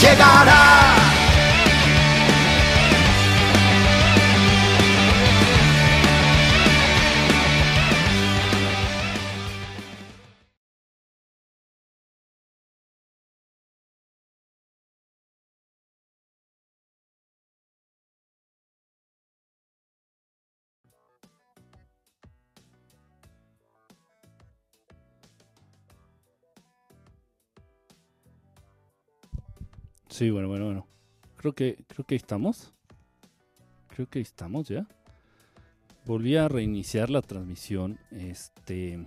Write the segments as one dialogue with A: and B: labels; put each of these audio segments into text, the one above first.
A: llegará.
B: Sí, bueno, bueno, bueno. Creo que, creo que estamos. Creo que estamos ya. Volví a reiniciar la transmisión. Este.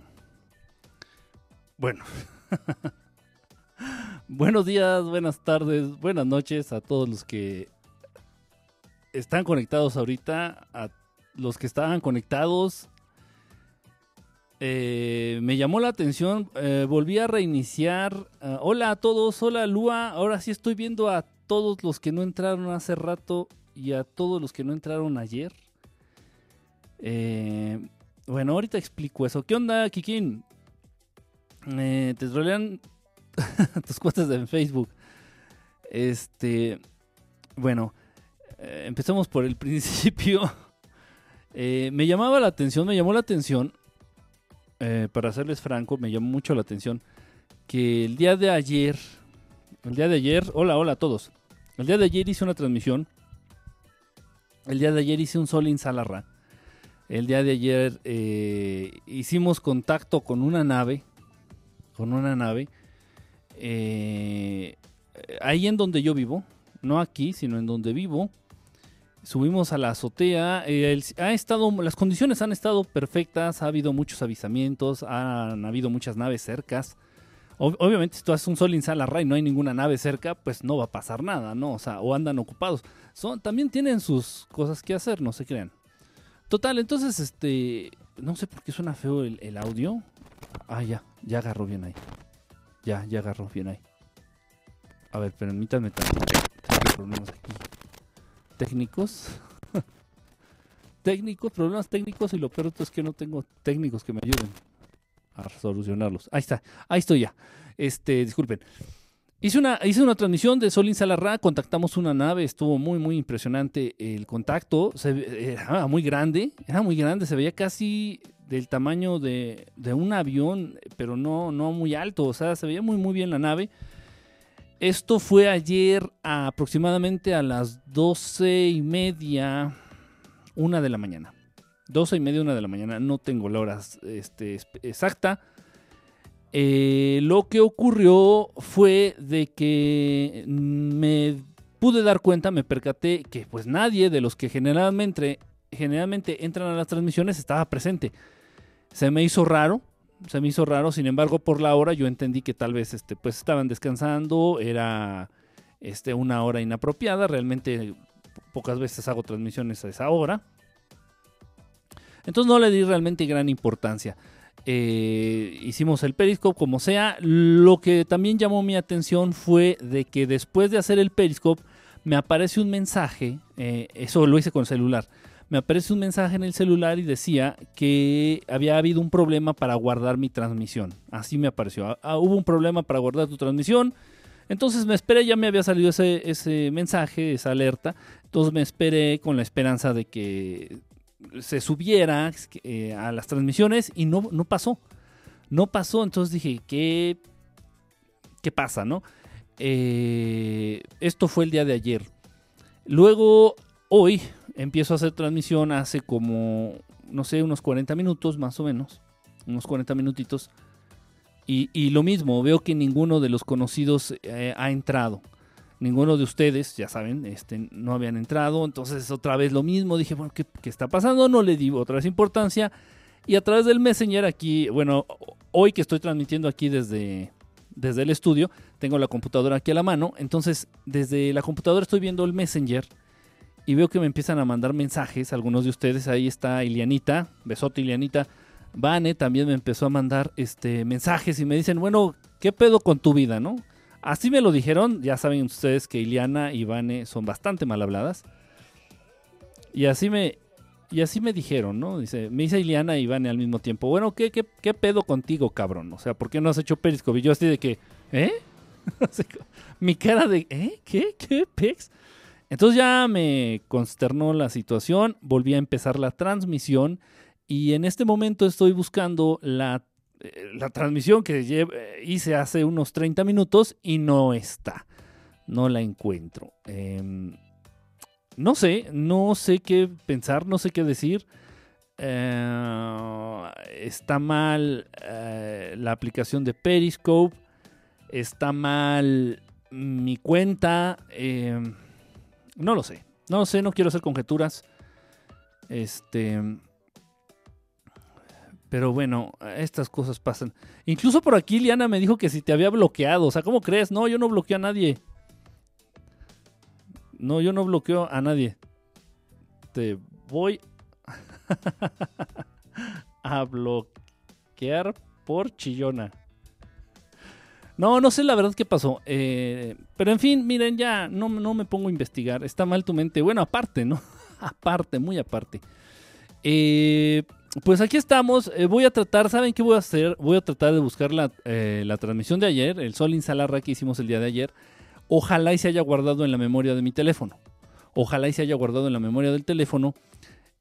B: Bueno. Buenos días, buenas tardes, buenas noches a todos los que están conectados ahorita, a los que estaban conectados. Eh, me llamó la atención, eh, volví a reiniciar. Ah, hola a todos, hola Lua. Ahora sí estoy viendo a todos los que no entraron hace rato y a todos los que no entraron ayer. Eh, bueno, ahorita explico eso. ¿Qué onda, Kikín? Eh, te trolean tus cuentas en Facebook. Este, bueno, eh, empezamos por el principio. Eh, me llamaba la atención, me llamó la atención, eh, para serles franco, me llamó mucho la atención que el día de ayer, el día de ayer, hola, hola a todos. El día de ayer hice una transmisión. El día de ayer hice un sol Salarra. El día de ayer eh, hicimos contacto con una nave. Con una nave. eh, ahí en donde yo vivo. No aquí, sino en donde vivo. Subimos a la azotea. eh, ha estado, las condiciones han estado perfectas. Ha habido muchos avisamientos. Han habido muchas naves cercas. Ob- obviamente, si tú haces un sol Salarra y no hay ninguna nave cerca, pues no va a pasar nada, ¿no? O sea, o andan ocupados. Son, también tienen sus cosas que hacer, no se crean. Total, entonces, este. No sé por qué suena feo el, audio. Ah, ya, ya agarró bien ahí. Ya, ya agarró bien ahí. A ver, permítanme tantito. Tengo problemas aquí. Técnicos. técnicos, problemas técnicos y lo peor es que no tengo técnicos que me ayuden a solucionarlos. Ahí está, ahí estoy ya. Este, disculpen. Hice una, hice una transmisión de Sol Salarra, contactamos una nave, estuvo muy, muy impresionante el contacto, se, era muy grande, era muy grande, se veía casi del tamaño de, de un avión, pero no, no muy alto, o sea, se veía muy, muy bien la nave. Esto fue ayer aproximadamente a las doce y media, una de la mañana. Doce y media, una de la mañana, no tengo la hora este, exacta. Eh, lo que ocurrió fue de que me pude dar cuenta, me percaté que pues nadie de los que generalmente, generalmente entran a las transmisiones estaba presente. Se me hizo raro, se me hizo raro, sin embargo por la hora yo entendí que tal vez este, pues estaban descansando, era este, una hora inapropiada, realmente pocas veces hago transmisiones a esa hora. Entonces no le di realmente gran importancia. Eh, hicimos el Periscope como sea. Lo que también llamó mi atención fue de que después de hacer el Periscope me aparece un mensaje, eh, eso lo hice con celular, me aparece un mensaje en el celular y decía que había habido un problema para guardar mi transmisión. Así me apareció. Ah, ah, hubo un problema para guardar tu transmisión. Entonces me esperé, ya me había salido ese, mensaje, esa alerta. Entonces me esperé con la esperanza de que se subiera eh, a las transmisiones y no, no pasó. No pasó, entonces dije, ¿qué, qué pasa, no? Eh, esto fue el día de ayer. Luego, hoy, empiezo a hacer transmisión hace como, no sé, unos 40 minutos más o menos. Unos 40 minutitos. Y, y lo mismo, veo que ninguno de los conocidos eh, ha entrado ninguno de ustedes, ya saben, este, no habían entrado. Entonces, otra vez lo mismo. Dije, bueno, ¿qué, qué está pasando? No le di otra vez importancia. Y a través del Messenger aquí, bueno, hoy que estoy transmitiendo aquí desde, desde el estudio, tengo la computadora aquí a la mano. Entonces, desde la computadora estoy viendo el Messenger y veo que me empiezan a mandar mensajes. Algunos de ustedes, ahí está Ilianita, besote Ilianita. Vane también me empezó a mandar este, mensajes y me dicen, bueno, ¿qué pedo con tu vida, no? Así me lo dijeron, ya saben ustedes que Iliana y Vane son bastante mal habladas. Y así me, y así me dijeron, ¿no? Dice, me dice Iliana y Vane al mismo tiempo. Bueno, ¿qué, qué, qué pedo contigo, cabrón? O sea, ¿por qué no has hecho Periscope? Y yo así de que, ¿eh? Mi cara de, ¿eh? ¿Qué? ¿Qué? ¿Pex? Entonces ya me consternó la situación, volví a empezar la transmisión y en este momento estoy buscando la, eh, transmisión que eh, hice hace unos 30 minutos y no está. No la encuentro. Em, no sé, no sé qué pensar, no sé qué decir. Eh, está mal la aplicación de Periscope. Está mal mi cuenta. Em, no lo sé. No lo sé, no quiero hacer conjeturas. Este. Pero bueno, estas cosas pasan. Incluso por aquí Liana me dijo que si te había bloqueado. O sea, ¿cómo crees? No, yo no bloqueo a nadie. No, yo no bloqueo a nadie. Te voy a bloquear por chillona. No, no sé la verdad qué pasó. Eh, pero en fin, miren, ya no, no, me pongo a investigar. Está mal tu mente. Bueno, aparte, ¿no? aparte, muy aparte. Eh, pues aquí estamos. Eh, voy a tratar, ¿saben qué voy a hacer? Voy a tratar de buscar la, la transmisión de ayer, el Sol Insalarra que hicimos el día de ayer. Ojalá y se haya guardado en la memoria de mi teléfono. Ojalá y se haya guardado en la memoria del teléfono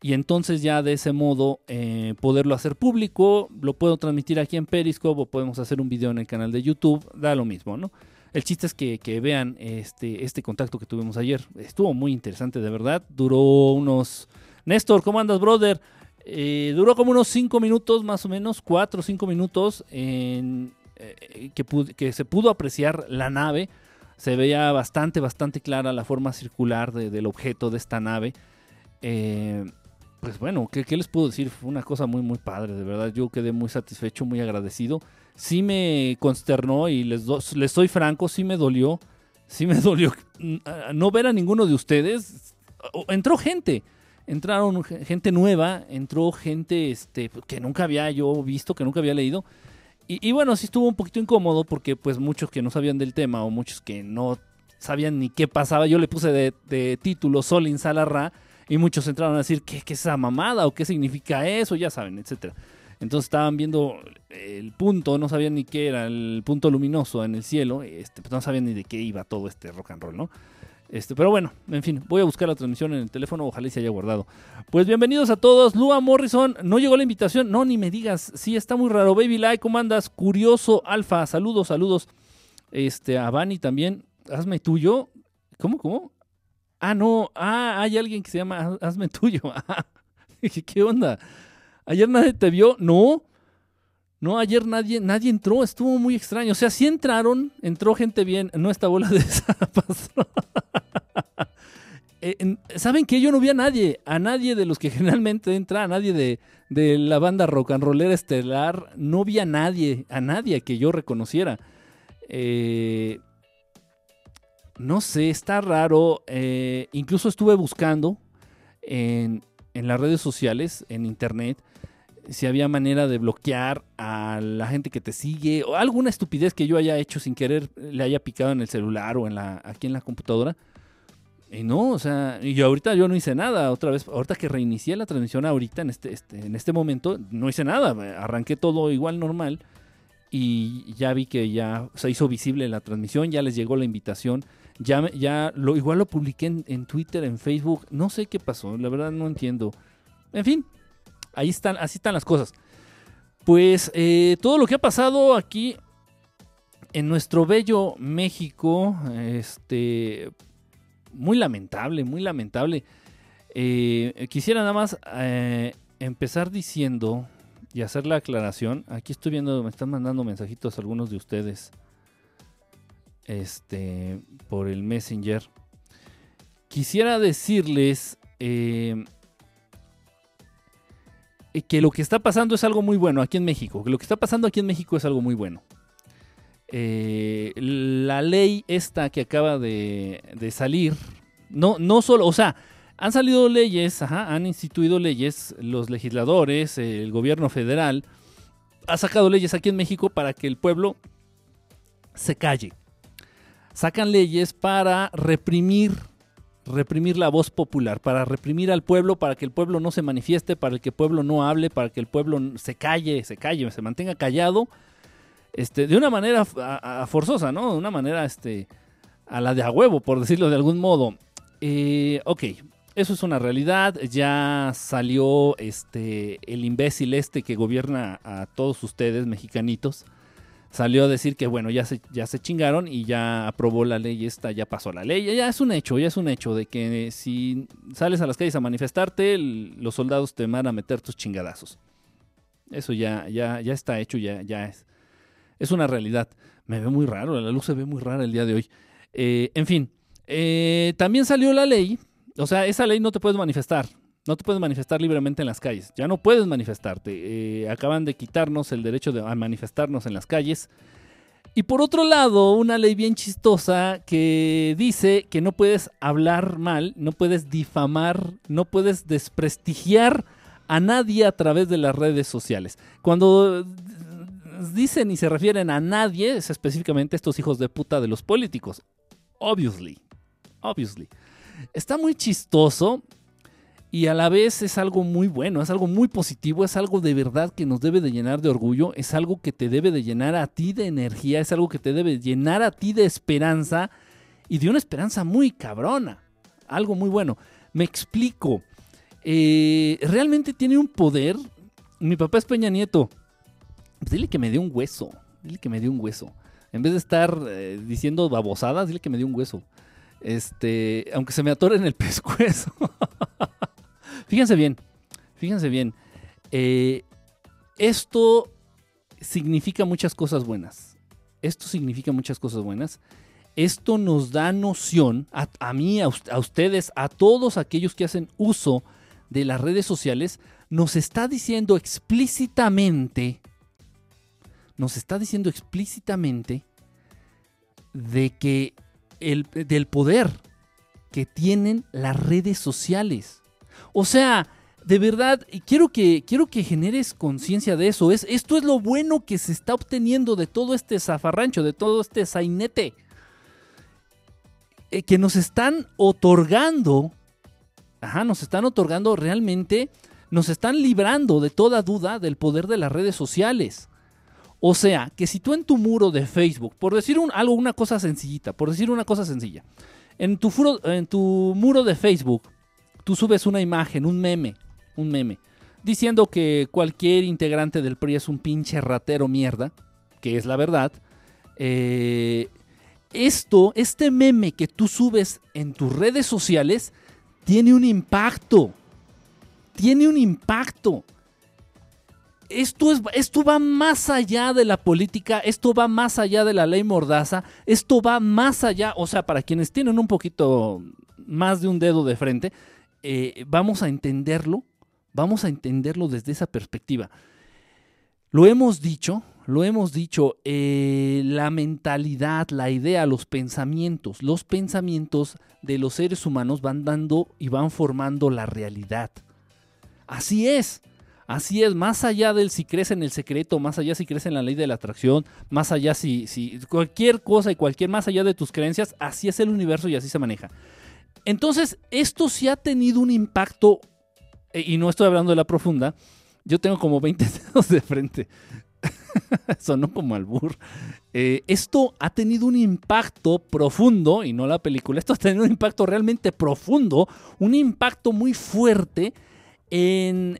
B: y entonces ya de ese modo eh, poderlo hacer público, lo puedo transmitir aquí en Periscope o podemos hacer un video en el canal de YouTube, da lo mismo, ¿no? El chiste es que, vean este, este contacto que tuvimos ayer. Estuvo muy interesante, de verdad. Duró unos... Néstor, ¿cómo andas, brother? Eh, duró como unos 5 minutos, más o menos, 4 o 5 minutos, en, eh, que, que, se pudo apreciar la nave. Se veía bastante, bastante clara la forma circular del objeto de esta nave. Eh, pues bueno, ¿qué, les puedo decir? Fue una cosa muy, muy padre, de verdad. Yo quedé muy satisfecho, muy agradecido. Sí me consternó y les, les soy franco, sí me dolió. Sí me dolió no ver a ninguno de ustedes. Entró gente, entraron gente nueva, entró gente este, que nunca había yo visto, que nunca había leído. Y, bueno, sí estuvo un poquito incómodo porque pues muchos que no sabían del tema o muchos que no sabían ni qué pasaba, yo le puse de, título Sol Insalarra y muchos entraron a decir, ¿qué, es esa mamada? ¿O qué significa eso? Ya saben, etcétera. Entonces estaban viendo el punto, no sabían ni qué era el punto luminoso en el cielo, este, pues no sabían ni de qué iba todo este rock and roll, ¿no? Este, pero bueno, en fin, voy a buscar la transmisión en el teléfono, ojalá se haya guardado. Pues bienvenidos a todos. Lua Morrison, no llegó la invitación. No, ni me digas. Sí, está muy raro. Baby Light, ¿cómo andas? Curioso Alfa, saludos, saludos. Este, a Bani también. Hazme tuyo. ¿Cómo, cómo? Ah, no, ah, hay alguien que se llama Hazme tuyo. ¿Qué onda? ¿Ayer nadie te vio? No. No, ayer nadie, nadie entró, estuvo muy extraño. O sea, sí entraron, entró gente bien, no esta bola de zapas. Eh, ¿Saben qué? Yo no vi a nadie, a nadie de los que generalmente entra, a nadie de, de la banda rock and rollera estelar, no vi a nadie, a nadie que yo reconociera. Eh, no sé, está raro. Eh, incluso estuve buscando en, las redes sociales, en internet, si había manera de bloquear a la gente que te sigue o alguna estupidez que yo haya hecho sin querer le haya picado en el celular o en la, aquí en la computadora. Y no, o sea, y ahorita yo no hice nada. Otra vez, ahorita que reinicié la transmisión ahorita, en este, este, en este momento, no hice nada. Arranqué todo igual normal y ya vi que ya se hizo visible la transmisión, ya les llegó la invitación ya, ya lo, igual lo publiqué en, Twitter, en Facebook. No sé qué pasó, la verdad no entiendo. En fin, ahí están, así están las cosas. Pues eh, todo lo que ha pasado aquí en nuestro bello México, este, muy lamentable, muy lamentable. Eh, quisiera nada más eh, empezar diciendo y hacer la aclaración. Aquí estoy viendo, me están mandando mensajitos algunos de ustedes este, por el Messenger. Quisiera decirles eh, que lo que está pasando es algo muy bueno aquí en México. Lo que está pasando aquí en México es algo muy bueno. Eh, la ley esta que acaba de, salir, no, no solo, o sea, han salido leyes, han instituido leyes, los legisladores, el gobierno federal, ha sacado leyes aquí en México para que el pueblo se calle sacan leyes para reprimir reprimir la voz popular, para reprimir al pueblo, para que el pueblo no se manifieste, para que el pueblo no hable, para que el pueblo se calle, se calle, se mantenga callado. este, de una manera forzosa, ¿no? De una manera este, a la de a huevo, por decirlo de algún modo. Eh, ok, eso es una realidad. Ya salió este, el imbécil este que gobierna a todos ustedes, mexicanitos. Salió a decir que bueno, ya se, ya se chingaron y ya aprobó la ley esta, ya pasó la ley. Ya es un hecho, ya es un hecho de que si sales a las calles a manifestarte, los soldados te van a meter tus chingadazos. Eso ya, ya, ya está hecho, ya, ya es. Es una realidad. Me ve muy raro, la luz se ve muy rara el día de hoy. Eh, en fin, eh, también salió la ley, o sea, esa ley no te puedes manifestar, no te puedes manifestar libremente en las calles, ya no puedes manifestarte. Eh, acaban de quitarnos el derecho de, a manifestarnos en las calles. Y por otro lado, una ley bien chistosa que dice que no puedes hablar mal, no puedes difamar, no puedes desprestigiar a nadie a través de las redes sociales. Cuando dicen y se refieren a nadie, es específicamente estos hijos de puta de los políticos. Obviously. Obviously. Está muy chistoso y a la vez es algo muy bueno, es algo muy positivo, es algo de verdad que nos debe de llenar de orgullo, es algo que te debe de llenar a ti de energía, es algo que te debe llenar a ti de esperanza y de una esperanza muy cabrona. Algo muy bueno. Me explico. Eh, realmente tiene un poder. Mi papá es Peña Nieto. Pues dile que me dé un hueso. Dile que me dé un hueso. En vez de estar eh, diciendo babosadas, dile que me dé un hueso. Este, aunque se me atore en el pescuezo. Fíjense bien, fíjense bien. Eh, esto significa muchas cosas buenas. Esto significa muchas cosas buenas. Esto nos da noción, a, mí, a, a, ustedes, a todos aquellos que hacen uso de las redes sociales, nos está diciendo explícitamente nos está diciendo explícitamente de que el, del poder que tienen las redes sociales. O sea, de verdad, quiero que, quiero que generes conciencia de eso. Es, esto es lo bueno que se está obteniendo de todo este zafarrancho, de todo este sainete. Eh, que nos están otorgando, ajá, nos están otorgando realmente, nos están librando de toda duda del poder de las redes sociales. O sea, que si tú en tu muro de Facebook, por decir algo, una cosa sencillita, por decir una cosa sencilla, en tu, en tu muro de Facebook, tú subes una imagen, un meme, un meme, diciendo que cualquier integrante del PRI es un pinche ratero mierda, que es la verdad, eh, esto, este meme que tú subes en tus redes sociales, tiene un impacto. Tiene un impacto esto, es, esto va más allá de la política, esto va más allá de la ley mordaza, esto va más allá, o sea, para quienes tienen un poquito más de un dedo de frente, eh, vamos a entenderlo, vamos a entenderlo desde esa perspectiva. Lo hemos dicho, lo hemos dicho, eh, la mentalidad, la idea, los pensamientos, los pensamientos de los seres humanos van dando y van formando la realidad. Así es. Así es, más allá del si crees en el secreto, más allá si crees en la ley de la atracción, más allá si, si cualquier cosa y cualquier más allá de tus creencias, así es el universo y así se maneja. Entonces, esto sí ha tenido un impacto, eh, y no estoy hablando de la profunda, yo tengo como 20 dedos de frente. Sonó como albur. Eh, esto ha tenido un impacto profundo, y no la película, esto ha tenido un impacto realmente profundo, un impacto muy fuerte en,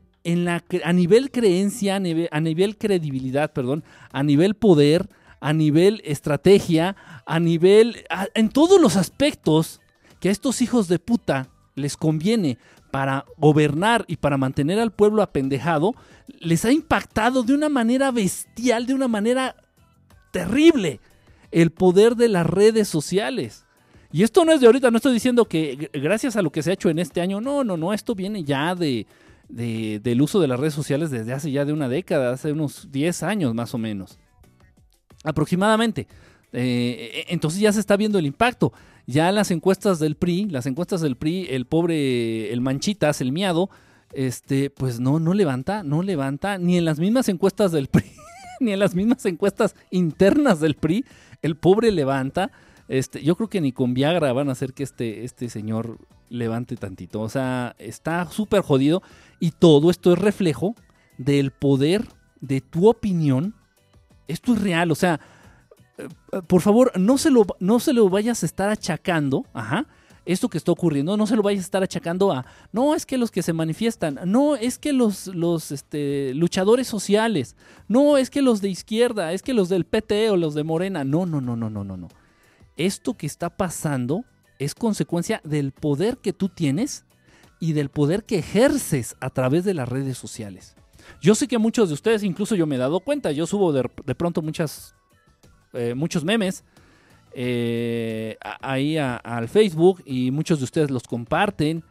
B: a nivel creencia, a nivel, credibilidad, perdón, a nivel poder, a nivel estrategia, a nivel, en todos los aspectos que a estos hijos de puta les conviene para gobernar y para mantener al pueblo apendejado, les ha impactado de una manera bestial, de una manera terrible, el poder de las redes sociales. Y esto no es de ahorita, no estoy diciendo que gracias a lo que se ha hecho en este año, no, no, no, esto viene ya de, del uso de las redes sociales desde hace ya de una década, hace unos 10 años más o menos. Aproximadamente. Eh, entonces ya se está viendo el impacto. Ya las encuestas del PRI, las encuestas del PRI, el pobre, el manchitas, el miado, este, pues no, no levanta, no levanta, ni en las mismas encuestas del PRI, ni en las mismas encuestas internas del PRI, el pobre levanta. Este, yo creo que ni con Viagra van a hacer que este, este señor levante tantito. O sea, está súper jodido. Y todo esto es reflejo del poder de tu opinión Esto es real, o sea, por favor, no se lo, no se lo vayas a estar achacando, ajá, esto que está ocurriendo, no se lo vayas a estar achacando a, no, es que los que se manifiestan, no, es que los, los este, luchadores sociales, no, es que los de izquierda, es que los del PT o los de Morena, no, no, no, no, no, no, no. Esto que está pasando es consecuencia del poder que tú tienes y del poder que ejerces a través de las redes sociales. Yo sé que muchos de ustedes, incluso yo me he dado cuenta, yo subo de, pronto muchas, eh, muchos memes eh, ahí al Facebook y muchos de ustedes los comparten.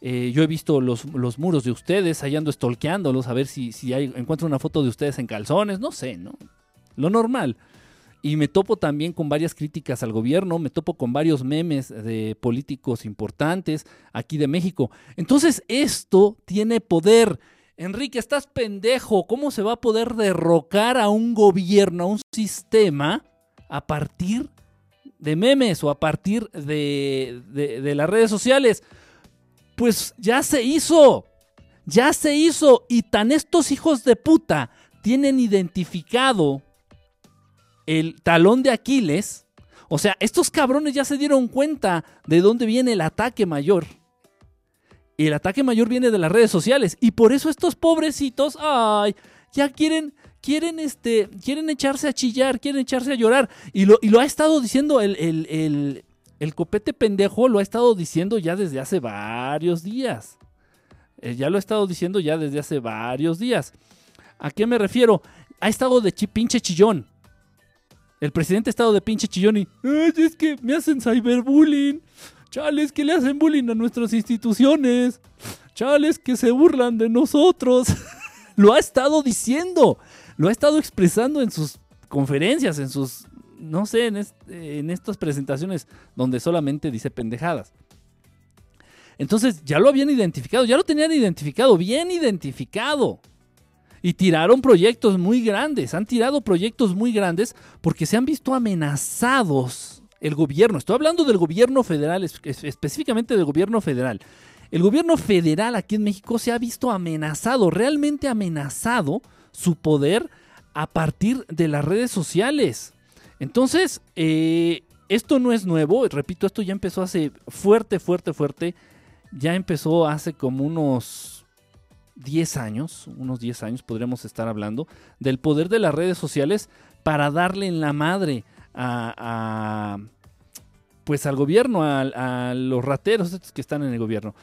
B: Eh, yo he visto los, muros de ustedes, ahí ando a ver si, si hay, encuentro una foto de ustedes en calzones, no sé, ¿no? Lo normal. Y me topo también con varias críticas al gobierno, me topo con varios memes de políticos importantes aquí de México. Entonces esto tiene poder Enrique, estás pendejo. ¿Cómo se va a poder derrocar a un gobierno, a un sistema, a partir de memes o a partir de, de, las redes sociales? Pues ya se hizo. Ya se hizo. Y tan estos hijos de puta tienen identificado el talón de Aquiles. O sea, estos cabrones ya se dieron cuenta de dónde viene el ataque mayor. Y el ataque mayor viene de las redes sociales. Y por eso estos pobrecitos, ay, ya quieren, quieren, este, quieren echarse a chillar, quieren echarse a llorar. Y lo, y lo ha estado diciendo el, el, el, copete pendejo, lo ha estado diciendo ya desde hace varios días. Eh, ya lo ha estado diciendo ya desde hace varios días. ¿A qué me refiero? Ha estado de pinche chillón. El presidente ha estado de pinche chillón y, ay, es que me hacen cyberbullying. Chales que le hacen bullying a nuestras instituciones. Chales que se burlan de nosotros. lo ha estado diciendo. Lo ha estado expresando en sus conferencias, en sus, no sé, en, en estas presentaciones donde solamente dice pendejadas. Entonces ya lo habían identificado, ya lo tenían identificado, bien identificado. Y tiraron proyectos muy grandes, han tirado proyectos muy grandes porque se han visto amenazados el gobierno, estoy hablando del gobierno federal, específicamente del gobierno federal. El gobierno federal aquí en México se ha visto amenazado, realmente amenazado su poder a partir de las redes sociales. Entonces, eh, esto no es nuevo, repito, esto ya empezó hace fuerte, fuerte, fuerte. Ya empezó hace como unos 10 años, unos 10 años podríamos estar hablando, del poder de las redes sociales para darle en la madre a, pues al gobierno, a, los rateros que están en el gobierno.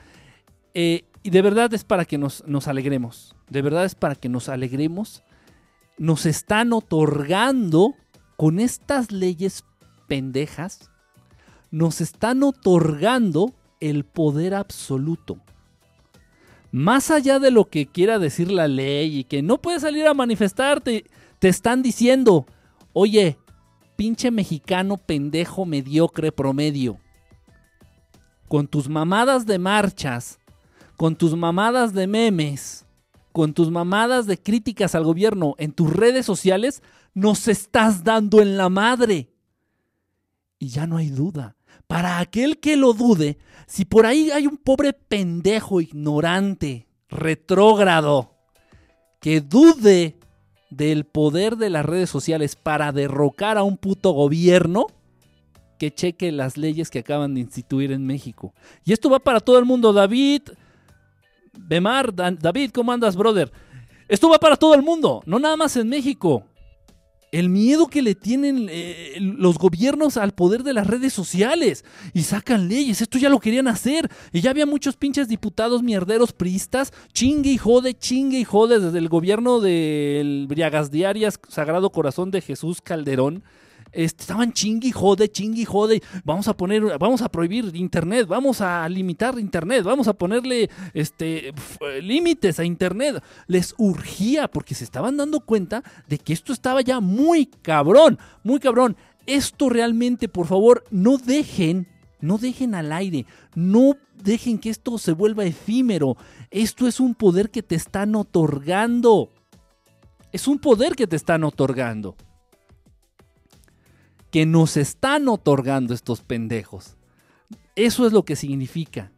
B: Eh, y de verdad es para que nos, nos alegremos, de verdad es para que nos alegremos. Nos están otorgando con estas leyes pendejas, nos están otorgando el poder absoluto. Más allá de lo que quiera decir la ley y que no puedes salir a manifestarte, te están diciendo, oye, pinche mexicano pendejo mediocre promedio. Con tus mamadas de marchas, con tus mamadas de memes, con tus mamadas de críticas al gobierno en tus redes sociales, nos estás dando en la madre. Y ya no hay duda. Para aquel que lo dude, si por ahí hay un pobre pendejo ignorante, retrógrado, que dude del poder de las redes sociales para derrocar a un puto gobierno, que cheque las leyes que acaban de instituir en México. Y esto va para todo el mundo, David. Bemar, David, ¿cómo andas, brother? Esto va para todo el mundo, no nada más en México el miedo que le tienen eh, los gobiernos al poder de las redes sociales y sacan leyes. Esto ya lo querían hacer. Y ya había muchos pinches diputados mierderos priistas, chingue y jode, chingue y jode desde el gobierno del Briagas Diarias, Sagrado Corazón de Jesús Calderón estaban chingui jode, chingui jode, vamos a poner, vamos a prohibir internet, vamos a limitar internet, vamos a ponerle este límites a internet. Les urgía porque se estaban dando cuenta de que esto estaba ya muy cabrón, muy cabrón. Esto realmente, por favor, no dejen, no dejen al aire, no dejen que esto se vuelva efímero. Esto es un poder que te están otorgando. Es un poder que te están otorgando que nos están otorgando estos pendejos. Eso es lo que significa.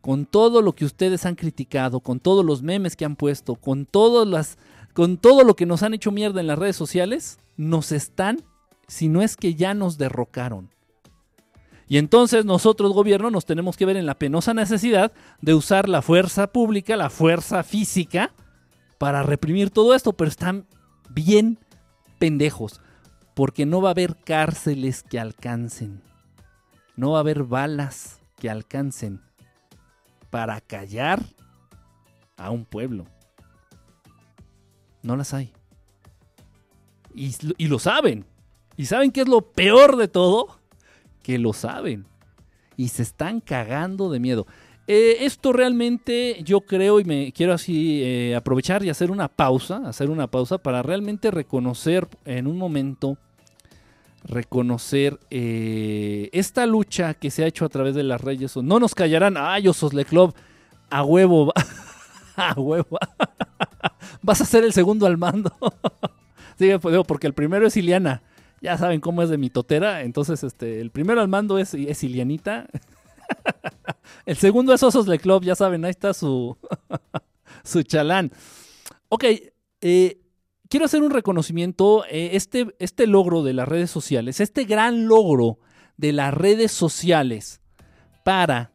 B: Con todo lo que ustedes han criticado, con todos los memes que han puesto, con todas las con todo lo que nos han hecho mierda en las redes sociales, nos están, si no es que ya nos derrocaron. Y entonces nosotros, gobierno, nos tenemos que ver en la penosa necesidad de usar la fuerza pública, la fuerza física, para reprimir todo esto, pero están bien pendejos, porque no va a haber cárceles que alcancen, no va a haber balas que alcancen para callar a un pueblo. No las hay. Y, lo saben. ¿Y saben qué es lo peor de todo? que lo saben y se están cagando de miedo. Eh, esto realmente yo creo y me quiero así eh, aprovechar y hacer una pausa, hacer una pausa para realmente reconocer en un momento, reconocer eh, esta lucha que se ha hecho a través de las reyes. No nos callarán, ay, Ososle Club, a huevo, a huevo. Vas a ser el segundo al mando. sí, pues, porque el primero es Iliana ya saben cómo es de mi totera. Entonces, este, el primero al mando es, es Ilianita. el segundo es Osos de Club, ya saben, ahí está su, su chalán. Ok, eh, quiero hacer un reconocimiento. Eh, este, este logro de las redes sociales, este gran logro de las redes sociales para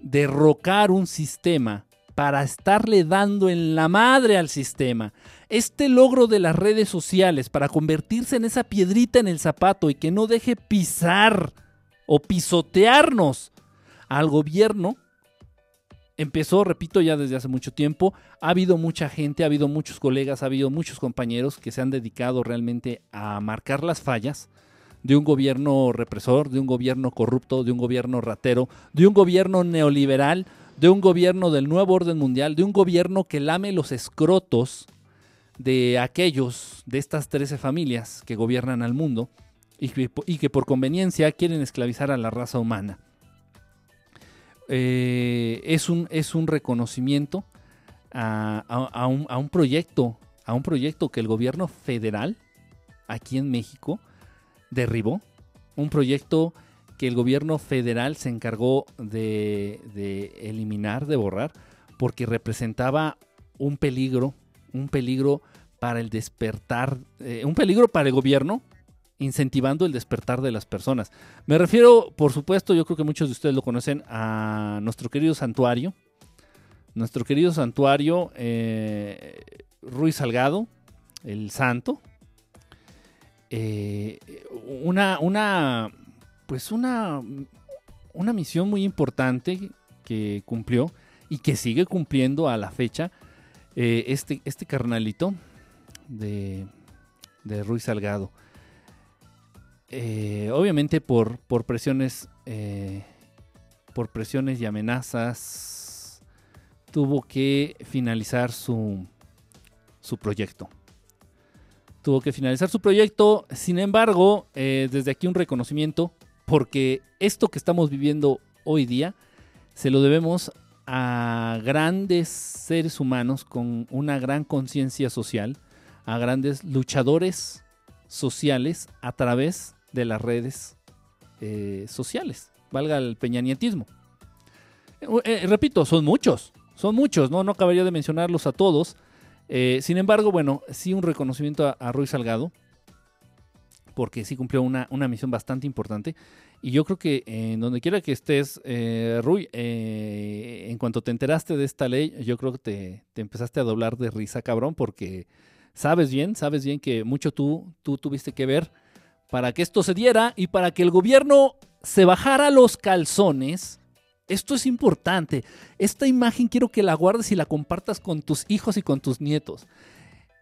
B: derrocar un sistema, para estarle dando en la madre al sistema, este logro de las redes sociales para convertirse en esa piedrita en el zapato y que no deje pisar o pisotearnos al gobierno, empezó, repito, ya desde hace mucho tiempo. Ha habido mucha gente, ha habido muchos colegas, ha habido muchos compañeros que se han dedicado realmente a marcar las fallas de un gobierno represor, de un gobierno corrupto, de un gobierno ratero, de un gobierno neoliberal, de un gobierno del nuevo orden mundial, de un gobierno que lame los escrotos de aquellos de estas 13 familias que gobiernan al mundo y que, por conveniencia quieren esclavizar a la raza humana. Eh, es, un, es un reconocimiento a, un, a, un, proyecto, a un proyecto que el gobierno federal aquí en México derribó, un proyecto que el gobierno federal se encargó de, de eliminar, de borrar, porque representaba un peligro un peligro para el despertar, eh, un peligro para el gobierno, incentivando el despertar de las personas. Me refiero, por supuesto, yo creo que muchos de ustedes lo conocen, a nuestro querido santuario, nuestro querido santuario eh, Ruiz Salgado, el santo. Eh, una, una, pues una, una misión muy importante que cumplió y que sigue cumpliendo a la fecha eh, este, este carnalito de, de Ruiz Salgado. Eh, obviamente por, por presiones eh, por presiones y amenazas tuvo que finalizar su, su proyecto. Tuvo que finalizar su proyecto, sin embargo, desde aquí un reconocimiento, porque esto que estamos viviendo hoy día se lo debemos a grandes seres humanos con una gran conciencia social, a grandes luchadores sociales a través de las redes eh, sociales, valga el peñanietismo. Eh, eh, repito, son muchos, son muchos, no, no acabaría de mencionarlos a todos. sin embargo, bueno, sí un reconocimiento a, a Ruiz Salgado, porque sí cumplió una, una misión bastante importante. Y yo creo que en donde quiera que estés, eh, Rui, en cuanto te enteraste de esta ley, yo creo que te, te, empezaste a doblar de risa, cabrón, porque sabes bien, sabes bien que mucho tú, tú tuviste que ver para que esto se diera y para que el gobierno se bajara los calzones. Esto es importante. Esta imagen quiero que la guardes y la compartas con tus hijos y con tus nietos.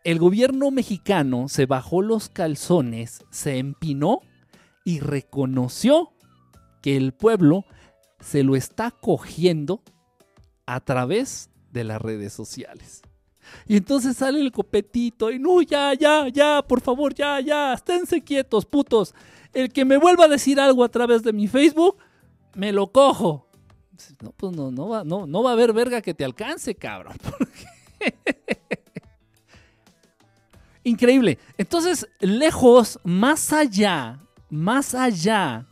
B: El gobierno mexicano se bajó los calzones, se empinó y reconoció que el pueblo se lo está cogiendo a través de las redes sociales. Y entonces sale el copetito y no, ya, ya, ya, por favor, ya, ya, esténse quietos, putos. El que me vuelva a decir algo a través de mi Facebook, me lo cojo. No, pues no, no va, no, no va a haber verga que te alcance, cabrón. Increíble. Entonces, lejos, más allá más allá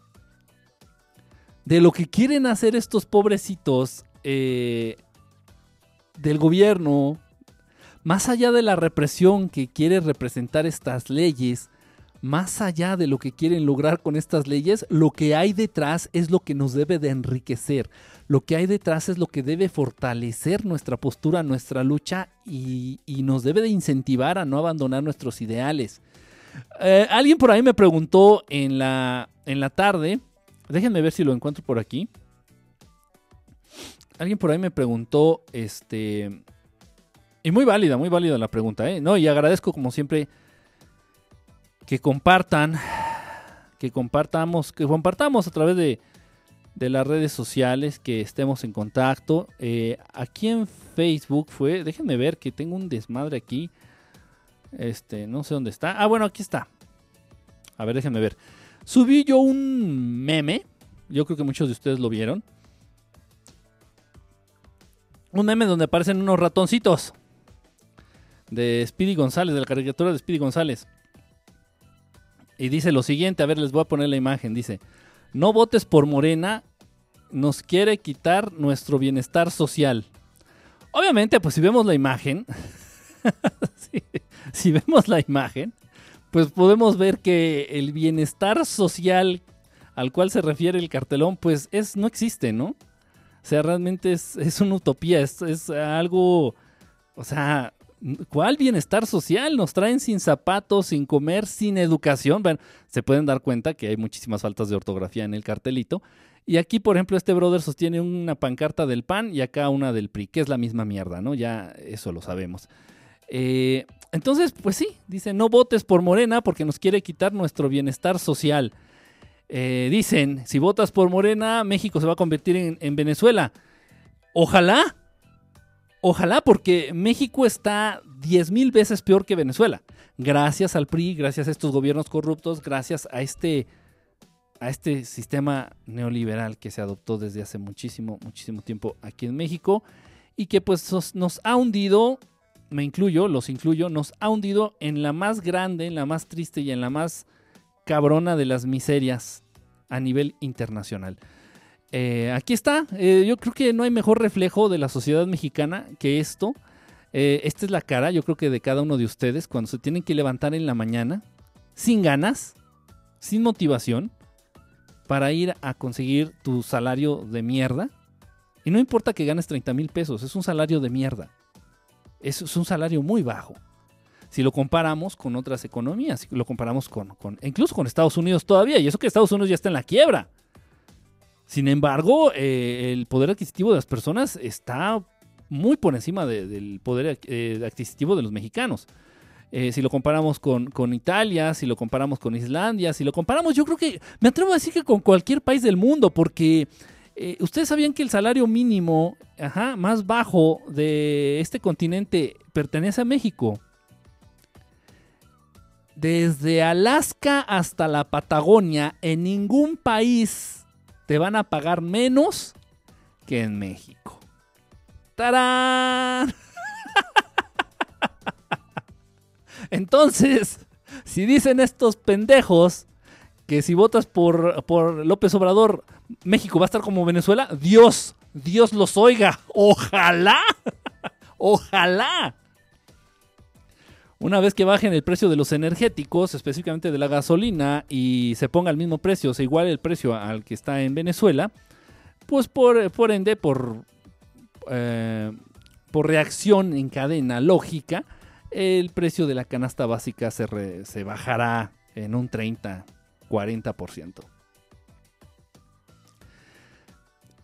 B: de lo que quieren hacer estos pobrecitos eh, del gobierno, más allá de la represión que quiere representar estas leyes, más allá de lo que quieren lograr con estas leyes, lo que hay detrás es lo que nos debe de enriquecer. Lo que hay detrás es lo que debe fortalecer nuestra postura, nuestra lucha y, nos debe de incentivar a no abandonar nuestros ideales. Eh, alguien por ahí me preguntó en la, en la tarde, déjenme ver si lo encuentro por aquí. Alguien por ahí me preguntó, este, y muy válida, muy válida la pregunta, ¿eh? No, y agradezco como siempre que compartan, que compartamos, que compartamos a través de, las redes sociales, que estemos en contacto. Eh, aquí en Facebook fue, déjenme ver que tengo un desmadre aquí. Este, no sé dónde está. Ah, bueno, aquí está. A ver, déjenme ver. Subí yo un meme. Yo creo que muchos de ustedes lo vieron. Un meme donde aparecen unos ratoncitos. De Speedy González, de la caricatura de Speedy González. Y dice lo siguiente, a ver, les voy a poner la imagen. Dice, no votes por Morena, nos quiere quitar nuestro bienestar social. Obviamente, pues si vemos la imagen, si, vemos la imagen, pues podemos ver que el bienestar social al cual se refiere el cartelón, pues es, no existe, ¿no? O sea, realmente es, es una utopía, es, es algo, o sea, ¿Cuál bienestar social? Nos traen sin zapatos, sin comer, sin educación. Bueno, se pueden dar cuenta que hay muchísimas faltas de ortografía en el cartelito. Y aquí, por ejemplo, este brother sostiene una pancarta del PAN y acá una del PRI, que es la misma mierda, ¿no? Ya eso lo sabemos. Eh, entonces, pues sí, dice, no votes por Morena porque nos quiere quitar nuestro bienestar social. Eh, dicen, si votas por Morena, México se va a convertir en, en Venezuela. Ojalá, Ojalá porque México está 10 mil veces peor que Venezuela. Gracias al PRI, gracias a estos gobiernos corruptos, gracias a este, a este sistema neoliberal que se adoptó desde hace muchísimo, muchísimo tiempo aquí en México y que pues nos ha hundido, me incluyo, los incluyo, nos ha hundido en la más grande, en la más triste y en la más cabrona de las miserias a nivel internacional. Eh, aquí está. Eh, yo creo que no hay mejor reflejo de la sociedad mexicana que esto. Eh, esta es la cara, yo creo que de cada uno de ustedes, cuando se tienen que levantar en la mañana, sin ganas, sin motivación, para ir a conseguir tu salario de mierda. Y no importa que ganes 30 mil pesos, es un salario de mierda. Es, un salario muy bajo. Si lo comparamos con otras economías, lo comparamos con, incluso con Estados Unidos todavía, y eso que Estados Unidos ya está en la quiebra. Sin embargo, eh, el poder adquisitivo de las personas está muy por encima del poder eh, adquisitivo de los mexicanos. Eh, si lo comparamos con, Italia, si lo comparamos con Islandia, si lo comparamos, yo creo que me atrevo a decir que con cualquier país del mundo, porque ustedes sabían que el salario mínimo más bajo de este continente pertenece a México. Desde Alaska hasta la Patagonia, en ningún país te van a pagar menos que en México. ¡Tarán! Entonces, si dicen estos pendejos que si votas por, por López Obrador, México va a estar como Venezuela, Dios, Dios los oiga. Ojalá, ojalá. Una vez que bajen el precio de los energéticos, específicamente de la gasolina, y se ponga al mismo precio, o sea, igual el precio al que está en Venezuela, pues por, por ende, por, eh, por reacción en cadena lógica, el precio de la canasta básica se, se bajará en un 30, 40%.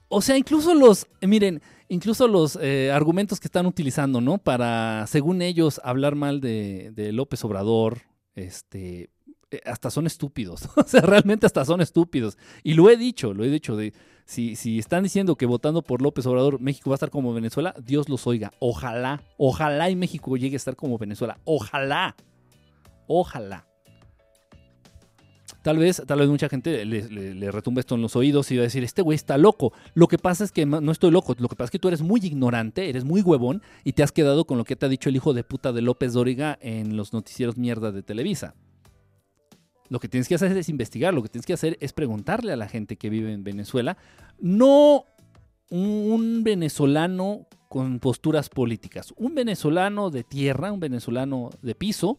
B: O sea, incluso los, miren, incluso los eh, argumentos que están utilizando, ¿no? Para, según ellos, hablar mal de, López Obrador, este, eh, hasta son estúpidos. o sea, realmente hasta son estúpidos. Y lo he dicho, lo he dicho, de, si, si están diciendo que votando por López Obrador México va a estar como Venezuela, Dios los oiga. Ojalá, ojalá y México llegue a estar como Venezuela. Ojalá, ojalá. Tal vez, tal vez mucha gente le, retumbe esto en los oídos y va a decir, este güey está loco. Lo que pasa es que no estoy loco, lo que pasa es que tú eres muy ignorante, eres muy huevón y te has quedado con lo que te ha dicho el hijo de puta de López Dóriga en los noticieros mierda de Televisa. Lo que tienes que hacer es investigar, lo que tienes que hacer es preguntarle a la gente que vive en Venezuela, no un venezolano con posturas políticas. Un venezolano de tierra, un venezolano de piso,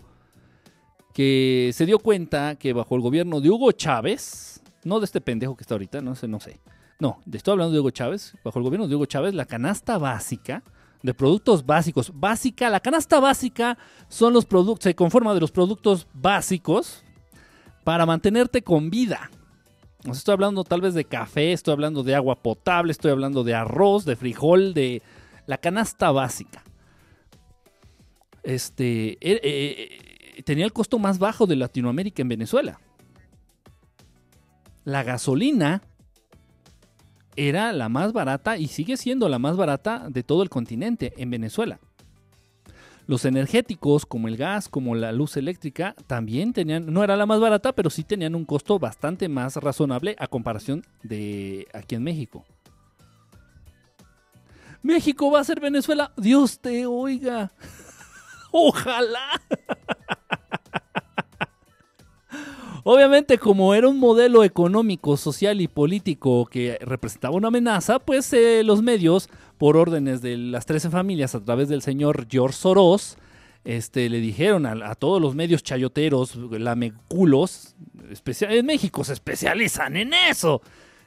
B: que se dio cuenta que bajo el gobierno de Hugo Chávez, no de este pendejo que está ahorita, no sé, no sé. No, estoy hablando de Hugo Chávez. Bajo el gobierno de Hugo Chávez, la canasta básica de productos básicos, básica, la canasta básica son los productos, se conforma de los productos básicos para mantenerte con vida. estoy hablando tal vez de café, estoy hablando de agua potable, estoy hablando de arroz, de frijol, de la canasta básica. Este, eh, eh, tenía el costo más bajo de Latinoamérica en Venezuela. La gasolina era la más barata y sigue siendo la más barata de todo el continente en Venezuela. Los energéticos, como el gas, como la luz eléctrica, también tenían, no era la más barata, pero sí tenían un costo bastante más razonable a comparación de aquí en México. México va a ser Venezuela. Dios te oiga. Ojalá. Obviamente, como era un modelo económico, social y político que representaba una amenaza, pues eh, los medios, por órdenes de las 13 familias a través del señor George Soros, este, le dijeron a, todos los medios chayoteros, lameculos, en México se especializan en eso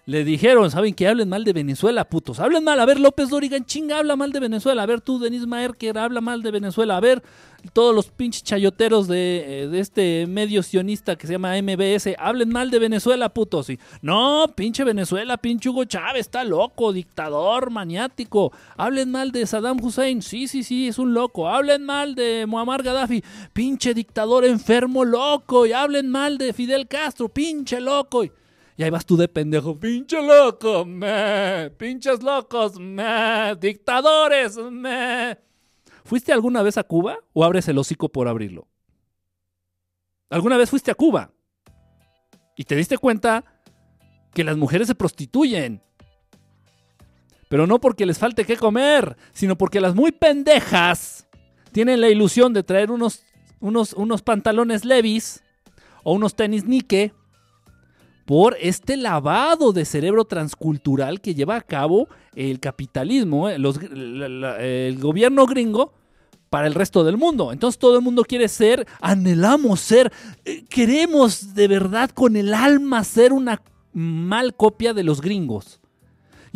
B: le dijeron, ¿saben que hablen mal de Venezuela, putos? Hablen mal. A ver, López Dorigan, chinga, habla mal de Venezuela. A ver, tú, Denis Maerker, habla mal de Venezuela. A ver, todos los pinches chayoteros de, eh, de, este medio sionista que se llama MBS, hablen mal de Venezuela, putos. Y, no, pinche Venezuela, pinche Hugo Chávez, está loco, dictador, maniático. Hablen mal de Saddam Hussein, sí, sí, sí, es un loco. Hablen mal de Muammar Gaddafi, pinche dictador enfermo, loco. Y hablen mal de Fidel Castro, pinche loco. Y ahí vas tú de pendejo, pinche loco, me, pinches locos, me, dictadores, me. ¿Fuiste alguna vez a Cuba o abres el hocico por abrirlo? ¿Alguna vez fuiste a Cuba? Y te diste cuenta que las mujeres se prostituyen. Pero no porque les falte qué comer, sino porque las muy pendejas tienen la ilusión de traer unos, unos, unos pantalones levis o unos tenis Nike por este lavado de cerebro transcultural que lleva a cabo el capitalismo, eh, el gobierno gringo para el resto del mundo. Entonces todo el mundo quiere ser, anhelamos ser, eh, queremos de verdad con el alma ser una mal copia de los gringos.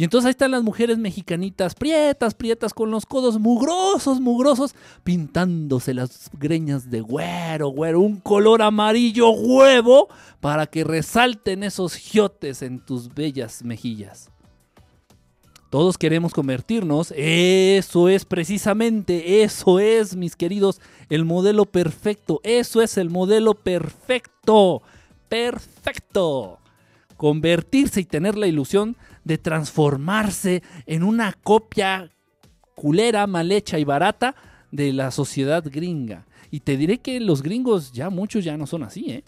B: Y entonces ahí están las mujeres mexicanitas, prietas, prietas, con los codos mugrosos, mugrosos, pintándose las greñas de güero, güero, un color amarillo huevo para que resalten esos giotes en tus bellas mejillas. Todos queremos convertirnos, eso es precisamente, eso es, mis queridos, el modelo perfecto, eso es el modelo perfecto, perfecto. Convertirse y tener la ilusión de transformarse en una copia culera, mal hecha y barata de la sociedad gringa. Y te diré que los gringos ya muchos ya no son así, ¿eh?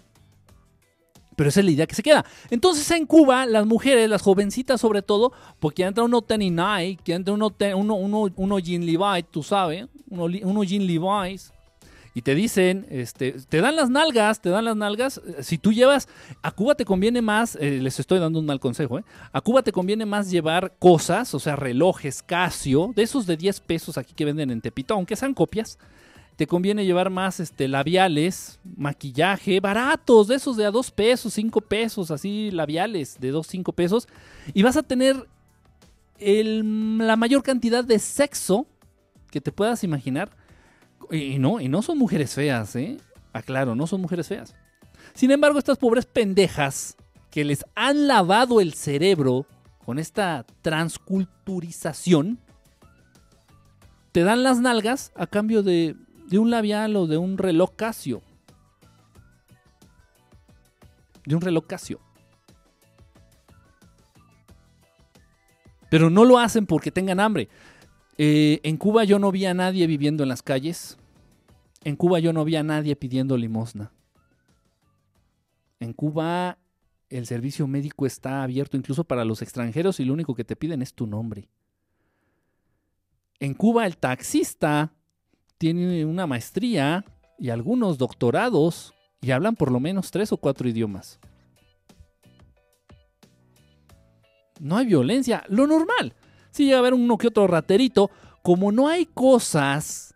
B: Pero esa es la idea que se queda. Entonces en Cuba, las mujeres, las jovencitas sobre todo, porque entra uno Night, que entra uno, uno, uno, uno Jean Levi, tú sabes, uno, uno Jean Levi's, y te dicen, este, te dan las nalgas, te dan las nalgas. Eh, si tú llevas, a Cuba te conviene más, eh, les estoy dando un mal consejo, ¿eh? a Cuba te conviene más llevar cosas, o sea, relojes Casio, de esos de 10 pesos aquí que venden en Tepito, aunque sean copias. Te conviene llevar más este, labiales, maquillaje, baratos, de esos de a 2 pesos, 5 pesos, así labiales de 2, 5 pesos. Y vas a tener la mayor cantidad de sexo que te puedas imaginar y no, y no son mujeres feas, ¿eh? Aclaro, no son mujeres feas. Sin embargo, estas pobres pendejas que les han lavado el cerebro con esta transculturización, te dan las nalgas a cambio de, un labial o de un reloj Casio. De un reloj Casio. Pero no lo hacen porque tengan hambre. Eh, en Cuba yo no vi a nadie viviendo en las calles. En Cuba yo no vi a nadie pidiendo limosna. En Cuba el servicio médico está abierto incluso para los extranjeros y lo único que te piden es tu nombre. En Cuba el taxista tiene una maestría y algunos doctorados y hablan por lo menos tres o cuatro idiomas. No hay violencia, lo normal. Si llega a haber uno que otro raterito, como no hay cosas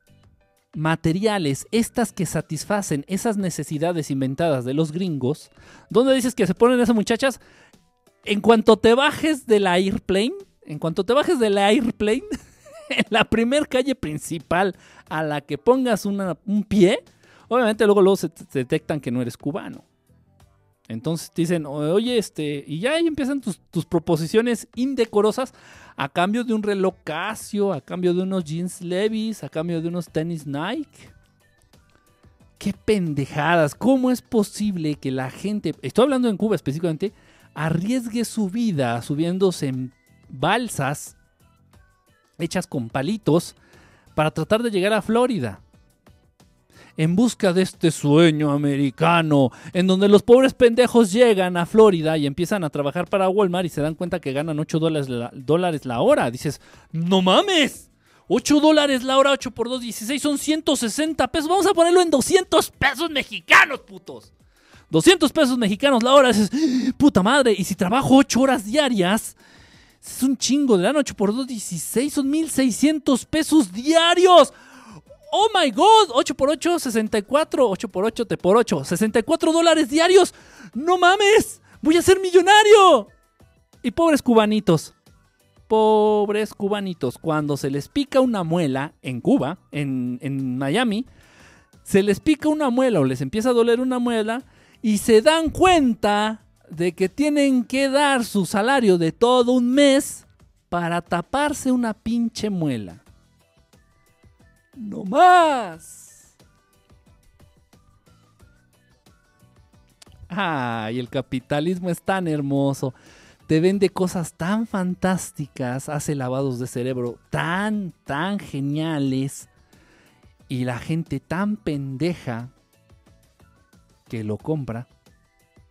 B: materiales, estas que satisfacen esas necesidades inventadas de los gringos, ¿dónde dices que se ponen esas muchachas? En cuanto te bajes del airplane, en cuanto te bajes del airplane, en la primer calle principal a la que pongas un pie, obviamente luego, luego se, detectan que no eres cubano. Entonces te dicen, oye, este, y ya ahí empiezan tus, tus, proposiciones indecorosas a cambio de un reloj Casio, a cambio de unos jeans Levis, a cambio de unos tenis Nike. Qué pendejadas, ¿cómo es posible que la gente, estoy hablando en Cuba específicamente, arriesgue su vida subiéndose en balsas hechas con palitos para tratar de llegar a Florida? En busca de este sueño americano, en donde los pobres pendejos llegan a Florida y empiezan a trabajar para Walmart y se dan cuenta que ganan 8 dólares la, dólares la hora. Dices, no mames, 8 dólares la hora, 8 por 2, 16 son 160 pesos. Vamos a ponerlo en 200 pesos mexicanos, putos. 200 pesos mexicanos la hora. Dices, puta madre, y si trabajo 8 horas diarias, es un chingo. De dan 8 por 2, 16 son 1600 pesos diarios. Oh my god, 8 por 8, 64, 8 por 8, te por 8, 64 dólares diarios. No mames, voy a ser millonario. Y pobres cubanitos, pobres cubanitos, cuando se les pica una muela en Cuba, en, en Miami, se les pica una muela o les empieza a doler una muela y se dan cuenta de que tienen que dar su salario de todo un mes para taparse una pinche muela. No más. Ay, el capitalismo es tan hermoso. Te vende cosas tan fantásticas, hace lavados de cerebro tan, tan geniales. Y la gente tan pendeja que lo compra.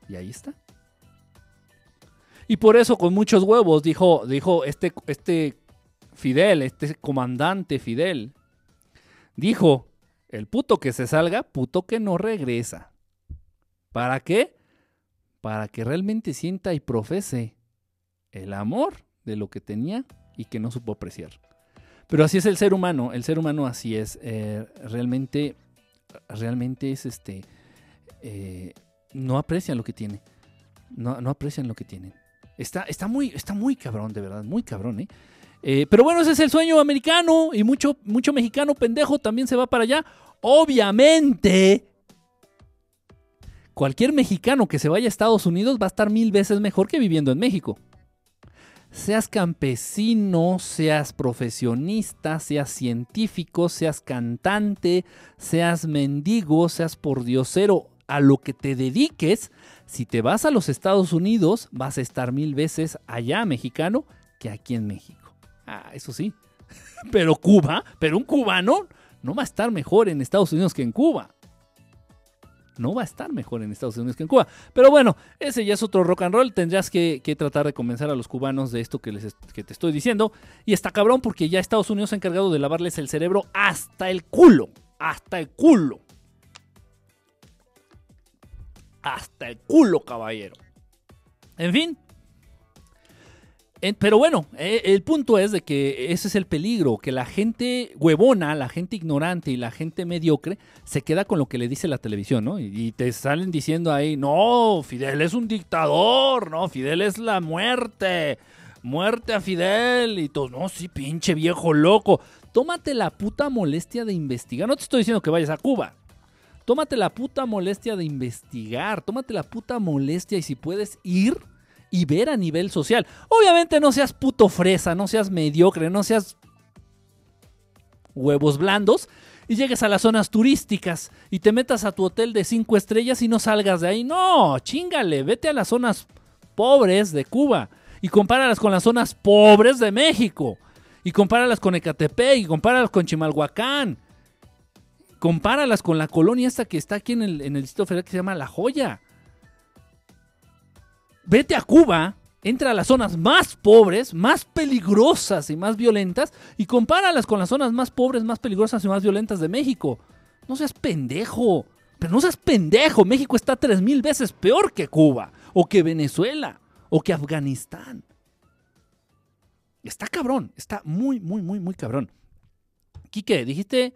B: Y ahí está. Y por eso con muchos huevos dijo, dijo este, este Fidel, este comandante Fidel, Dijo, el puto que se salga, puto que no regresa. ¿Para qué? Para que realmente sienta y profese el amor de lo que tenía y que no supo apreciar. Pero así es el ser humano, el ser humano así es. Eh, realmente, realmente es este. Eh, no aprecian lo que tiene. No, no aprecian lo que tienen. Está, está, muy, está muy cabrón, de verdad, muy cabrón, ¿eh? Eh, pero bueno, ese es el sueño americano y mucho, mucho mexicano pendejo también se va para allá. Obviamente, cualquier mexicano que se vaya a Estados Unidos va a estar mil veces mejor que viviendo en México. Seas campesino, seas profesionista, seas científico, seas cantante, seas mendigo, seas pordiosero, a lo que te dediques, si te vas a los Estados Unidos, vas a estar mil veces allá mexicano que aquí en México. Ah, eso sí. Pero Cuba, pero un cubano no va a estar mejor en Estados Unidos que en Cuba. No va a estar mejor en Estados Unidos que en Cuba. Pero bueno, ese ya es otro rock and roll. Tendrás que, tratar de convencer a los cubanos de esto que, les, que te estoy diciendo. Y está cabrón porque ya Estados Unidos se ha encargado de lavarles el cerebro hasta el culo. Hasta el culo. Hasta el culo, caballero. En fin, pero bueno, eh, el punto es de que ese es el peligro, que la gente huevona, la gente ignorante y la gente mediocre se queda con lo que le dice la televisión, ¿no? Y, te salen diciendo ahí, no, Fidel es un dictador, no, Fidel es la muerte, muerte a Fidel y todo, no, sí, pinche viejo loco. Tómate la puta molestia de investigar, no te estoy diciendo que vayas a Cuba. Tómate la puta molestia de investigar, tómate la puta molestia y si puedes ir y ver a nivel social. Obviamente no seas puto fresa, no seas mediocre, no seas huevos blandos y llegues a las zonas turísticas y te metas a tu hotel de cinco estrellas y no salgas de ahí. No, chingale, vete a las zonas pobres de Cuba y compáralas con las zonas pobres de México y compáralas con Ecatepec y compáralas con Chimalhuacán. Compáralas con la colonia esta que está aquí en el, en el Distrito Federal que se llama La Joya vete a Cuba, entra a las zonas más pobres, más peligrosas y más violentas y compáralas con las zonas más pobres, más peligrosas y más violentas de México. No seas pendejo. Pero no seas pendejo. México está tres mil veces peor que Cuba, o que Venezuela, o que Afganistán. Está cabrón, está muy, muy, muy, muy cabrón. Quique, dijiste,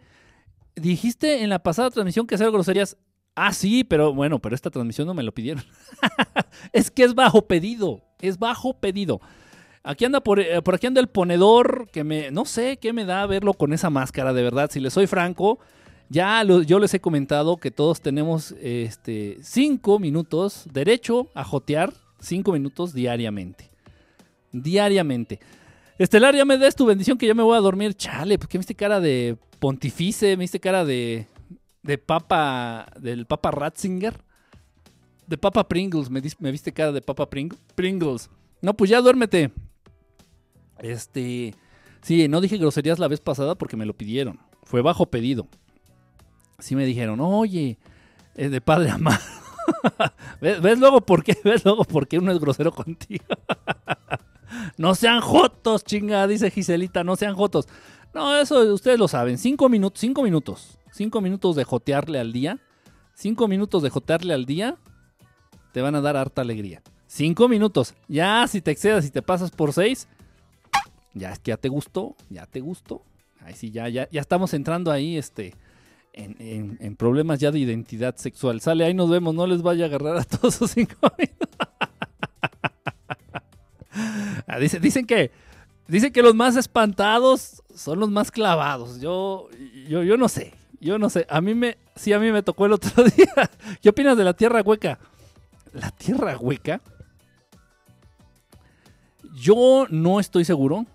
B: dijiste en la pasada transmisión que hacer groserías. Ah, sí, pero bueno, pero esta transmisión no me lo pidieron. es que es bajo pedido, es bajo pedido. Aquí anda por, eh, por, aquí anda el ponedor que me no sé qué me da verlo con esa máscara de verdad. Si le soy franco, ya yo les he comentado que todos tenemos este cinco minutos derecho a jotear cinco minutos diariamente, diariamente. Estelar, ya me des tu bendición que ya me voy a dormir. Chale, porque me viste cara de pontifice, me viste cara de de papa del papa Ratzinger, de papa Pringles, me, viste cara de papa Pringles. No, pues ya duérmete. Este. Sí, no dije groserías la vez pasada porque me lo pidieron. Fue bajo pedido. Sí me dijeron, oye, es de padre amado. ¿Ves, luego por qué? ¿Ves luego por qué uno es grosero contigo? no sean jotos, chinga, dice Giselita, no sean jotos. No, eso ustedes lo saben. Cinco minutos, cinco minutos. Cinco minutos de jotearle al día. Cinco minutos de jotearle al día te van a dar harta alegría. Cinco minutos. Ya si te excedas y te pasas por seis, ya es que ya te gustó, ya te gustó. Ahí sí, ya, ya, ya estamos entrando ahí, este, en, problemas ya de identidad sexual. Sale, ahí nos vemos, no les vaya a agarrar a todos sus cinco minutos. Ah, dicen, que, dicen que los más espantados son los más clavados. Yo, yo, yo no sé, yo no sé. A mí me, sí, a mí me tocó el otro día. ¿Qué opinas de la tierra hueca? ¿La tierra hueca? Yo no estoy seguro.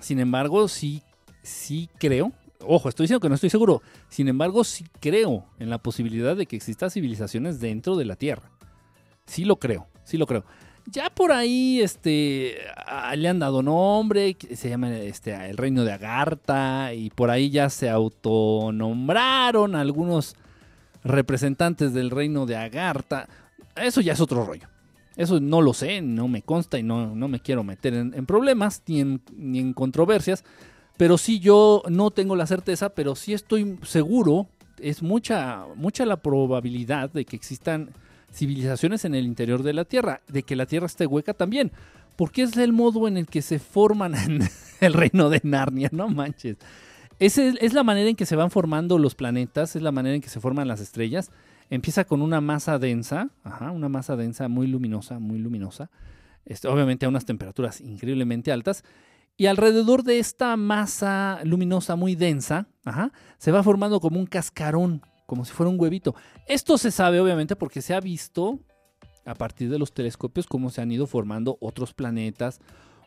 B: Sin embargo, sí, sí creo. Ojo, estoy diciendo que no estoy seguro. Sin embargo, sí creo en la posibilidad de que existan civilizaciones dentro de la Tierra. Sí lo creo, sí lo creo. Ya por ahí este, le han dado nombre, se llama este, el reino de Agartha, y por ahí ya se autonombraron algunos representantes del reino de Agartha. Eso ya es otro rollo. Eso no lo sé, no me consta y no, no me quiero meter en, problemas ni en, ni en, controversias. Pero sí yo no tengo la certeza, pero sí estoy seguro, es mucha, mucha la probabilidad de que existan civilizaciones en el interior de la Tierra, de que la Tierra esté hueca también. Porque es el modo en el que se forman el reino de Narnia, no manches. Es, es la manera en que se van formando los planetas, es la manera en que se forman las estrellas Empieza con una masa densa, una masa densa muy luminosa, muy luminosa. Este, obviamente a unas temperaturas increíblemente altas. Y alrededor de esta masa luminosa muy densa, se va formando como un cascarón, como si fuera un huevito. Esto se sabe obviamente porque se ha visto a partir de los telescopios cómo se han ido formando otros planetas,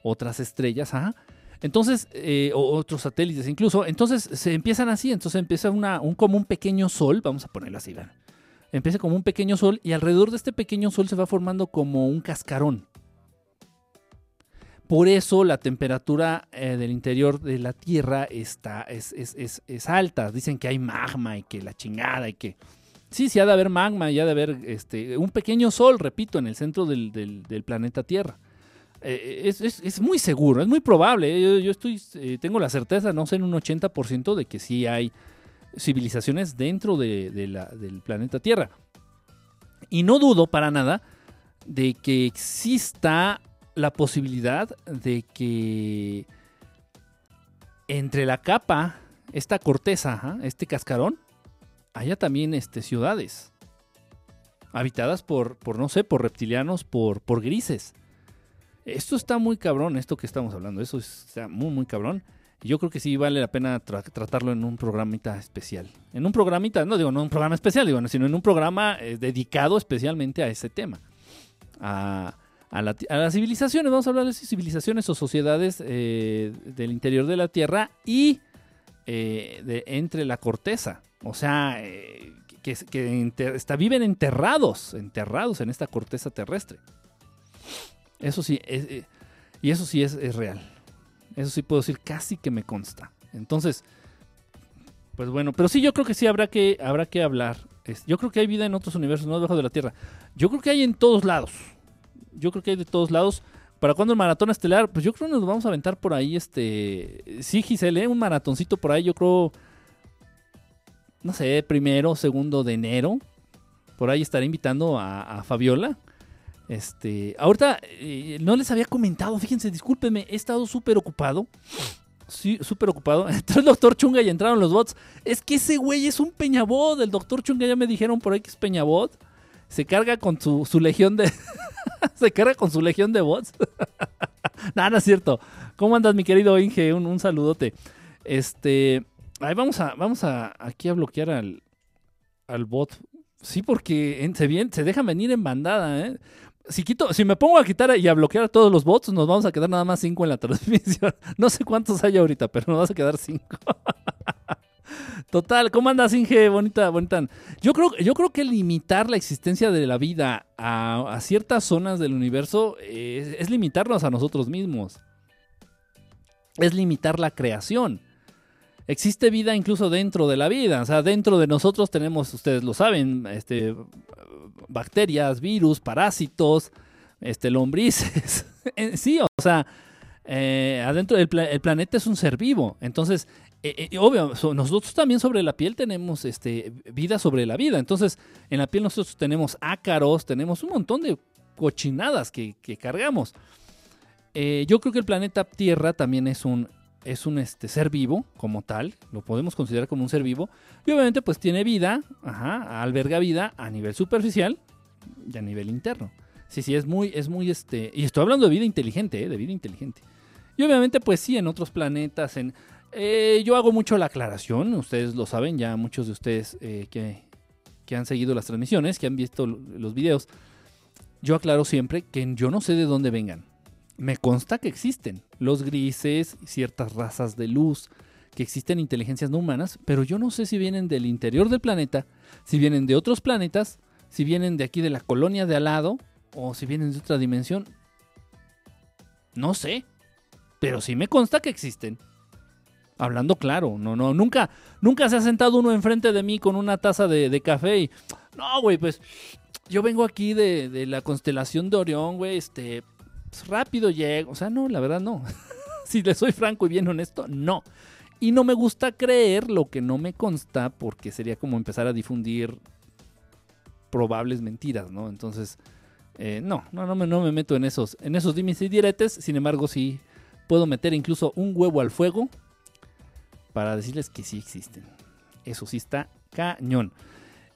B: otras estrellas, Entonces, eh, otros satélites incluso. Entonces se empiezan así, entonces empieza una, un, como un pequeño sol, vamos a ponerlo así, ¿verdad? empieza como un pequeño sol y alrededor de este pequeño sol se va formando como un cascarón. Por eso la temperatura eh, del interior de la Tierra está, es, es, alta. Dicen que hay magma y que la chingada y que... Sí, sí ha de haber magma y ha de haber este, un pequeño sol, repito, en el centro del, planeta Tierra. Eh, es, muy seguro, es muy probable. ¿eh? Yo, estoy, tengo la certeza, no sé, en un 80% de que sí hay civilizaciones dentro de, del planeta Tierra. Y no dudo para nada de que exista la posibilidad de que entre la capa, esta corteza, este cascarón, haya también este, ciudades habitadas por, por, no sé, por reptilianos, por, por grises. Esto está muy cabrón, esto que estamos hablando, eso está muy, muy cabrón yo creo que sí vale la pena tratarlo en un programita especial. En un programita, no digo, no un programa especial, digo, sino en un programa eh, dedicado especialmente a ese tema. A, las civilizaciones, vamos a hablar de civilizaciones o sociedades eh, del interior de la Tierra y eh, de, entre la corteza. O sea, que, está, viven enterrados, enterrados en esta corteza terrestre. Eso sí, y eso sí es real. Eso sí puedo decir, casi que me consta. Entonces, pues bueno, pero sí yo creo que sí habrá que, habrá que hablar. Yo creo que hay vida en otros universos, no debajo de la Tierra. Yo creo que hay en todos lados. Yo creo que hay de todos lados. ¿Para cuándo el maratón estelar? Pues yo creo que nos vamos a aventar por ahí, este... Sí, Giselle, ¿eh? un maratoncito por ahí, yo creo... No sé, primero, segundo de enero. Por ahí estaré invitando a Fabiola este, ahorita eh, no les había comentado, fíjense, discúlpenme, he estado súper ocupado. sí, súper ocupado. Entró el doctor Chunga y entraron los bots. Es que ese güey es un peñabot. El doctor Chunga ya me dijeron por ahí que es peñabot. Se carga con su, su legión de. se carga con su legión de bots. Nada, no es cierto. ¿Cómo andas, mi querido Inge? Un, un saludote. Este. Ahí vamos a. Vamos a. Aquí a bloquear al. Al bot. Sí, porque se, bien, se dejan venir en bandada, ¿eh? Si, quito, si me pongo a quitar y a bloquear a todos los bots, nos vamos a quedar nada más cinco en la transmisión. No sé cuántos hay ahorita, pero nos vamos a quedar cinco. Total, ¿cómo andas, Inge? Bonita, bonita. Yo creo, yo creo que limitar la existencia de la vida a, ciertas zonas del universo es, es, limitarnos a nosotros mismos. Es limitar la creación. Existe vida incluso dentro de la vida. O sea, dentro de nosotros tenemos, ustedes lo saben, este, bacterias, virus, parásitos, este, lombrices. sí, o sea, eh, adentro del el planeta es un ser vivo. Entonces, eh, eh, obvio, nosotros también sobre la piel tenemos este, vida sobre la vida. Entonces, en la piel nosotros tenemos ácaros, tenemos un montón de cochinadas que, cargamos. yo creo que el planeta Tierra también es un, es un este, ser vivo como tal, lo podemos considerar como un ser vivo, y obviamente pues tiene vida, ajá, alberga vida a nivel superficial y a nivel interno. Sí, sí, es muy, es muy, este, y estoy hablando de vida inteligente, ¿eh? de vida inteligente. Y obviamente pues sí, en otros planetas, en... Eh, yo hago mucho la aclaración, ustedes lo saben, ya muchos de ustedes eh, que, que han seguido las transmisiones, que han visto los videos, yo aclaro siempre que yo no sé de dónde vengan me consta que existen los grises, ciertas razas de luz, que existen inteligencias no humanas, pero yo no sé si vienen del interior del planeta, si vienen de otros planetas, si vienen de aquí de la colonia de al lado, o si vienen de otra dimensión. No sé, pero sí me consta que existen. Hablando claro, no, no, nunca, nunca se ha sentado uno enfrente de mí con una taza de, café y, no, güey, pues yo vengo aquí de, de la constelación de Orión, güey, este, rápido llego. O sea, no, la verdad no. si le soy franco y bien honesto, no. Y no me gusta creer lo que no me consta porque sería como empezar a difundir probables mentiras, ¿no? Entonces, eh, no, no, no me, no me meto en esos, en esos dimes y diretes. Sin embargo, sí puedo meter incluso un huevo al fuego para decirles que sí existen. Eso sí está cañón.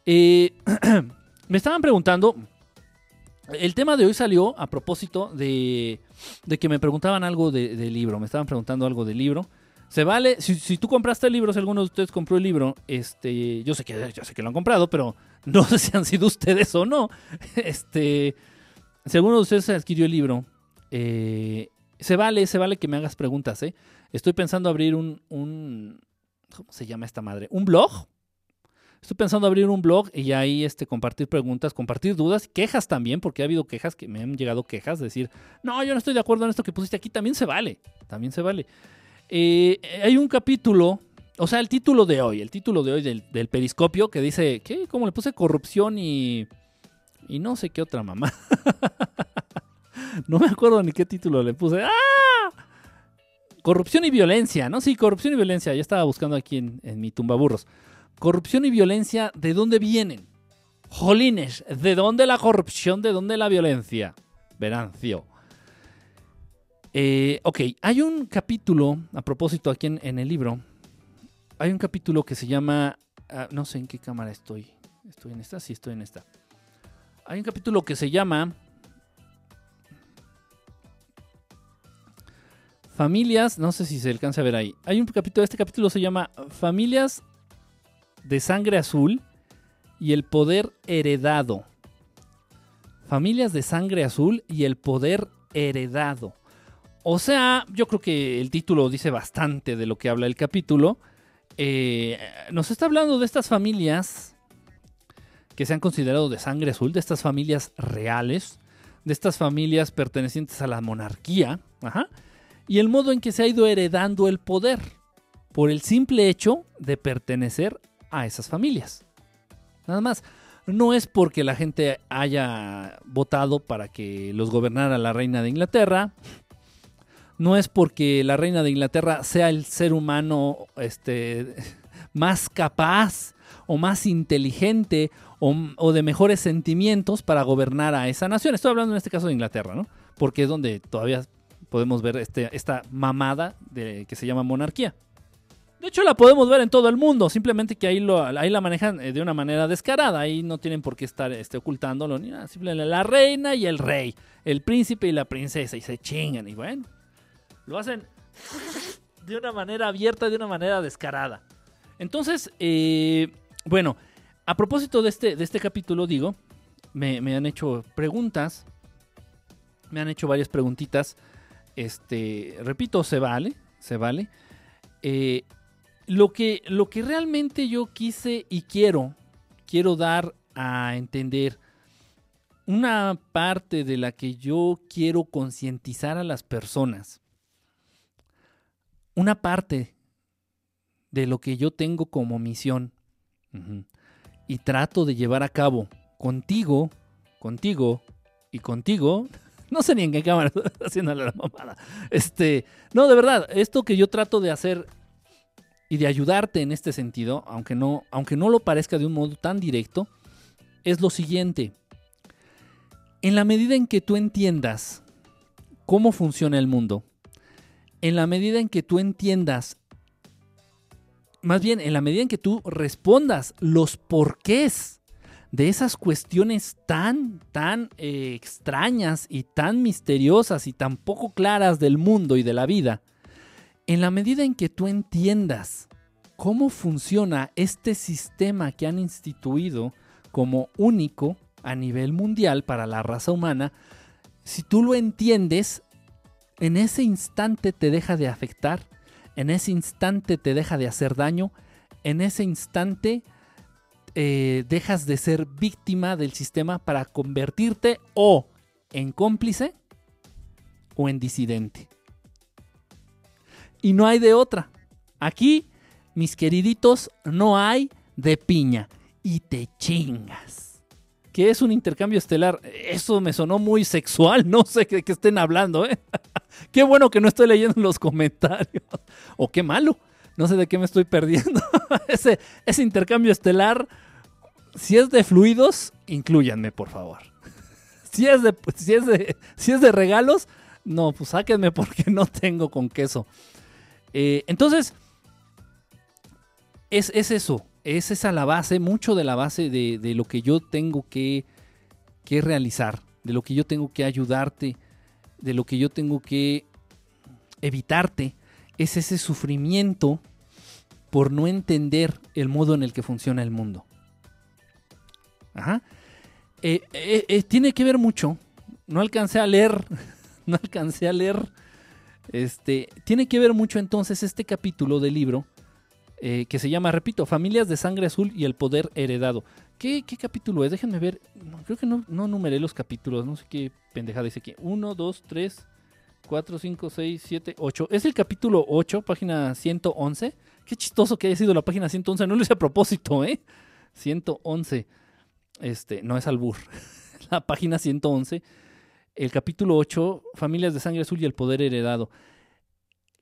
B: Eh, me estaban preguntando, el tema de hoy salió a propósito de, que me preguntaban algo del libro. Me estaban preguntando algo del libro. Se vale, si, tú compraste el libro, si alguno de ustedes compró el libro, este, yo sé que, yo sé que lo han comprado, pero no sé si han sido ustedes o no. Este, si alguno de ustedes adquirió el libro, eh, se vale, se vale que me hagas preguntas, ¿eh? Estoy pensando abrir un, un, ¿cómo se llama esta madre? Un blog Estoy pensando abrir un blog y ahí este, compartir preguntas, compartir dudas, quejas también, porque ha habido quejas que me han llegado quejas, decir, no, yo no estoy de acuerdo en esto que pusiste aquí, también se vale, también se vale. Eh, hay un capítulo, o sea, el título de hoy, el título de hoy del, periscopio que dice, ¿qué? Como le puse corrupción y... y no sé qué otra mamá. no me acuerdo ni qué título le puse. ¡Ah! Corrupción y violencia, ¿no? Sí, corrupción y violencia. Ya estaba buscando aquí en, en mi tumbaburros. Corrupción y violencia, ¿de dónde vienen? Jolines, ¿de dónde la corrupción? ¿De dónde la violencia? Verancio. Eh, ok, hay un capítulo, a propósito aquí en, el libro, hay un capítulo que se llama, ah, no sé en qué cámara estoy, estoy en esta, sí estoy en esta. Hay un capítulo que se llama Familias, no sé si se alcanza a ver ahí. Hay un capítulo, este capítulo se llama Familias de sangre azul y el poder heredado. Familias de sangre azul y el poder heredado. O sea, yo creo que el título dice bastante de lo que habla el capítulo. Eh, nos está hablando de estas familias que se han considerado de sangre azul, de estas familias reales, de estas familias pertenecientes a la monarquía, y el modo en que se ha ido heredando el poder por el simple hecho de pertenecer a esas familias. Nada más. No es porque la gente haya votado para que los gobernara la reina de Inglaterra. No es porque la reina de Inglaterra sea el ser humano este, más capaz o más inteligente o, o, de mejores sentimientos para gobernar a esa nación. Estoy hablando en este caso de Inglaterra, ¿no? Porque es donde todavía podemos ver este, esta mamada de, que se llama monarquía. De hecho, la podemos ver en todo el mundo, simplemente que ahí, lo, ahí la manejan eh, de una manera descarada, ahí no tienen por qué estar este, ocultándolo ni nada, simplemente la reina y el rey, el príncipe y la princesa, y se chingan, y bueno, lo hacen de una manera abierta, de una manera descarada. Entonces, eh, bueno, a propósito de este, de este capítulo, digo, me, me han hecho preguntas, me han hecho varias preguntitas, este, repito, se vale, se vale. Eh, lo que, lo que realmente yo quise y quiero, quiero dar a entender, una parte de la que yo quiero concientizar a las personas, una parte de lo que yo tengo como misión y trato de llevar a cabo contigo, contigo y contigo. No sé ni en qué cámara haciéndole la mamada. Este, no, de verdad, esto que yo trato de hacer y de ayudarte en este sentido, aunque no, aunque no lo parezca de un modo tan directo, es lo siguiente. En la medida en que tú entiendas cómo funciona el mundo, en la medida en que tú entiendas, más bien en la medida en que tú respondas los porqués de esas cuestiones tan, tan eh, extrañas y tan misteriosas y tan poco claras del mundo y de la vida, en la medida en que tú entiendas cómo funciona este sistema que han instituido como único a nivel mundial para la raza humana, si tú lo entiendes, en ese instante te deja de afectar, en ese instante te deja de hacer daño, en ese instante eh, dejas de ser víctima del sistema para convertirte o en cómplice o en disidente. Y no hay de otra. Aquí, mis queriditos, no hay de piña. Y te chingas. ¿Qué es un intercambio estelar? Eso me sonó muy sexual. No sé de qué estén hablando. ¿eh? qué bueno que no estoy leyendo los comentarios. O qué malo. No sé de qué me estoy perdiendo. ese, intercambio estelar, si es de fluidos, incluyanme, por favor. Si es de, si es de, si es de regalos, no, pues sáquenme porque no tengo con queso. Eh, entonces, es, eso, es esa la base, mucho de la base de, lo que yo tengo que, que, realizar, de lo que yo tengo que ayudarte, de lo que yo tengo que evitarte, es ese sufrimiento por no entender el modo en el que funciona el mundo. Ajá. Eh, eh, tiene que ver mucho, no alcancé a leer, no alcancé a leer este, tiene que ver mucho entonces este capítulo del libro eh, que se llama, repito, Familias de Sangre Azul y el Poder Heredado. ¿Qué, capítulo es? Déjenme ver. creo que no, no numeré los capítulos. No sé qué pendejada dice aquí. 1, 2, 3, 4, 5, 6, 7, 8. Es el capítulo 8, página 111. Qué chistoso que haya sido la página 111. No lo hice a propósito, ¿eh? 111. Este, no es albur. la página 111 el capítulo 8, Familias de Sangre Azul y el Poder Heredado.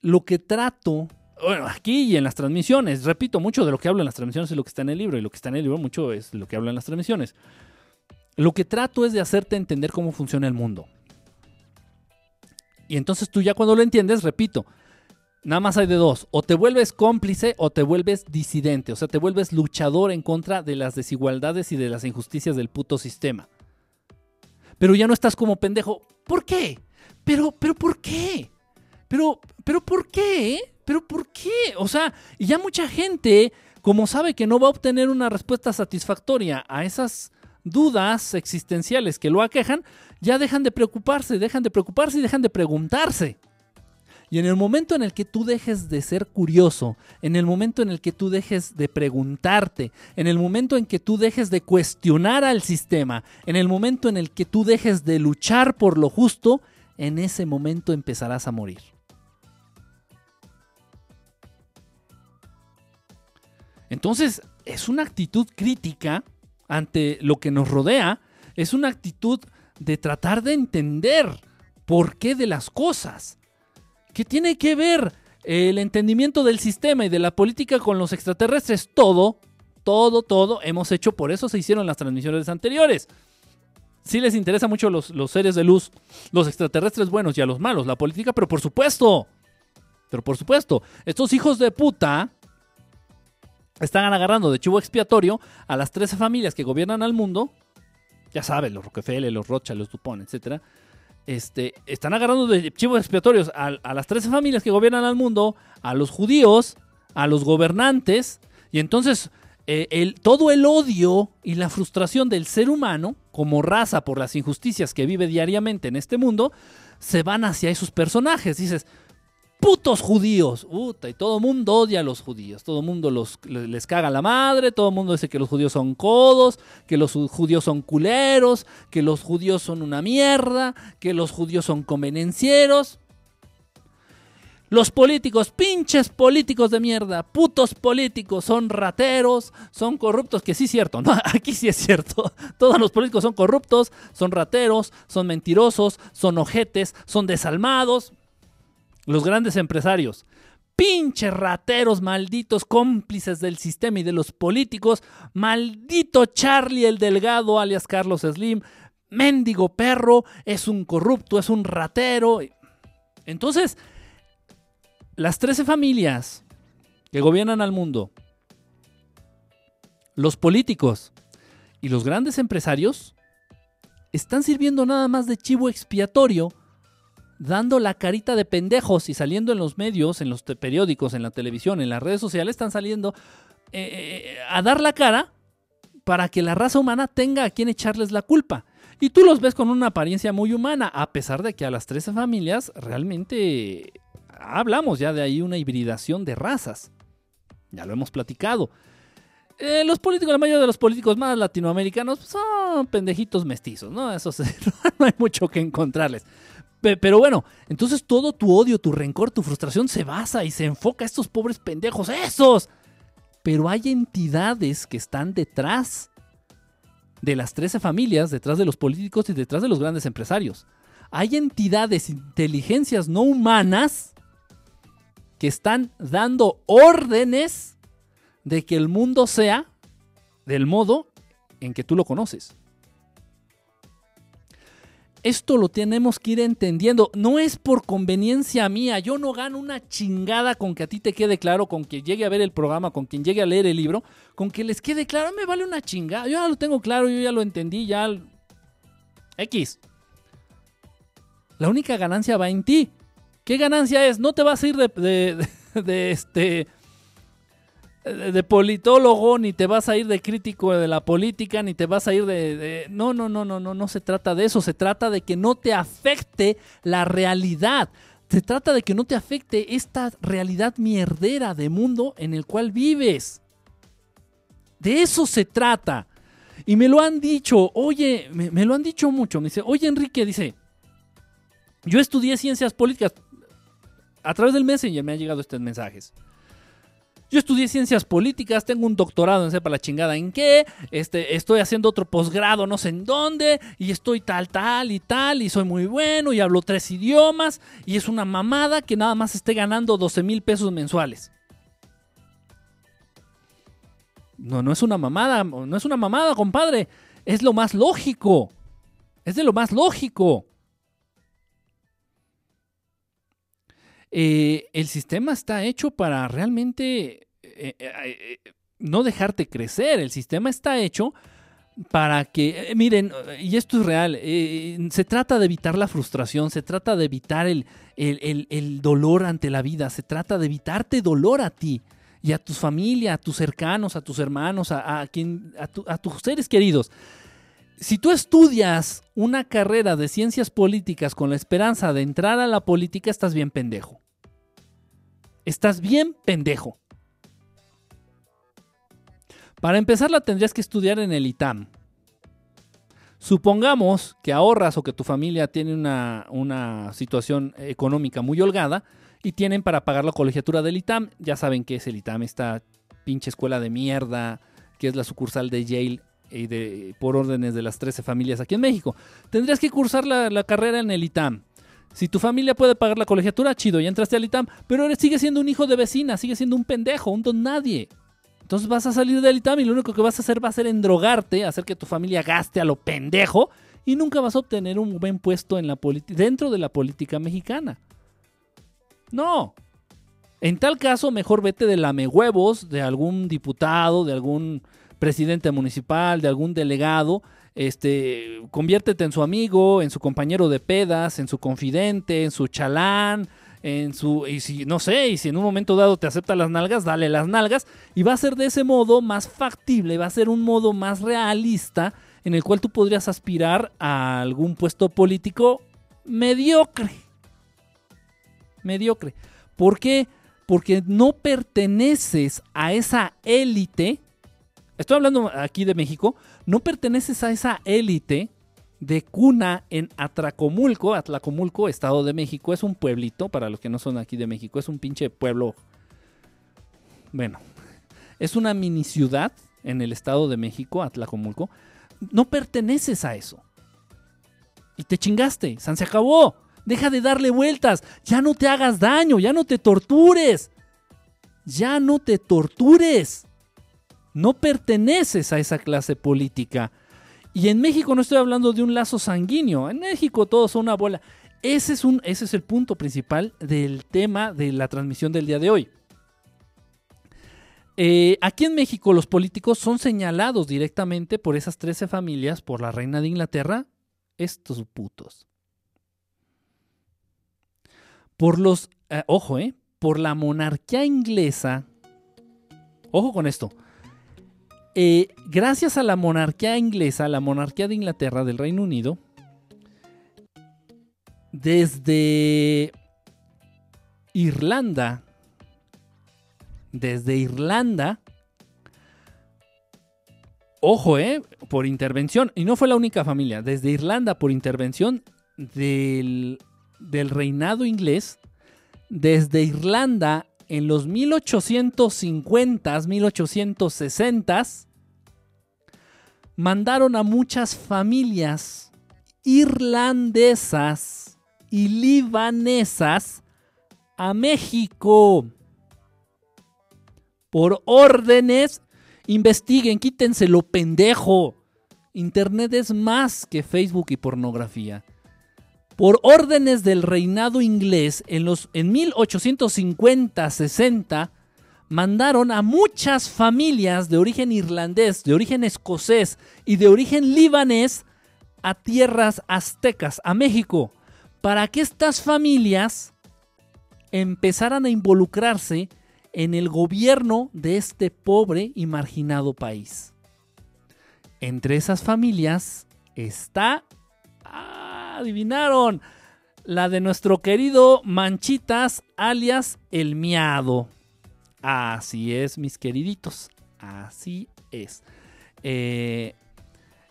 B: Lo que trato, bueno, aquí y en las transmisiones, repito, mucho de lo que hablo en las transmisiones es lo que está en el libro, y lo que está en el libro mucho es lo que hablo en las transmisiones. Lo que trato es de hacerte entender cómo funciona el mundo. Y entonces tú ya cuando lo entiendes, repito, nada más hay de dos, o te vuelves cómplice o te vuelves disidente, o sea, te vuelves luchador en contra de las desigualdades y de las injusticias del puto sistema pero ya no estás como pendejo. ¿Por qué? Pero, pero, ¿por qué? Pero, pero, ¿por qué? Pero, ¿por qué? O sea, y ya mucha gente, como sabe que no va a obtener una respuesta satisfactoria a esas dudas existenciales que lo aquejan, ya dejan de preocuparse, dejan de preocuparse y dejan de preguntarse. Y en el momento en el que tú dejes de ser curioso, en el momento en el que tú dejes de preguntarte, en el momento en que tú dejes de cuestionar al sistema, en el momento en el que tú dejes de luchar por lo justo, en ese momento empezarás a morir. Entonces, es una actitud crítica ante lo que nos rodea, es una actitud de tratar de entender por qué de las cosas. ¿Qué tiene que ver el entendimiento del sistema y de la política con los extraterrestres? Todo, todo, todo hemos hecho, por eso se hicieron las transmisiones anteriores. sí les interesa mucho los, los seres de luz, los extraterrestres buenos y a los malos, la política, pero por supuesto, pero por supuesto, estos hijos de puta están agarrando de chivo expiatorio a las 13 familias que gobiernan al mundo, ya saben, los Rockefeller, los Rothschild, los Dupont, etcétera, este, están agarrando de chivos expiatorios a, a, las 13 familias que gobiernan al mundo, a los judíos, a los gobernantes, y entonces eh, el, todo el odio y la frustración del ser humano, como raza por las injusticias que vive diariamente en este mundo, se van hacia esos personajes. Dices, putos judíos. Puta, y todo mundo odia a los judíos. Todo mundo los, les caga la madre. Todo mundo dice que los judíos son codos. Que los judíos son culeros. Que los judíos son una mierda. Que los judíos son convenencieros. Los políticos, pinches políticos de mierda, putos políticos, son rateros, son corruptos, que sí es cierto, ¿no? Aquí sí es cierto. Todos los políticos son corruptos, son rateros, son mentirosos, son ojetes, son desalmados. Los grandes empresarios, pinches rateros, malditos cómplices del sistema y de los políticos, maldito Charlie el Delgado, alias Carlos Slim, mendigo perro, es un corrupto, es un ratero. Entonces, las 13 familias que gobiernan al mundo, los políticos y los grandes empresarios están sirviendo nada más de chivo expiatorio dando la carita de pendejos y saliendo en los medios, en los periódicos, en la televisión, en las redes sociales, están saliendo eh, a dar la cara para que la raza humana tenga a quien echarles la culpa. Y tú los ves con una apariencia muy humana, a pesar de que a las 13 familias realmente hablamos ya de ahí una hibridación de razas. Ya lo hemos platicado. Eh, los políticos, la mayoría de los políticos más latinoamericanos son pendejitos mestizos, ¿no? Eso no hay mucho que encontrarles. Pero bueno, entonces todo tu odio, tu rencor, tu frustración se basa y se enfoca a estos pobres pendejos, esos. Pero hay entidades que están detrás de las 13 familias, detrás de los políticos y detrás de los grandes empresarios. Hay entidades, inteligencias no humanas que están dando órdenes de que el mundo sea del modo en que tú lo conoces. Esto lo tenemos que ir entendiendo. No es por conveniencia mía. Yo no gano una chingada con que a ti te quede claro, con que llegue a ver el programa, con quien llegue a leer el libro, con que les quede claro. Me vale una chingada. Yo ya lo tengo claro, yo ya lo entendí, ya. X. La única ganancia va en ti. ¿Qué ganancia es? No te vas a ir de, de, de este de politólogo, ni te vas a ir de crítico de la política, ni te vas a ir de, No, no, no, no, no, no se trata de eso, se trata de que no te afecte la realidad. Se trata de que no te afecte esta realidad mierdera de mundo en el cual vives. De eso se trata. Y me lo han dicho, oye, me, me lo han dicho mucho. Me dice, oye Enrique, dice, yo estudié ciencias políticas. A través del Messenger me han llegado estos mensajes. Yo estudié ciencias políticas, tengo un doctorado en sepa la chingada en qué, este, estoy haciendo otro posgrado no sé en dónde, y estoy tal, tal y tal, y soy muy bueno, y hablo tres idiomas, y es una mamada que nada más esté ganando 12 mil pesos mensuales. No, no es una mamada, no es una mamada, compadre. Es lo más lógico. Es de lo más lógico. Eh, el sistema está hecho para realmente eh, eh, no dejarte crecer. El sistema está hecho para que, miren, y esto es real, se trata de evitar la frustración, se trata de evitar el, el, dolor ante la vida, se trata de evitarte dolor a ti y a tu familia, a tus cercanos, a tus hermanos, a, quien, a tus seres queridos. Si tú estudias una carrera de ciencias políticas con la esperanza de entrar a la política, estás bien pendejo. Estás bien pendejo. Para empezar la tendrías que estudiar en el ITAM. Supongamos que ahorras o que tu familia tiene una, una, situación económica muy holgada y tienen para pagar la colegiatura del ITAM. Ya saben qué es el ITAM, esta pinche escuela de mierda que es la sucursal de Yale y de, por órdenes de las 13 familias aquí en México. Tendrías que cursar la, la carrera en el ITAM. Si tu familia puede pagar la colegiatura, chido, ya entraste al ITAM, pero sigue siendo un hijo de vecina, sigue siendo un pendejo, un don nadie. Entonces vas a salir del ITAM y lo único que vas a hacer va a ser endrogarte, hacer que tu familia gaste a lo pendejo y nunca vas a obtener un buen puesto en la dentro de la política mexicana. No. En tal caso, mejor vete de lamehuevos de algún diputado, de algún presidente municipal, de algún delegado, este, conviértete en su amigo, en su compañero de pedas, en su confidente, en su chalán, en su, y si, no sé, y si en un momento dado te acepta las nalgas, dale las nalgas, y va a ser de ese modo más factible, va a ser un modo más realista en el cual tú podrías aspirar a algún puesto político mediocre. Mediocre. ¿Por qué? Porque no perteneces a esa élite estoy hablando aquí de México, no perteneces a esa élite de cuna en Atracomulco, Atlacomulco, Estado de México, es un pueblito, para los que no son aquí de México, es un pinche pueblo, bueno, es una mini ciudad en el Estado de México, Atlacomulco, no perteneces a eso. Y te chingaste, San se acabó. Deja de darle vueltas, ya no te hagas daño, ya no te tortures. Ya no te tortures no perteneces a esa clase política. Y en México no estoy hablando de un lazo sanguíneo, en México todos son una bola. Ese es, el punto principal del tema de la transmisión del día de hoy. Eh, aquí en México los políticos son señalados directamente por esas 13 familias, por la reina de Inglaterra, estos putos. Por los, eh, ojo, eh, por la monarquía inglesa, ojo con esto, eh, gracias a la monarquía inglesa, la monarquía de Inglaterra, del Reino Unido, desde Irlanda, desde Irlanda, ojo, eh, por intervención, y no fue la única familia, desde Irlanda por intervención del, del reinado inglés, desde Irlanda en los 1850, 1860, mandaron a muchas familias irlandesas y libanesas a México. Por órdenes, investiguen, quítenselo pendejo. Internet es más que Facebook y pornografía. Por órdenes del reinado inglés en, los, en 1850-60, mandaron a muchas familias de origen irlandés, de origen escocés y de origen libanés a tierras aztecas, a México, para que estas familias empezaran a involucrarse en el gobierno de este pobre y marginado país. Entre esas familias está, ah, adivinaron, la de nuestro querido Manchitas, alias el Miado. Así es, mis queriditos. Así es. Eh,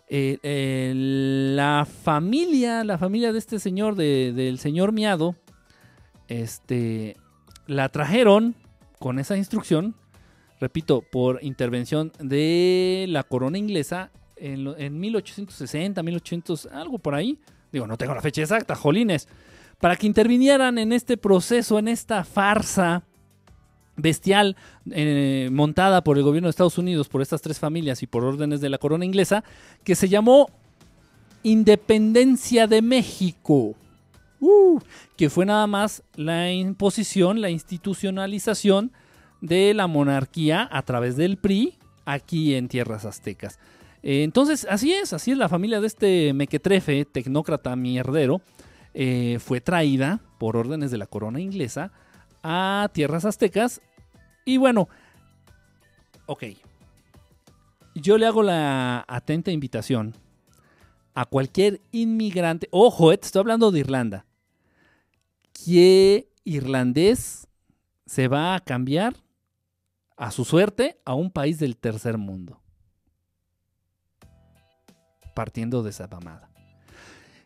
B: eh, la familia, la familia de este señor, del señor Miado, este, la trajeron con esa instrucción, repito, por intervención de la corona inglesa en, en 1860, 1800, algo por ahí. Digo, no tengo la fecha exacta, jolines. Para que intervinieran en este proceso, en esta farsa bestial eh, montada por el gobierno de Estados Unidos, por estas tres familias y por órdenes de la corona inglesa, que se llamó Independencia de México. Uh, que fue nada más la imposición, la institucionalización de la monarquía a través del PRI aquí en tierras aztecas. Eh, entonces, así es, así es la familia de este mequetrefe, tecnócrata mierdero, eh, fue traída por órdenes de la corona inglesa a tierras aztecas. Y bueno, ok. Yo le hago la atenta invitación a cualquier inmigrante. Ojo, eh, estoy hablando de Irlanda. Que irlandés se va a cambiar a su suerte a un país del tercer mundo. Partiendo de esa pamada.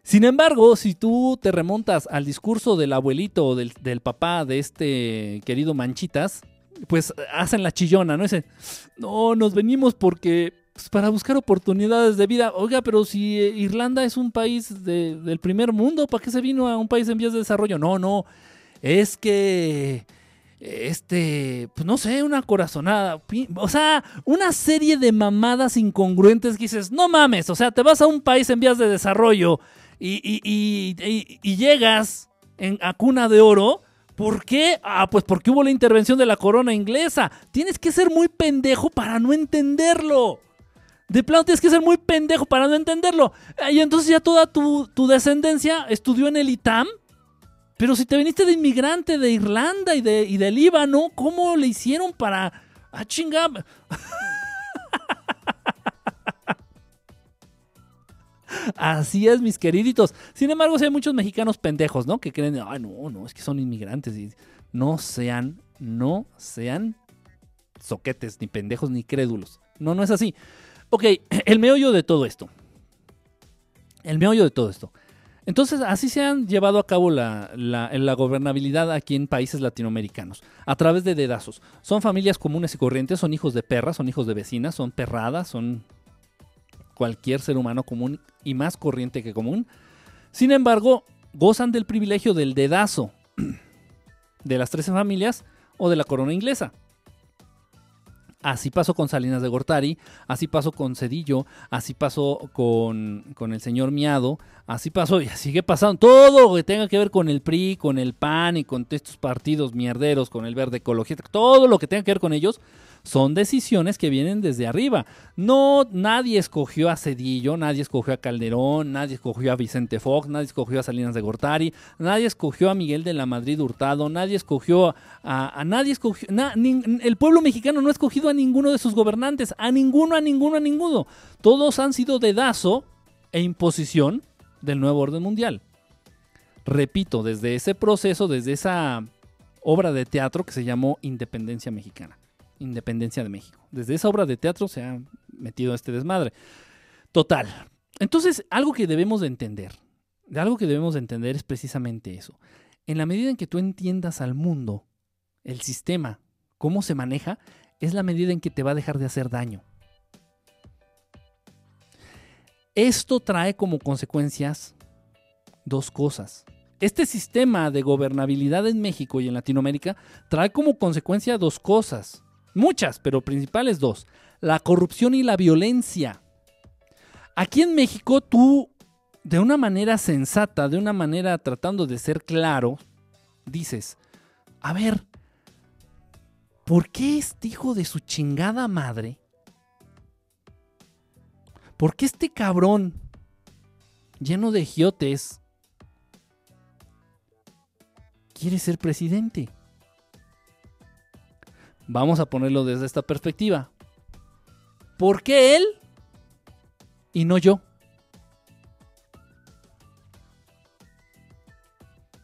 B: Sin embargo, si tú te remontas al discurso del abuelito o del, papá de este querido Manchitas, pues hacen la chillona, ¿no? Dicen, no, nos venimos porque pues, para buscar oportunidades de vida. Oiga, pero si Irlanda es un país del primer mundo, ¿para qué se vino a un país en vías de desarrollo? No, no, es que este, pues no sé, una corazonada, o sea, una serie de mamadas incongruentes que dices, no mames, o sea, te vas a un país en vías de desarrollo y, llegas en, a cuna de oro. ¿Por qué? Ah, pues porque hubo la intervención de la corona inglesa. Tienes que ser muy pendejo para no entenderlo. De plano tienes que ser muy pendejo para no entenderlo. Y entonces ya toda tu, tu descendencia estudió en el ITAM pero si te viniste de inmigrante de Irlanda y, de, y del Líbano, ¿cómo le hicieron para... Ah, chingar? Así es, mis queriditos. Sin embargo, hay muchos mexicanos pendejos, ¿no? Que creen, ay, no, no, es que son inmigrantes. Y no sean, no sean soquetes, ni pendejos, ni crédulos. No, no es así. Ok, el meollo de todo esto. El meollo de todo esto. Entonces, así se han llevado a cabo la, gobernabilidad aquí en países latinoamericanos, a través de dedazos. Son familias comunes y corrientes, son hijos de perras, son hijos de vecinas, son perradas, son cualquier ser humano común y más corriente que común. Sin embargo, gozan del privilegio del dedazo de las 13 familias o de la corona inglesa. Así pasó con Salinas de Gortari, así pasó con Cedillo, así pasó con, con, el señor Miado, así pasó y sigue pasando. Todo lo que tenga que ver con el PRI, con el PAN y con estos partidos mierderos, con el verde ecologista, todo lo que tenga que ver con ellos, son decisiones que vienen desde arriba. No, nadie escogió a Cedillo, nadie escogió a Calderón, nadie escogió a Vicente Fox, nadie escogió a Salinas de Gortari, nadie escogió a Miguel de la Madrid Hurtado, nadie escogió a, nadie escogió, el pueblo mexicano no ha escogido a ninguno de sus gobernantes, a ninguno, a ninguno, a ninguno. Todos han sido dedazo e imposición del nuevo orden mundial. Repito, desde ese proceso, desde esa obra de teatro que se llamó Independencia Mexicana independencia de México. Desde esa obra de teatro se ha metido este desmadre. Total. Entonces, algo que debemos de entender, algo que debemos de entender es precisamente eso. En la medida en que tú entiendas al mundo, el sistema, cómo se maneja, es la medida en que te va a dejar de hacer daño. Esto trae como consecuencias dos cosas. Este sistema de gobernabilidad en México y en Latinoamérica trae como consecuencia dos cosas. Muchas, pero principales dos. La corrupción y la violencia. Aquí en México tú, de una manera sensata, de una manera tratando de ser claro, dices, a ver, ¿por qué este hijo de su chingada madre? ¿Por qué este cabrón lleno de giotes quiere ser presidente? Vamos a ponerlo desde esta perspectiva. ¿Por qué él y no yo?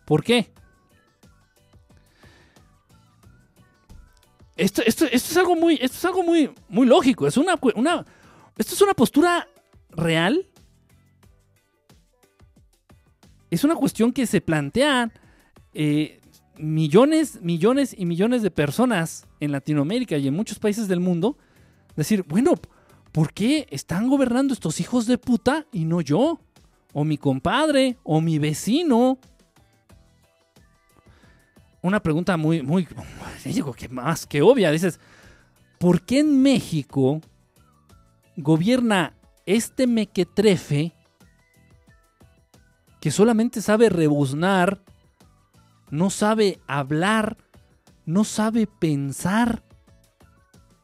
B: ¿Por qué? Esto, es algo muy, esto es algo muy, muy lógico. Es una, una, esto es una postura real. Es una cuestión que se plantea eh, millones, millones y millones de personas en Latinoamérica y en muchos países del mundo, decir, bueno, ¿por qué están gobernando estos hijos de puta y no yo? O mi compadre, o mi vecino. Una pregunta muy, muy, digo que más que obvia, dices, ¿por qué en México gobierna este mequetrefe que solamente sabe rebuznar no sabe hablar, no sabe pensar,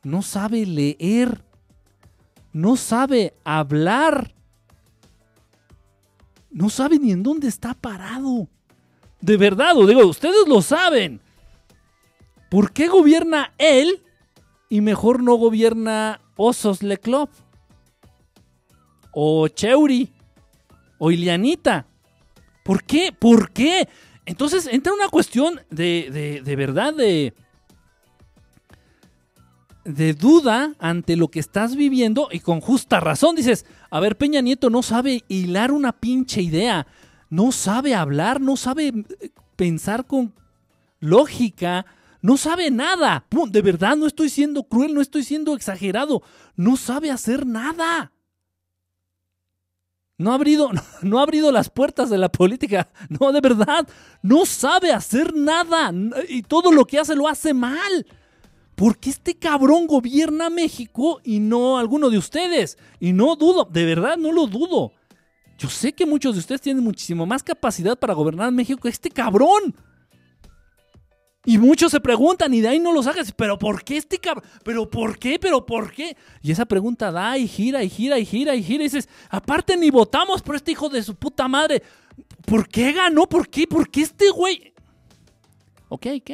B: no sabe leer, no sabe hablar, no sabe ni en dónde está parado. De verdad, lo digo, ustedes lo saben. ¿Por qué gobierna él y mejor no gobierna Osos Leclop? O Cheuri. O Ilianita. ¿Por qué? ¿Por qué? Entonces entra una cuestión de, de, verdad, de, de duda ante lo que estás viviendo y con justa razón. Dices, a ver, Peña Nieto no sabe hilar una pinche idea, no sabe hablar, no sabe eh, pensar con lógica, no sabe nada. De verdad, no estoy siendo cruel, no estoy siendo exagerado, no sabe hacer nada. No ha, abrido, no ha abrido las puertas de la política. No, de verdad. No sabe hacer nada. Y todo lo que hace lo hace mal. Porque este cabrón gobierna México y no alguno de ustedes. Y no dudo, de verdad no lo dudo. Yo sé que muchos de ustedes tienen muchísimo más capacidad para gobernar México que este cabrón. Y muchos se preguntan y de ahí no lo sacas. ¿Pero por qué este cabrón? ¿Pero por qué? ¿Pero por qué? Y esa pregunta da y gira y gira y gira y gira. Y dices, aparte ni votamos por este hijo de su puta madre. ¿Por qué ganó? ¿Por qué? ¿Por qué este güey? Ok, ok.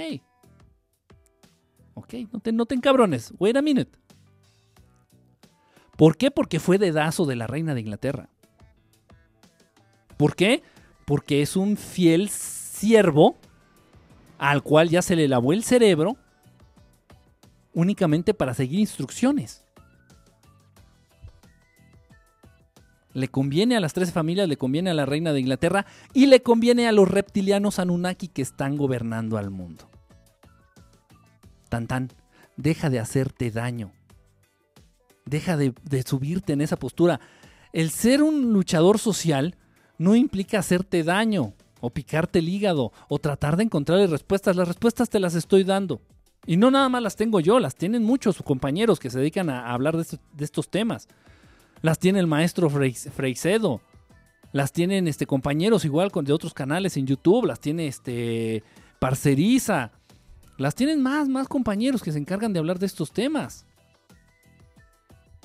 B: Ok, no te, no te encabrones. Wait a minute. ¿Por qué? Porque fue dedazo de la reina de Inglaterra. ¿Por qué? Porque es un fiel siervo al cual ya se le lavó el cerebro únicamente para seguir instrucciones. Le conviene a las tres familias, le conviene a la reina de Inglaterra y le conviene a los reptilianos Anunnaki que están gobernando al mundo. Tan tan, deja de hacerte daño. Deja de, de subirte en esa postura. El ser un luchador social no implica hacerte daño o picarte el hígado, o tratar de encontrarle respuestas. Las respuestas te las estoy dando. Y no nada más las tengo yo, las tienen muchos compañeros que se dedican a, hablar de, estos temas. Las tiene el maestro Freicedo. Las tienen este, compañeros igual de otros canales en YouTube. Las tiene este, Parceriza. Las tienen más, más compañeros que se encargan de hablar de estos temas.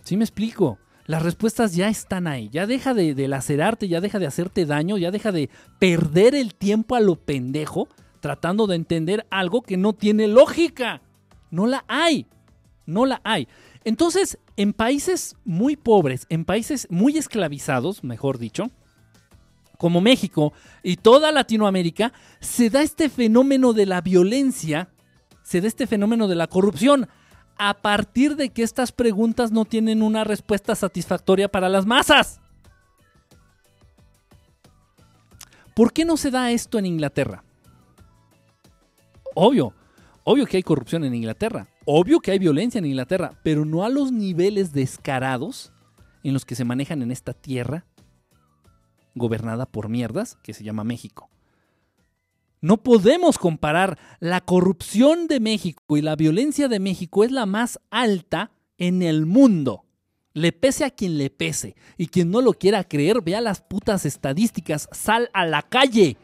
B: ¿Sí me explico? Las respuestas ya están ahí. Ya deja de, lacerarte, ya deja de hacerte daño, ya deja de perder el tiempo a lo pendejo tratando de entender algo que no tiene lógica. No la hay. No la hay. Entonces, en países muy pobres, en países muy esclavizados, mejor dicho, como México y toda Latinoamérica, se da este fenómeno de la violencia, se da este fenómeno de la corrupción a partir de que estas preguntas no tienen una respuesta satisfactoria para las masas. ¿Por qué no se da esto en Inglaterra? Obvio, obvio que hay corrupción en Inglaterra, obvio que hay violencia en Inglaterra, pero no a los niveles descarados en los que se manejan en esta tierra gobernada por mierdas que se llama México. No podemos comparar la corrupción de México y la violencia de México es la más alta en el mundo. Le pese a quien le pese. Y quien no lo quiera creer, vea las putas estadísticas. Sal a la calle.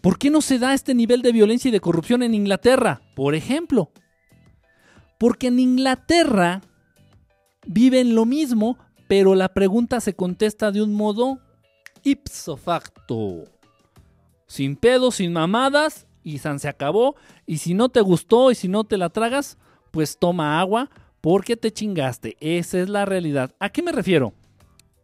B: ¿Por qué no se da este nivel de violencia y de corrupción en Inglaterra? Por ejemplo. Porque en Inglaterra viven lo mismo, pero la pregunta se contesta de un modo ipso facto. Sin pedos, sin mamadas, y San se acabó. Y si no te gustó y si no te la tragas, pues toma agua porque te chingaste. Esa es la realidad. ¿A qué me refiero?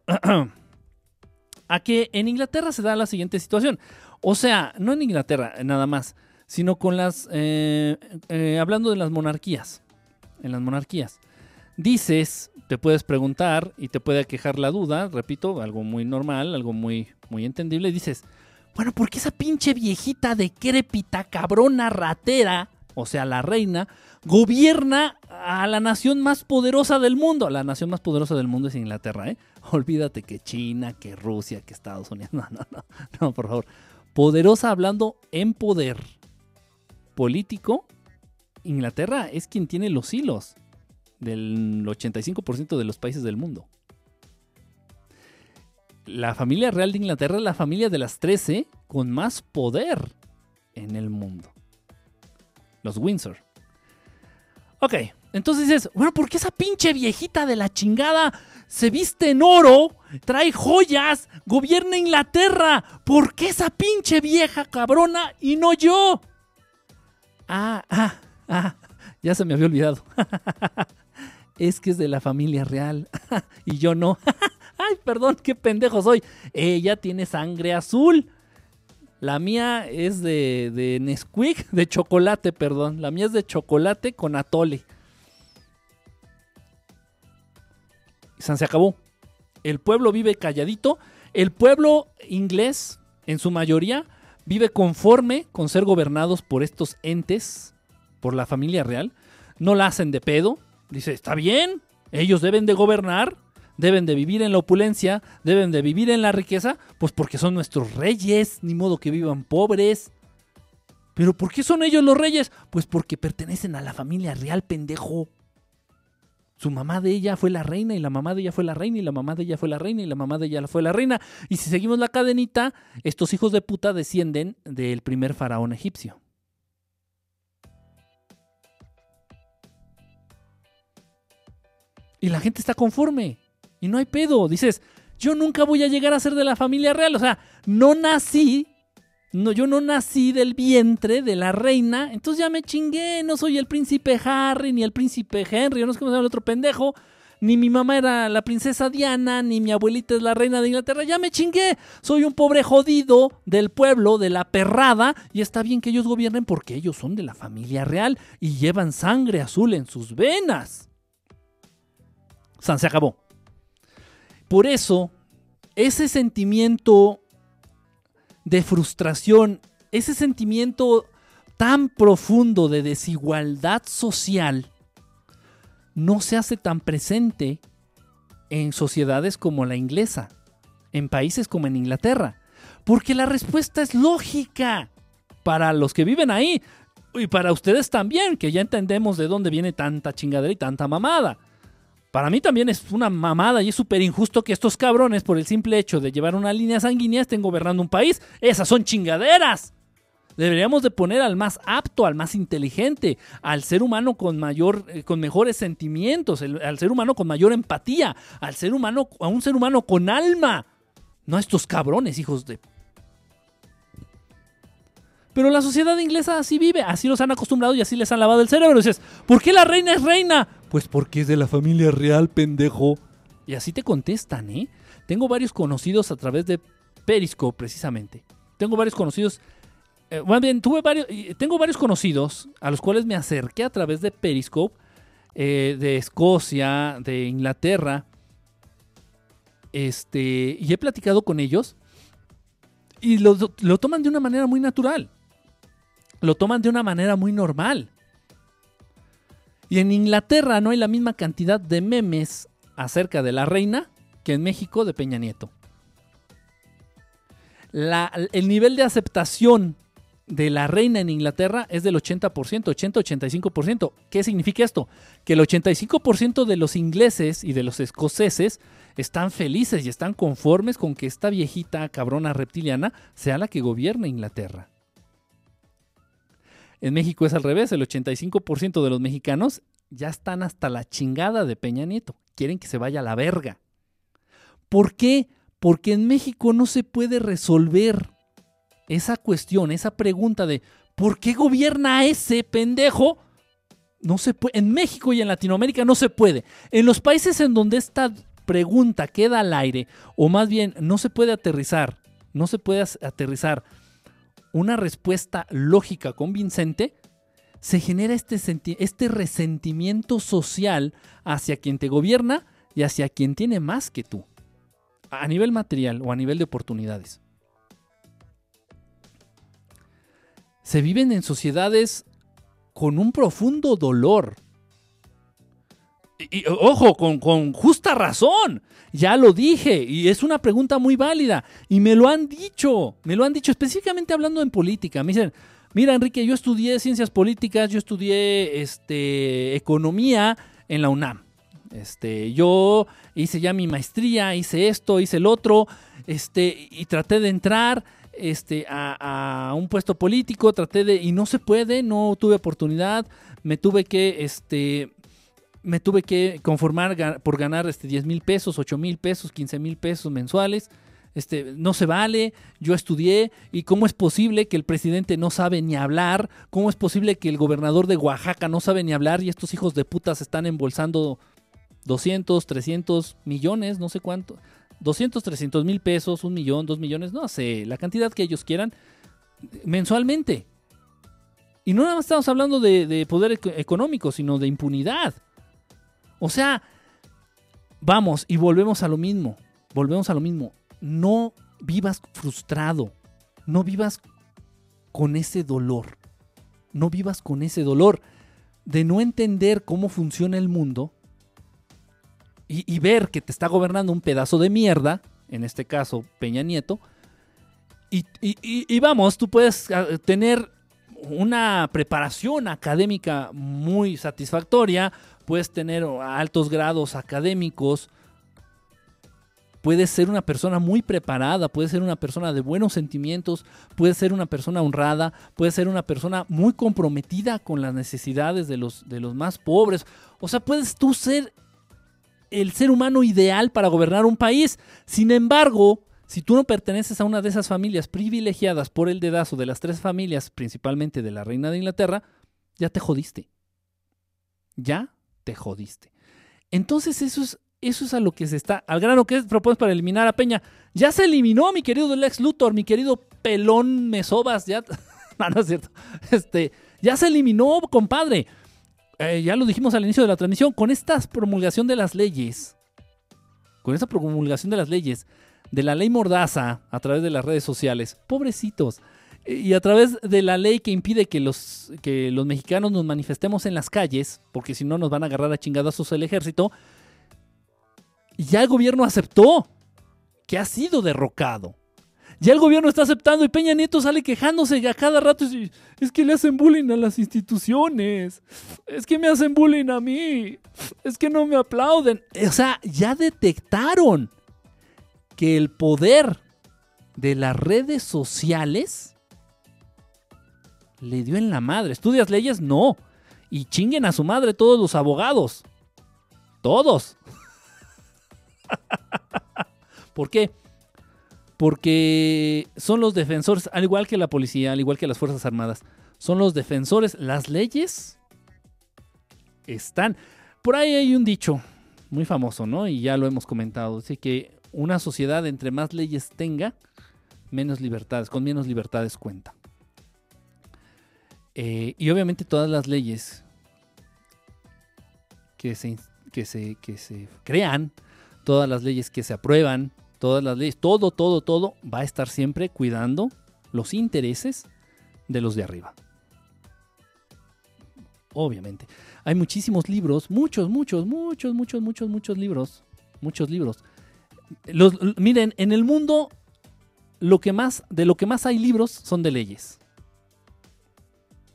B: a que en Inglaterra se da la siguiente situación. O sea, no en Inglaterra nada más, sino con las... Eh, eh, hablando de las monarquías. En las monarquías dices, te puedes preguntar y te puede quejar la duda, repito, algo muy normal, algo muy, muy entendible, dices, bueno, ¿por qué esa pinche viejita decrépita, cabrona, ratera, o sea, la reina, gobierna a la nación más poderosa del mundo? La nación más poderosa del mundo es Inglaterra, ¿eh? Olvídate que China, que Rusia, que Estados Unidos, no, no, no, no, por favor. Poderosa hablando en poder político, Inglaterra es quien tiene los hilos del 85% de los países del mundo. La familia real de Inglaterra es la familia de las 13 con más poder en el mundo. Los Windsor. Ok, entonces dices, bueno, ¿por qué esa pinche viejita de la chingada se viste en oro, trae joyas, gobierna Inglaterra? ¿Por qué esa pinche vieja cabrona y no yo? Ah, ah, ah, ya se me había olvidado. es que es de la familia real y yo no. Ay, perdón, qué pendejo soy. Ella tiene sangre azul. La mía es de, de Nesquik, de chocolate, perdón. La mía es de chocolate con atole. Se acabó. El pueblo vive calladito. El pueblo inglés, en su mayoría, vive conforme con ser gobernados por estos entes, por la familia real. No la hacen de pedo, Dice, está bien, ellos deben de gobernar, deben de vivir en la opulencia, deben de vivir en la riqueza, pues porque son nuestros reyes, ni modo que vivan pobres. ¿Pero por qué son ellos los reyes? Pues porque pertenecen a la familia real, pendejo. Su mamá de ella fue la reina y la mamá de ella fue la reina y la mamá de ella fue la reina y la mamá de ella fue la reina. Y si seguimos la cadenita, estos hijos de puta descienden del primer faraón egipcio. Y la gente está conforme. Y no hay pedo. Dices, yo nunca voy a llegar a ser de la familia real. O sea, no nací no, yo no nací del vientre de la reina, entonces ya me chingué. No soy el príncipe Harry ni el príncipe Henry, yo no sé cómo se llama el otro pendejo. Ni mi mamá era la princesa Diana, ni mi abuelita es la reina de Inglaterra. Ya me chingué. Soy un pobre jodido del pueblo, de la perrada. Y está bien que ellos gobiernen porque ellos son de la familia real y llevan sangre azul en sus venas. Se acabó. Por eso, ese sentimiento de frustración, ese sentimiento tan profundo de desigualdad social no se hace tan presente en sociedades como la inglesa, en países como en Inglaterra, porque la respuesta es lógica para los que viven ahí y para ustedes también, que ya entendemos de dónde viene tanta chingadera y tanta mamada. Para mí también es una mamada y es súper injusto que estos cabrones, por el simple hecho de llevar una línea sanguínea, estén gobernando un país. Esas son chingaderas. Deberíamos de poner al más apto, al más inteligente, al ser humano con mayor, eh, con mejores sentimientos, al ser humano con mayor empatía, al ser humano, a un ser humano con alma. No a estos cabrones, hijos de pero la sociedad inglesa así vive, así los han acostumbrado y así les han lavado el cerebro. ¿por qué la reina es reina? Pues porque es de la familia real, pendejo. Y así te contestan, ¿eh? Tengo varios conocidos a través de Periscope, precisamente. Tengo varios conocidos. Eh, bien, tuve varios. Tengo varios conocidos a los cuales me acerqué a través de Periscope. Eh, de Escocia, de Inglaterra. Este. Y he platicado con ellos. Y lo toman de una manera muy natural lo toman de una manera muy normal. Y en Inglaterra no hay la misma cantidad de memes acerca de la reina que en México de Peña Nieto. el nivel de aceptación de la reina en Inglaterra es del 80%, 80-85%. ¿Qué significa esto? Que el 85% de los ingleses y de los escoceses están felices y están conformes con que esta viejita cabrona reptiliana sea la que gobierne Inglaterra. En México es al revés, el 85% de los mexicanos ya están hasta la chingada de Peña Nieto. Quieren que se vaya a la verga. ¿Por qué? Porque en México no se puede resolver esa cuestión, esa pregunta de ¿por qué gobierna ese pendejo? No se puede. En México y en Latinoamérica no se puede. En los países en donde esta pregunta queda al aire, o más bien no se puede aterrizar, no se puede aterrizar una respuesta lógica convincente, se genera este, este resentimiento social hacia quien te gobierna y hacia quien tiene más que tú, a nivel material o a nivel de oportunidades. Se viven en sociedades con un profundo dolor y, ojo, con, justa razón. Ya lo dije y es una pregunta muy válida. Y me lo han dicho, me lo han dicho específicamente hablando en política. Me dicen, mira Enrique, yo estudié ciencias políticas, yo estudié este, economía en la UNAM. Este, yo hice ya mi maestría, hice esto, hice el otro, este, y traté de entrar este, a, a, un puesto político, traté de, y no se puede, no tuve oportunidad, me tuve que, este, me tuve que conformar por ganar este, 10 mil pesos, 8 mil pesos, 15 mil pesos mensuales. Este, no se vale, yo estudié y cómo es posible que el presidente no sabe ni hablar, cómo es posible que el gobernador de Oaxaca no sabe ni hablar y estos hijos de putas están embolsando 200, 300 millones, no sé cuánto, 200, 300 mil pesos, un millón, dos millones, no sé, la cantidad que ellos quieran mensualmente. Y no nada más estamos hablando de, de poder económico, sino de impunidad. O sea, vamos y volvemos a lo mismo. Volvemos a lo mismo. No vivas frustrado. No vivas con ese dolor. No vivas con ese dolor de no entender cómo funciona el mundo y, ver que te está gobernando un pedazo de mierda, en este caso Peña Nieto, y, y vamos, tú puedes ah, tener una preparación académica muy satisfactoria, puedes tener altos grados académicos, puedes ser una persona muy preparada, puedes ser una persona de buenos sentimientos, puedes ser una persona honrada, puedes ser una persona muy comprometida con las necesidades de los, de los más pobres. O sea, puedes tú ser el ser humano ideal para gobernar un país. Sin embargo, si tú no perteneces a una de esas familias privilegiadas por el dedazo de las tres familias, principalmente de la reina de Inglaterra, ya te jodiste. Ya te jodiste. Entonces eso es, eso es a lo que se está, al grano que es propuesto para eliminar a Peña. Ya se eliminó, mi querido Lex Luthor, mi querido pelón Mesobas, ya, no es cierto, este, ya se eliminó, compadre. Eh, ya lo dijimos al inicio de la transmisión, con esta promulgación de las leyes, con esta promulgación de las leyes, de la ley Mordaza a través de las redes sociales. Pobrecitos. Y a través de la ley que impide que los, que los mexicanos nos manifestemos en las calles, porque si no nos van a agarrar a chingadazos el ejército, ya el gobierno aceptó que ha sido derrocado. Ya el gobierno está aceptando y Peña Nieto sale quejándose a cada rato. Es que le hacen bullying a las instituciones. Es que me hacen bullying a mí. Es que no me aplauden. O sea, ya detectaron que el poder de las redes sociales le dio en la madre. ¿Estudias leyes? No. Y chinguen a su madre todos los abogados. Todos. ¿Por qué? Porque son los defensores, al igual que la policía, al igual que las Fuerzas Armadas, son los defensores. Las leyes están. Por ahí hay un dicho muy famoso, ¿no? Y ya lo hemos comentado. Así que una sociedad entre más leyes tenga, menos libertades, con menos libertades cuenta. Eh, y obviamente todas las leyes que se, que, se, que se crean, todas las leyes que se aprueban, todas las leyes, todo, todo, todo va a estar siempre cuidando los intereses de los de arriba. Obviamente. Hay muchísimos libros, muchos, muchos, muchos, muchos, muchos, muchos libros, muchos libros miren, en el mundo lo que más, de lo que más hay libros son de leyes.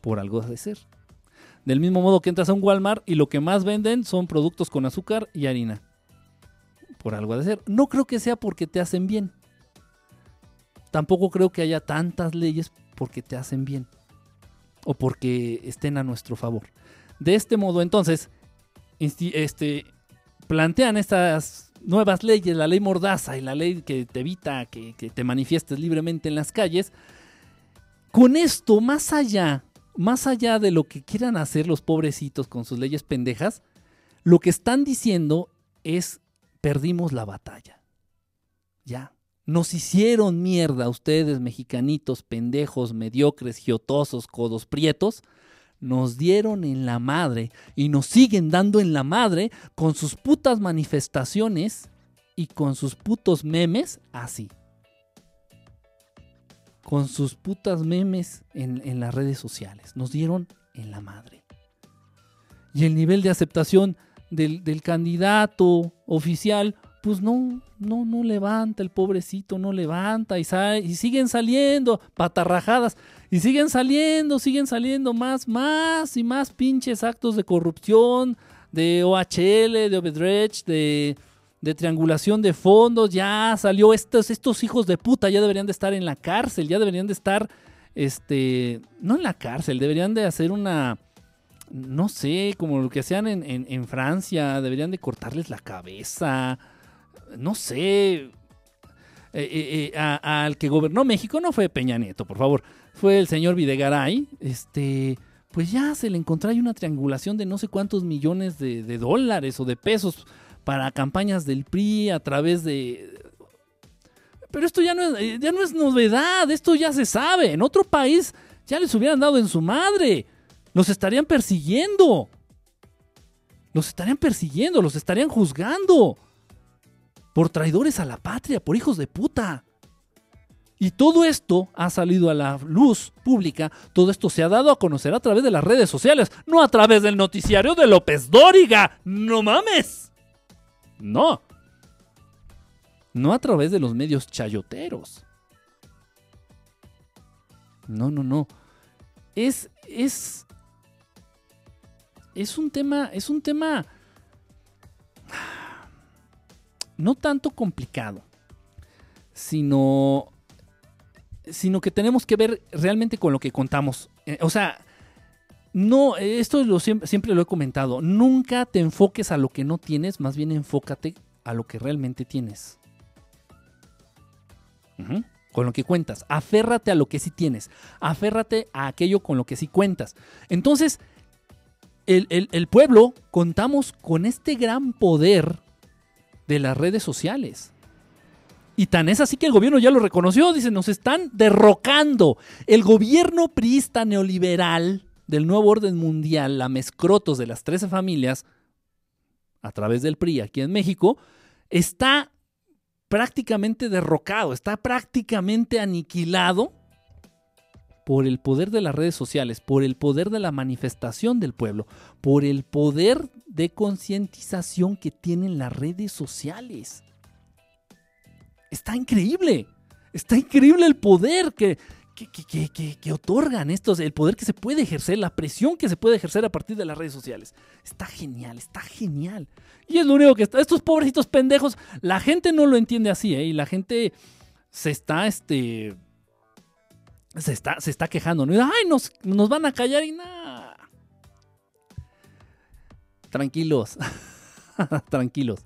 B: Por algo de ser. Del mismo modo que entras a un Walmart y lo que más venden son productos con azúcar y harina. Por algo de ser. No creo que sea porque te hacen bien. Tampoco creo que haya tantas leyes porque te hacen bien. O porque estén a nuestro favor. De este modo, entonces, este, plantean estas nuevas leyes, la ley Mordaza y la ley que te evita que, te manifiestes libremente en las calles, con esto, más allá, más allá de lo que quieran hacer los pobrecitos con sus leyes pendejas, lo que están diciendo es perdimos la batalla. Ya. Nos hicieron mierda ustedes, mexicanitos, pendejos, mediocres, giotosos, codos prietos nos dieron en la madre y nos siguen dando en la madre con sus putas manifestaciones y con sus putos memes así. Con sus putas memes en, las redes sociales. Nos dieron en la madre. Y el nivel de aceptación del, del candidato oficial pues no, no, no levanta, el pobrecito no levanta y, y siguen saliendo patarrajadas y siguen saliendo, siguen saliendo más, más y más pinches actos de corrupción, de OHL, de Obedrech, de, de triangulación de fondos, ya salió estos, estos hijos de puta, ya deberían de estar en la cárcel, ya deberían de estar, este, no en la cárcel, deberían de hacer una, no sé, como lo que hacían en, en Francia, deberían de cortarles la cabeza no sé, eh, eh, eh, al que gobernó México no fue Peña Nieto, por favor, fue el señor Videgaray, este, pues ya se le encontró ahí una triangulación de no sé cuántos millones de, dólares o de pesos para campañas del PRI a través de... Pero esto ya no, es, ya no es novedad, esto ya se sabe, en otro país ya les hubieran dado en su madre, los estarían persiguiendo, los estarían persiguiendo, los estarían juzgando por traidores a la patria, por hijos de puta. Y todo esto ha salido a la luz pública, todo esto se ha dado a conocer a través de las redes sociales, no a través del noticiario de López Dóriga. No mames. No. No a través de los medios chayoteros. No, no, no. Es, es, es un tema, es un tema no tanto complicado, sino, sino que tenemos que ver realmente con lo que contamos. Eh, o sea, no, esto lo, siempre, lo he comentado, nunca te enfoques a lo que no tienes, más bien enfócate a lo que realmente tienes. Con lo que cuentas, aférrate a lo que sí tienes, aférrate a aquello con lo que sí cuentas. Entonces, el pueblo contamos con este gran poder de las redes sociales. Y tan es así que el gobierno ya lo reconoció, dice, nos están derrocando. El gobierno priista neoliberal del nuevo orden mundial, la mescrotos de las 13 familias, a través del PRI aquí en México, está prácticamente derrocado, está prácticamente aniquilado por el poder de las redes sociales, por el poder de la manifestación del pueblo, por el poder de concientización que tienen las redes sociales. Está increíble, está increíble el poder que, que, otorgan estos, el poder que se puede ejercer, la presión que se puede ejercer a partir de las redes sociales. Está genial, está genial. Y es lo único que está. Estos pobrecitos pendejos, la gente no lo entiende así, ¿eh? Y la gente se está, este, se está, se está quejando, ¿no? Ay, nos, nos van a callar y nada. Tranquilos, tranquilos.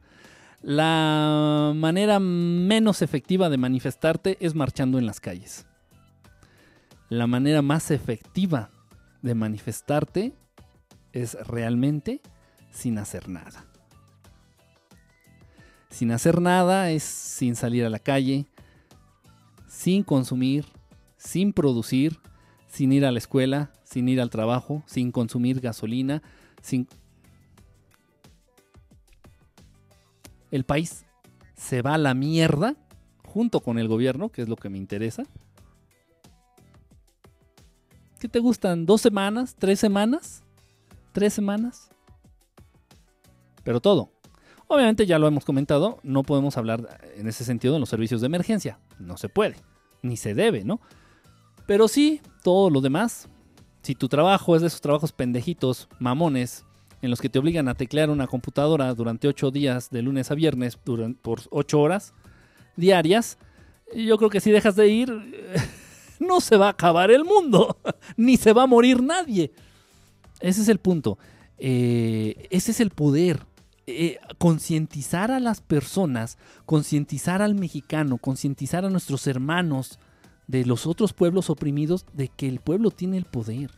B: La manera menos efectiva de manifestarte es marchando en las calles. La manera más efectiva de manifestarte es realmente sin hacer nada. Sin hacer nada es sin salir a la calle, sin consumir, sin producir, sin ir a la escuela, sin ir al trabajo, sin consumir gasolina, sin... El país se va a la mierda junto con el gobierno, que es lo que me interesa. ¿Qué te gustan? ¿Dos semanas? ¿Tres semanas? ¿Tres semanas? Pero todo. Obviamente ya lo hemos comentado, no podemos hablar en ese sentido de los servicios de emergencia. No se puede, ni se debe, ¿no? Pero sí, todo lo demás. Si tu trabajo es de esos trabajos pendejitos, mamones, en los que te obligan a teclear una computadora durante ocho días, de lunes a viernes, por ocho horas diarias, yo creo que si dejas de ir, no se va a acabar el mundo, ni se va a morir nadie. Ese es el punto. Eh, ese es el poder. Eh, concientizar a las personas, concientizar al mexicano, concientizar a nuestros hermanos de los otros pueblos oprimidos de que el pueblo tiene el poder.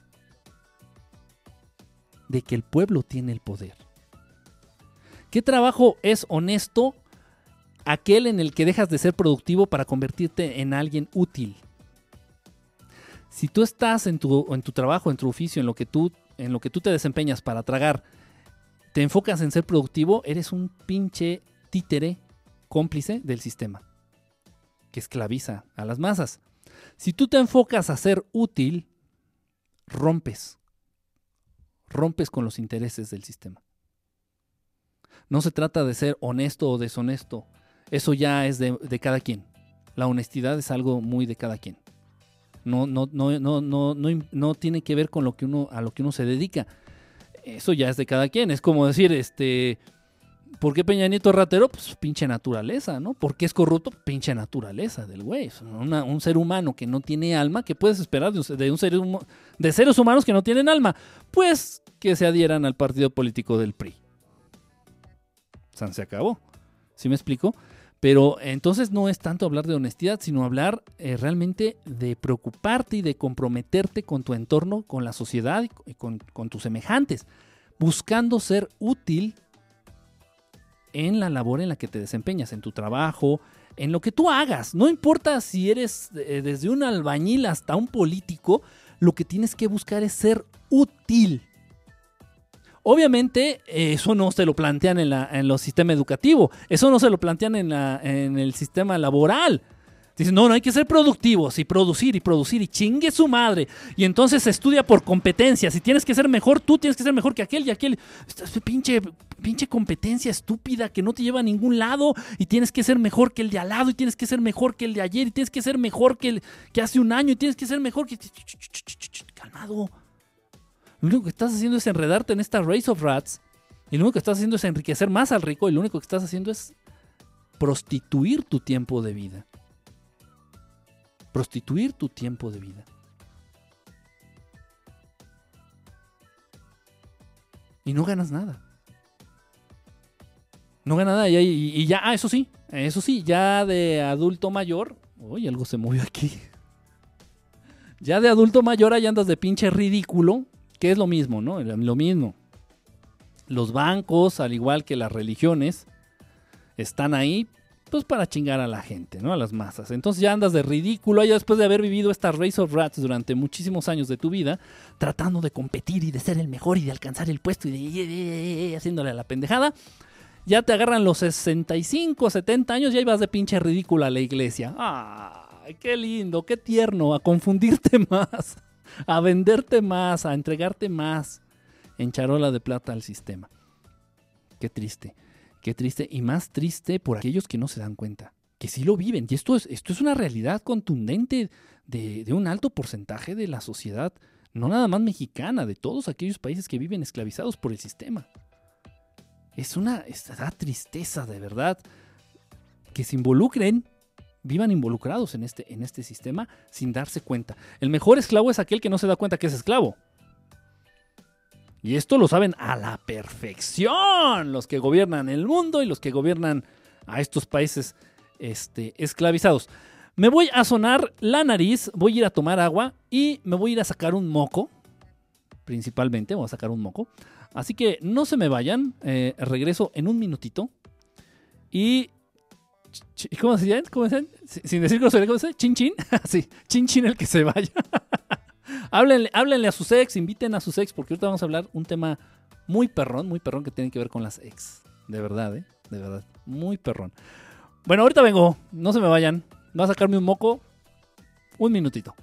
B: De que el pueblo tiene el poder. ¿Qué trabajo es honesto? Aquel en el que dejas de ser productivo para convertirte en alguien útil. Si tú estás en tu, en tu trabajo, en tu oficio, en lo, que tú, en lo que tú te desempeñas para tragar, te enfocas en ser productivo, eres un pinche títere cómplice del sistema que esclaviza a las masas. Si tú te enfocas a ser útil, rompes. Rompes con los intereses del sistema. No se trata de ser honesto o deshonesto. Eso ya es de, cada quien. La honestidad es algo muy de cada quien. No, no, no, no, no, no, tiene que ver con lo que uno, a lo que uno se dedica. Eso ya es de cada quien. Es como decir, este, ¿Por qué Peña Nieto es ratero? Pues pinche naturaleza, ¿no? ¿Por qué es corrupto? Pinche naturaleza del güey. un ser humano que no tiene alma, ¿qué puedes esperar de, un ser, de seres humanos que no tienen alma? Pues que se adhieran al partido político del PRI. San se acabó. ¿Sí me explico? Pero entonces no es tanto hablar de honestidad, sino hablar eh, realmente de preocuparte y de comprometerte con tu entorno, con la sociedad y con, tus semejantes, buscando ser útil en la labor en la que te desempeñas, en tu trabajo, en lo que tú hagas. No importa si eres eh, desde un albañil hasta un político, lo que tienes que buscar es ser útil. Obviamente eso no se lo plantean en, la, en los sistemas educativos, eso no se lo plantean en, en el sistema laboral. Dicen, no, no hay que ser productivos y producir y producir y chingue su madre. Y entonces se estudia por competencias. Si tienes que ser mejor, tú tienes que ser mejor que aquel y aquel. Pinche, pinche competencia estúpida que no te lleva a ningún lado. Y tienes que ser mejor que el de al lado. Y tienes que ser mejor que el de ayer. Y tienes que ser mejor que el que hace un año. Y tienes que ser mejor que. Calmado. Lo único que estás haciendo es enredarte en esta race of rats. Y lo único que estás haciendo es enriquecer más al rico. Y lo único que estás haciendo es prostituir tu tiempo de vida prostituir tu tiempo de vida. Y no ganas nada. No ganas nada y, ya, ah, eso sí, eso sí, ya de adulto mayor, uy, algo se movió aquí. Ya de adulto mayor ahí andas de pinche ridículo, que es lo mismo, ¿no? Lo mismo. Los bancos, al igual que las religiones, están ahí pues para chingar a la gente, ¿no? A las masas. Entonces ya andas de ridículo, ya después de haber vivido esta Race of Rats durante muchísimos años de tu vida, tratando de competir y de ser el mejor y de alcanzar el puesto y de haciéndole a la pendejada. Ya te agarran los 65, 70 años y ahí vas de pinche ridículo a la iglesia. ¡Ay, qué lindo, qué tierno! A confundirte más, a venderte más, a entregarte más en charola de plata al sistema. Qué triste. Qué triste y más triste por aquellos que no se dan cuenta, que sí lo viven. Y esto es, esto es una realidad contundente de, un alto porcentaje de la sociedad, no nada más mexicana, de todos aquellos países que viven esclavizados por el sistema. Es una da tristeza de verdad que se involucren, vivan involucrados en este, en este sistema sin darse cuenta. El mejor esclavo es aquel que no se da cuenta que es esclavo. Y esto lo saben a la perfección los que gobiernan el mundo y los que gobiernan a estos países este, esclavizados. Me voy a sonar la nariz, voy a ir a tomar agua y me voy a ir a sacar un moco. Principalmente, voy a sacar un moco. Así que no se me vayan. Eh, regreso en un minutito. Y. ¿Cómo se llama? ¿Cómo se? Sin decir grosería, ¿cómo se llama? Chin chin. sí, chin chin el que se vaya. háblenle, a sus ex, inviten a sus ex, porque ahorita vamos a hablar un tema muy perrón, muy perrón que tiene que ver con las ex. De verdad, ¿eh? De verdad. Muy perrón. Bueno, ahorita vengo. No se me vayan. Va a sacarme un moco. Un minutito.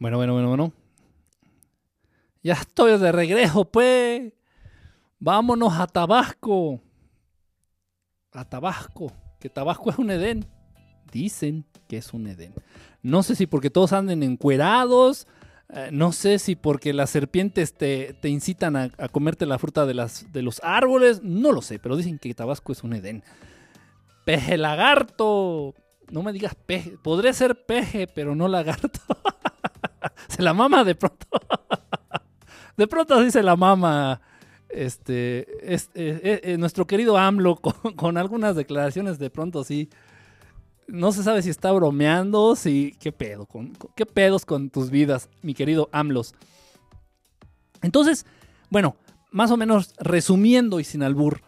B: Bueno, bueno, bueno, bueno. Ya estoy de regreso, pues. Vámonos a Tabasco. A Tabasco. Que Tabasco es un Edén. Dicen que es un Edén. No sé si porque todos anden encuerados. Eh, no sé si porque las serpientes te, incitan a, comerte la fruta de, las, de los árboles. No lo sé, pero dicen que Tabasco es un Edén. Peje lagarto. No me digas peje. Podré ser peje, pero no lagarto. se la mama de pronto. de pronto dice la mama. Este, eh, eh, eh, nuestro querido AMLO con, algunas declaraciones de pronto sí. No se sabe si está bromeando, si. ¿Qué pedo? Con, ¿Qué pedos con tus vidas, mi querido AMLOS? Entonces, bueno, más o menos resumiendo y sin albur,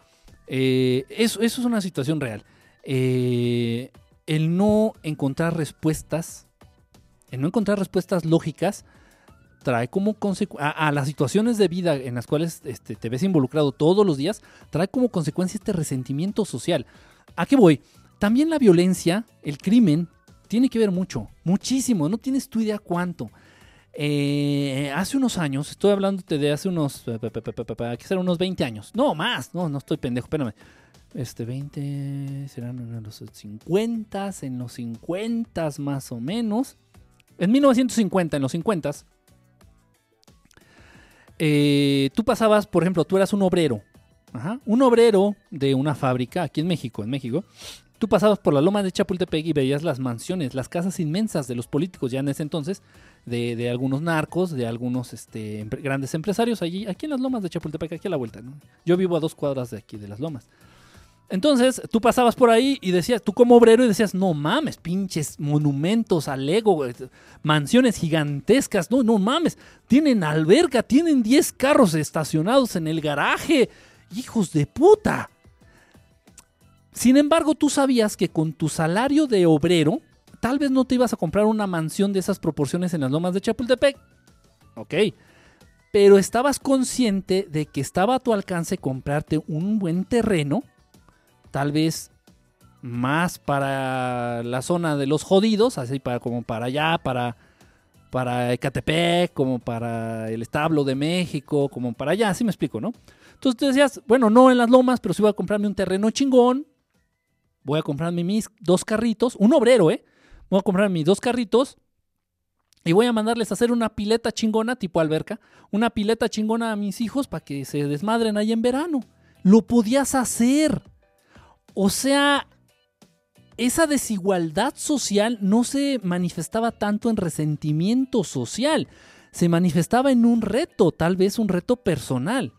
B: eso, es una situación real. El no encontrar respuestas, el no encontrar respuestas lógicas, trae como consecuencia a, las situaciones de vida en las cuales este, te ves involucrado todos los días, trae como consecuencia este resentimiento social. ¿A qué voy? También la violencia, el crimen, tiene que ver mucho, muchísimo, no tienes tu idea cuánto. Eh, hace unos años, estoy hablando de hace unos, ¿qué será? Unos 20 años. No, más, no, no estoy pendejo, espérame. Este, 20, serán en los 50, en los 50 más o menos. En 1950, en los 50, eh, tú pasabas, por ejemplo, tú eras un obrero. un obrero de una fábrica aquí en México, en México. Tú pasabas por la loma de Chapultepec y veías las mansiones, las casas inmensas de los políticos ya en ese entonces de, algunos narcos, de algunos este, grandes empresarios allí, aquí en las lomas de Chapultepec, aquí a la vuelta. Yo vivo a dos cuadras de aquí, de las lomas. Entonces, tú pasabas por ahí y decías, tú como obrero y decías, no mames, pinches monumentos al Lego, mansiones gigantescas, no, no mames, tienen alberca, tienen 10 carros estacionados en el garaje, hijos de puta. Sin embargo, tú sabías que con tu salario de obrero, tal vez no te ibas a comprar una mansión de esas proporciones en las lomas de Chapultepec. Ok. Pero estabas consciente de que estaba a tu alcance comprarte un buen terreno, tal vez más para la zona de los jodidos, así para como para allá, para para Ecatepec, como para el establo de México, como para allá, así me explico, ¿no? Entonces tú decías, bueno, no en las lomas, pero sí voy a comprarme un terreno chingón, voy a comprarme mis dos carritos, un obrero, ¿eh? voy a comprar mis dos carritos y voy a mandarles a hacer una pileta chingona, tipo alberca, una pileta chingona a mis hijos para que se desmadren ahí en verano. Lo podías hacer. O sea, esa desigualdad social no se manifestaba tanto en resentimiento social, se manifestaba en un reto, tal vez un reto personal.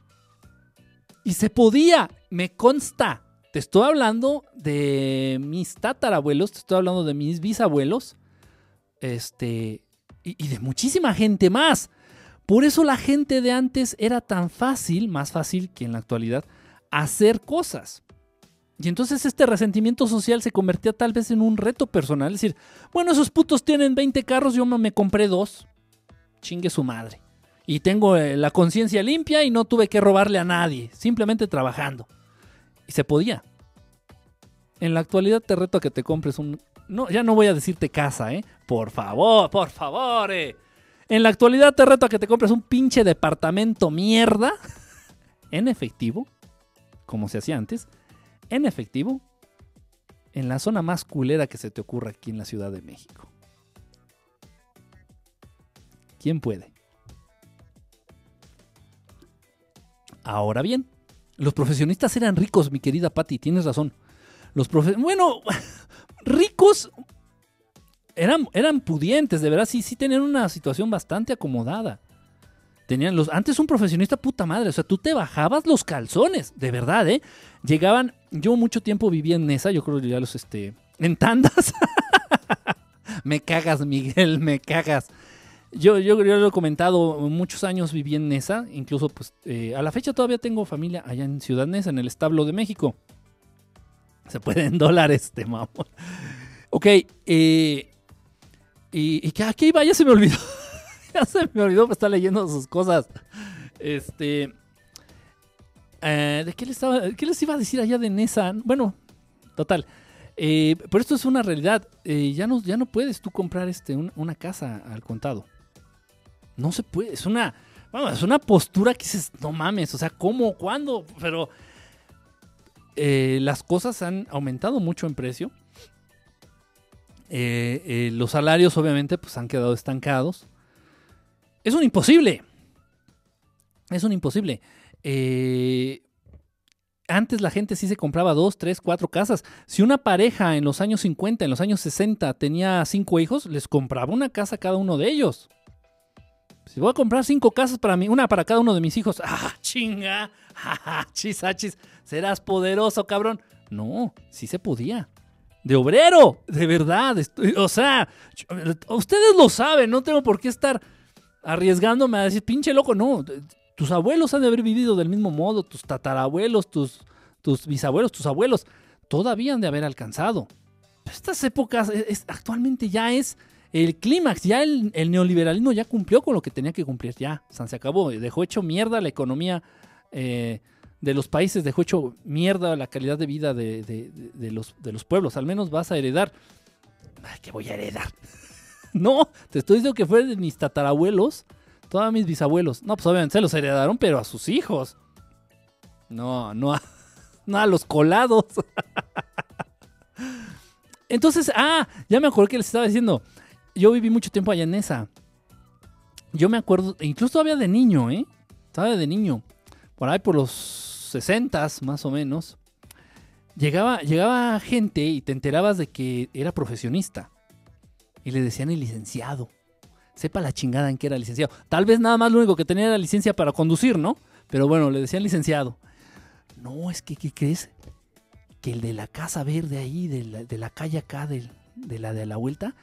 B: Y se podía, me consta. Te estoy hablando de mis tatarabuelos, te estoy hablando de mis bisabuelos, este, y, de muchísima gente más. Por eso la gente de antes era tan fácil, más fácil que en la actualidad, hacer cosas. Y entonces este resentimiento social se convertía tal vez en un reto personal. Es decir, bueno, esos putos tienen 20 carros, yo me compré dos. Chingue su madre. Y tengo eh, la conciencia limpia y no tuve que robarle a nadie, simplemente trabajando. Y se podía. En la actualidad te reto a que te compres un... No, ya no voy a decirte casa, ¿eh? Por favor, por favor, eh. En la actualidad te reto a que te compres un pinche departamento mierda. En efectivo. Como se hacía antes. En efectivo. En la zona más culera que se te ocurra aquí en la Ciudad de México. ¿Quién puede? Ahora bien, los profesionistas eran ricos, mi querida Patti, tienes razón. Los profes bueno, ricos eran, eran pudientes, de verdad, sí, sí tenían una situación bastante acomodada. Tenían los, antes un profesionista puta madre, o sea, tú te bajabas los calzones, de verdad, ¿eh? Llegaban, yo mucho tiempo vivía en esa, yo creo que ya los, este, en tandas. me cagas, Miguel, me cagas. Yo, yo, yo, lo he comentado, muchos años viví en Nesa, incluso pues eh, a la fecha todavía tengo familia allá en Ciudad Nesa, en el establo de México. Se puede en dólares, este mamón. Ok, eh, y, que aquí iba, ya se me olvidó. ya se me olvidó estar leyendo sus cosas. Este. Eh, ¿De qué les, estaba, qué les iba a decir allá de Nesa? Bueno, total. Eh, pero esto es una realidad. ya, no, ya no puedes tú comprar este, una casa al contado. No se puede. Es una. Bueno, es una postura que dices, no mames. O sea, ¿cómo? ¿Cuándo? Pero. Eh, las cosas han aumentado mucho en precio. Eh, eh, los salarios obviamente pues han quedado estancados. Es un imposible. Es un imposible. Antes la gente sí se compraba dos, tres, cuatro casas. Si una pareja en los años 50, en los años 60 tenía cinco hijos, les compraba una casa a cada uno de ellos. Si voy a comprar cinco casas para mí, una para cada uno de mis hijos. ¡Ah, chinga! ¡Ah, chisachis! ¿Serás poderoso, cabrón? No, sí se podía. De obrero, de verdad. o sea, ustedes lo saben, no tengo por qué estar arriesgándome a decir, pinche loco, no. Tus abuelos han de haber vivido del mismo modo, tus tatarabuelos, tus, bisabuelos, tus abuelos, todavía han de haber alcanzado. estas épocas actualmente ya es el clímax, ya el, neoliberalismo ya cumplió con lo que tenía que cumplir, ya, se acabó, dejó hecho mierda la economía eh, de los países, dejó hecho mierda la calidad de vida de, los, de los pueblos, al menos vas a heredar. Ay, ¿Qué voy a heredar? no, te estoy diciendo que fue de mis tatarabuelos, todos mis bisabuelos. No, pues obviamente se los heredaron, pero a sus hijos. No, no a, no a los colados. Entonces, ah, ya me acuerdo que les estaba diciendo. Yo viví mucho tiempo allá en esa. Yo me acuerdo, incluso todavía de niño, ¿eh? Todavía de niño. Por ahí por los 60 más o menos. Llegaba, llegaba gente y te enterabas de que era profesionista. Y le decían el licenciado. Sepa la chingada en que era licenciado. Tal vez nada más lo único que tenía era licencia para conducir, ¿no? Pero bueno, le decían licenciado. No, es que, ¿qué crees? Que el de la casa verde ahí, de la, calle acá, de, de la de la vuelta,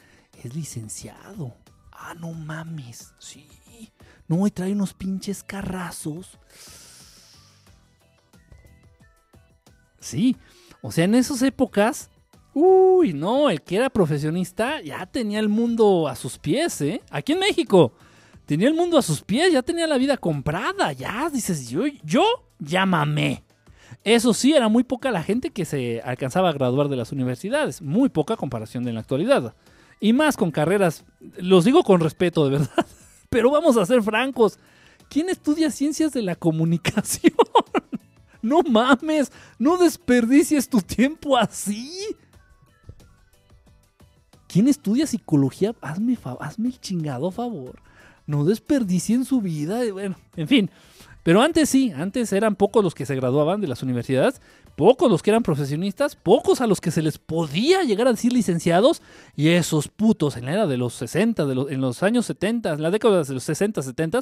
B: es licenciado. Ah, no mames. Sí. No, y trae unos pinches carrazos. Sí. O sea, en esas épocas, uy, no, el que era profesionista ya tenía el mundo a sus pies, ¿eh? Aquí en México. Tenía el mundo a sus pies, ya tenía la vida comprada, ya dices, yo, yo ya mamé. Eso sí, era muy poca la gente que se alcanzaba a graduar de las universidades, muy poca comparación de la actualidad. Y más con carreras, los digo con respeto, de verdad, pero vamos a ser francos. ¿Quién estudia ciencias de la comunicación? no mames, no desperdicies tu tiempo así. ¿Quién estudia psicología? Hazme, hazme el chingado favor. No desperdicien su vida. Bueno, en fin. Pero antes sí, antes eran pocos los que se graduaban de las universidades, pocos los que eran profesionistas, pocos a los que se les podía llegar a decir licenciados, y esos putos en la era de los 60, de en los años 70, en la década de los 60, 70,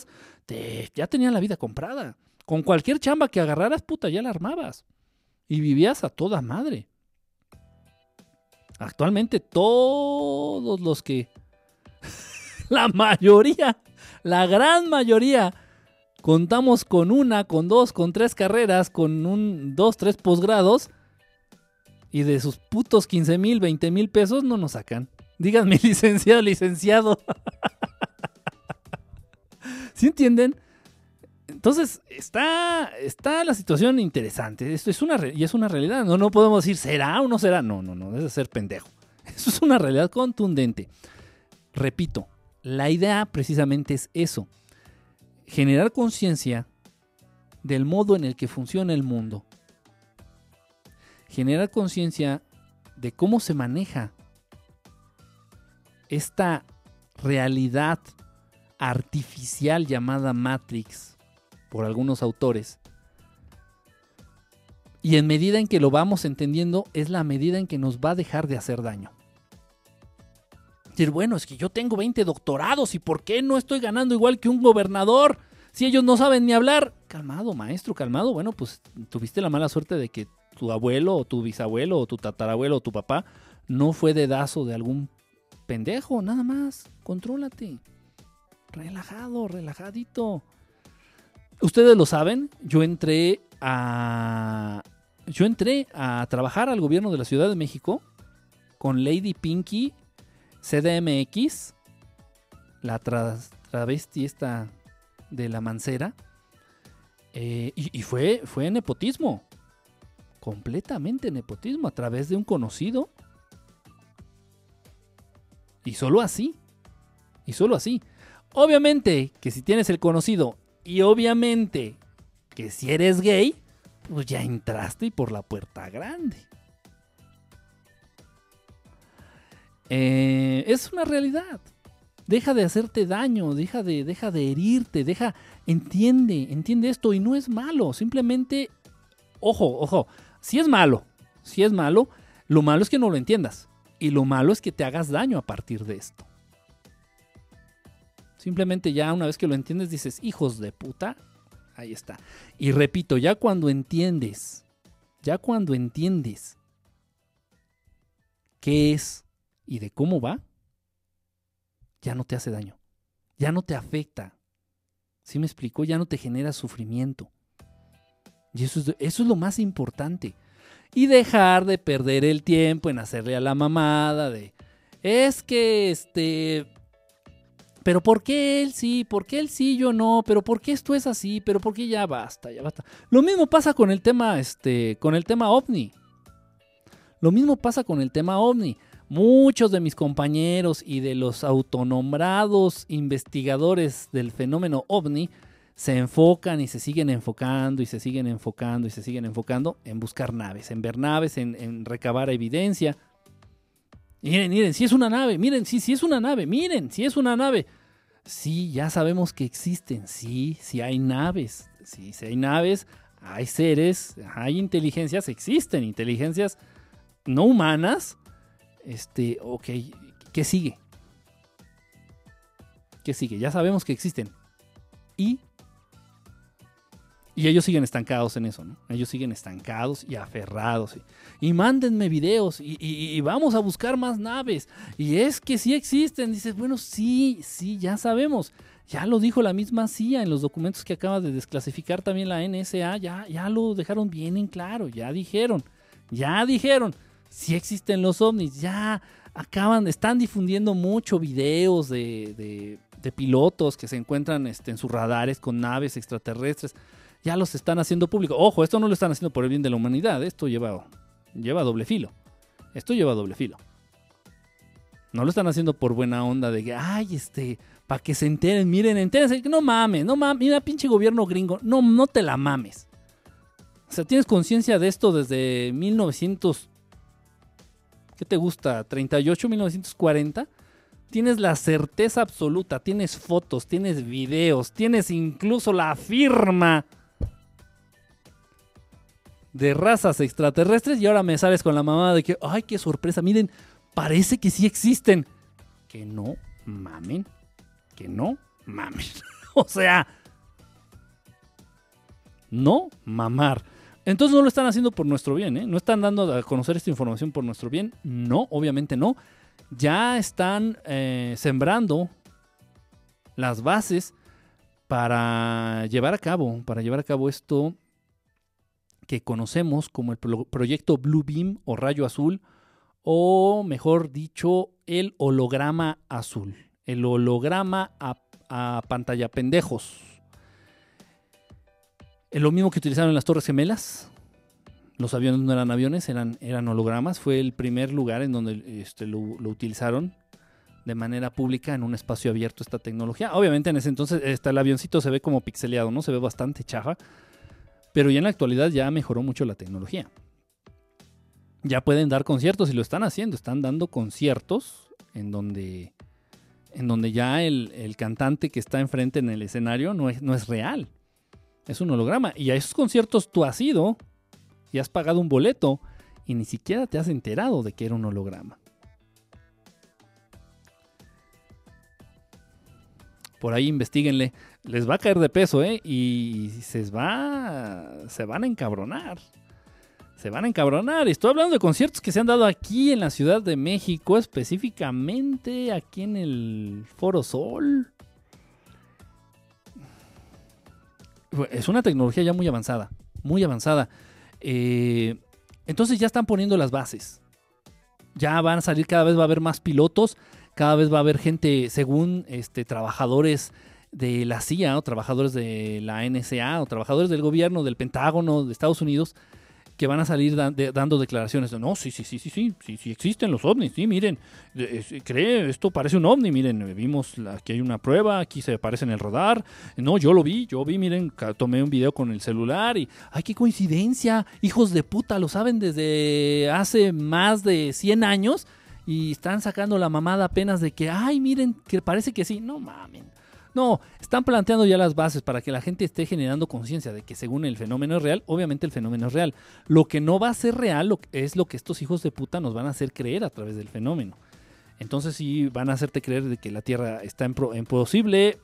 B: ya tenían la vida comprada. Con cualquier chamba que agarraras, puta, ya la armabas. Y vivías a toda madre. Actualmente todos los que... la mayoría, la gran mayoría contamos con una, con dos, con tres carreras, con un, dos, tres posgrados, y de sus putos 15 mil, 20 mil pesos no nos sacan. Díganme, licenciado, licenciado. ¿Sí entienden? Entonces, está, está la situación interesante. Esto es una, y es una realidad. No, no podemos decir será o no será. No, no, no, debe ser pendejo. Eso es una realidad contundente. Repito, la idea precisamente es eso generar conciencia del modo en el que funciona el mundo. Generar conciencia de cómo se maneja esta realidad artificial llamada Matrix por algunos autores. Y en medida en que lo vamos entendiendo, es la medida en que nos va a dejar de hacer daño bueno, es que yo tengo 20 doctorados y ¿por qué no estoy ganando igual que un gobernador? Si ellos no saben ni hablar. Calmado, maestro, calmado. Bueno, pues tuviste la mala suerte de que tu abuelo o tu bisabuelo o tu tatarabuelo o tu papá no fue dedazo de algún pendejo, nada más. Contrólate. Relajado, relajadito. Ustedes lo saben, yo entré a yo entré a trabajar al gobierno de la Ciudad de México con Lady Pinky CDMX, la travesti esta de la mancera, eh, y, fue, fue nepotismo, completamente nepotismo, a través de un conocido. Y solo así, y solo así. Obviamente que si tienes el conocido y obviamente que si eres gay, pues ya entraste y por la puerta grande. Eh, es una realidad. Deja de hacerte daño, deja de, deja de herirte, deja, entiende, entiende esto y no es malo. Simplemente, ojo, ojo, si es malo, si es malo, lo malo es que no lo entiendas y lo malo es que te hagas daño a partir de esto. Simplemente ya una vez que lo entiendes dices, hijos de puta, ahí está. Y repito, ya cuando entiendes, ya cuando entiendes qué es y de cómo va, ya no te hace daño, ya no te afecta. ¿Sí me explico? Ya no te genera sufrimiento. Y eso es, eso es lo más importante. Y dejar de perder el tiempo en hacerle a la mamada de, es que este, pero ¿por qué él sí? ¿Por qué él sí, yo no? ¿Pero por qué esto es así? ¿Pero por qué ya basta? Ya basta. Lo mismo pasa con el tema, este, con el tema ovni. Lo mismo pasa con el tema ovni. Muchos de mis compañeros y de los autonombrados investigadores del fenómeno ovni se enfocan y se siguen enfocando y se siguen enfocando y se siguen enfocando en buscar naves, en ver naves, en, recabar evidencia. Miren, miren, si es una nave, miren, sí, si es una nave, miren, si es una nave. Sí, ya sabemos que existen, sí, sí hay naves, sí, si hay naves, hay seres, hay inteligencias, existen inteligencias no humanas. Este, ok, ¿qué sigue? ¿Qué sigue? Ya sabemos que existen. ¿Y y ellos siguen estancados en eso, ¿no? Ellos siguen estancados y aferrados. Y, mándenme videos y, vamos a buscar más naves. Y es que sí existen. Dices, bueno, sí, sí, ya sabemos. Ya lo dijo la misma CIA en los documentos que acaba de desclasificar también la NSA. Ya, ya lo dejaron bien en claro. Ya dijeron, ya dijeron. Sí existen los ovnis. Ya acaban, están difundiendo mucho videos de, pilotos que se encuentran este, en sus radares con naves extraterrestres ya los están haciendo público. Ojo, esto no lo están haciendo por el bien de la humanidad, esto lleva, lleva doble filo. Esto lleva doble filo. No lo están haciendo por buena onda de que, ay, este, para que se enteren, miren, entérense, no mames, no mames, mira, pinche gobierno gringo, no, no te la mames. O sea, tienes conciencia de esto desde 1900, ¿qué te gusta? 38, 1940. Tienes la certeza absoluta, tienes fotos, tienes videos, tienes incluso la firma de razas extraterrestres y ahora me sales con la mamá de que, ay, qué sorpresa, miren, parece que sí existen. Que no mamen, que no mamen. o sea, no mamar. Entonces no lo están haciendo por nuestro bien, ¿eh? No están dando a conocer esta información por nuestro bien. No, obviamente no. Ya están eh, sembrando las bases para llevar a cabo, para llevar a cabo esto que conocemos como el proyecto Blue Beam o rayo azul, o mejor dicho, el holograma azul, el holograma a, pantalla pendejos. Es lo mismo que utilizaron en las Torres Gemelas. Los aviones no eran aviones, eran, eran hologramas. Fue el primer lugar en donde este, lo, lo utilizaron de manera pública en un espacio abierto esta tecnología. Obviamente en ese entonces está el avioncito se ve como pixeleado, ¿no? Se ve bastante chafa. Pero ya en la actualidad ya mejoró mucho la tecnología. Ya pueden dar conciertos y lo están haciendo. Están dando conciertos en donde, en donde ya el, cantante que está enfrente en el escenario no es, no es real. Es un holograma. Y a esos conciertos tú has ido y has pagado un boleto y ni siquiera te has enterado de que era un holograma. Por ahí investiguenle les va a caer de peso, ¿eh? Y se, va, se van a encabronar. Se van a encabronar. Estoy hablando de conciertos que se han dado aquí en la Ciudad de México, específicamente aquí en el Foro Sol. Es una tecnología ya muy avanzada, muy avanzada. Eh, entonces ya están poniendo las bases. Ya van a salir, cada vez va a haber más pilotos, cada vez va a haber gente, según este, trabajadores de la CIA o trabajadores de la NSA o trabajadores del gobierno, del Pentágono de Estados Unidos, que van a salir dando declaraciones de no, sí, sí, sí, sí, sí, sí, sí existen los ovnis, sí, miren, cree, esto parece un ovni, miren, vimos aquí hay una prueba, aquí se aparece en el radar, no, yo lo vi, yo vi, miren, tomé un video con el celular y, ay, qué coincidencia, hijos de puta, lo saben desde hace más de 100 años y están sacando la mamada apenas de que, ay, miren, que parece que sí, no mamen. No, están planteando ya las bases para que la gente esté generando conciencia de que según el fenómeno es real, obviamente el fenómeno es real. Lo que no va a ser real es lo que estos hijos de puta nos van a hacer creer a través del fenómeno. Entonces sí van a hacerte creer de que la Tierra está en, posible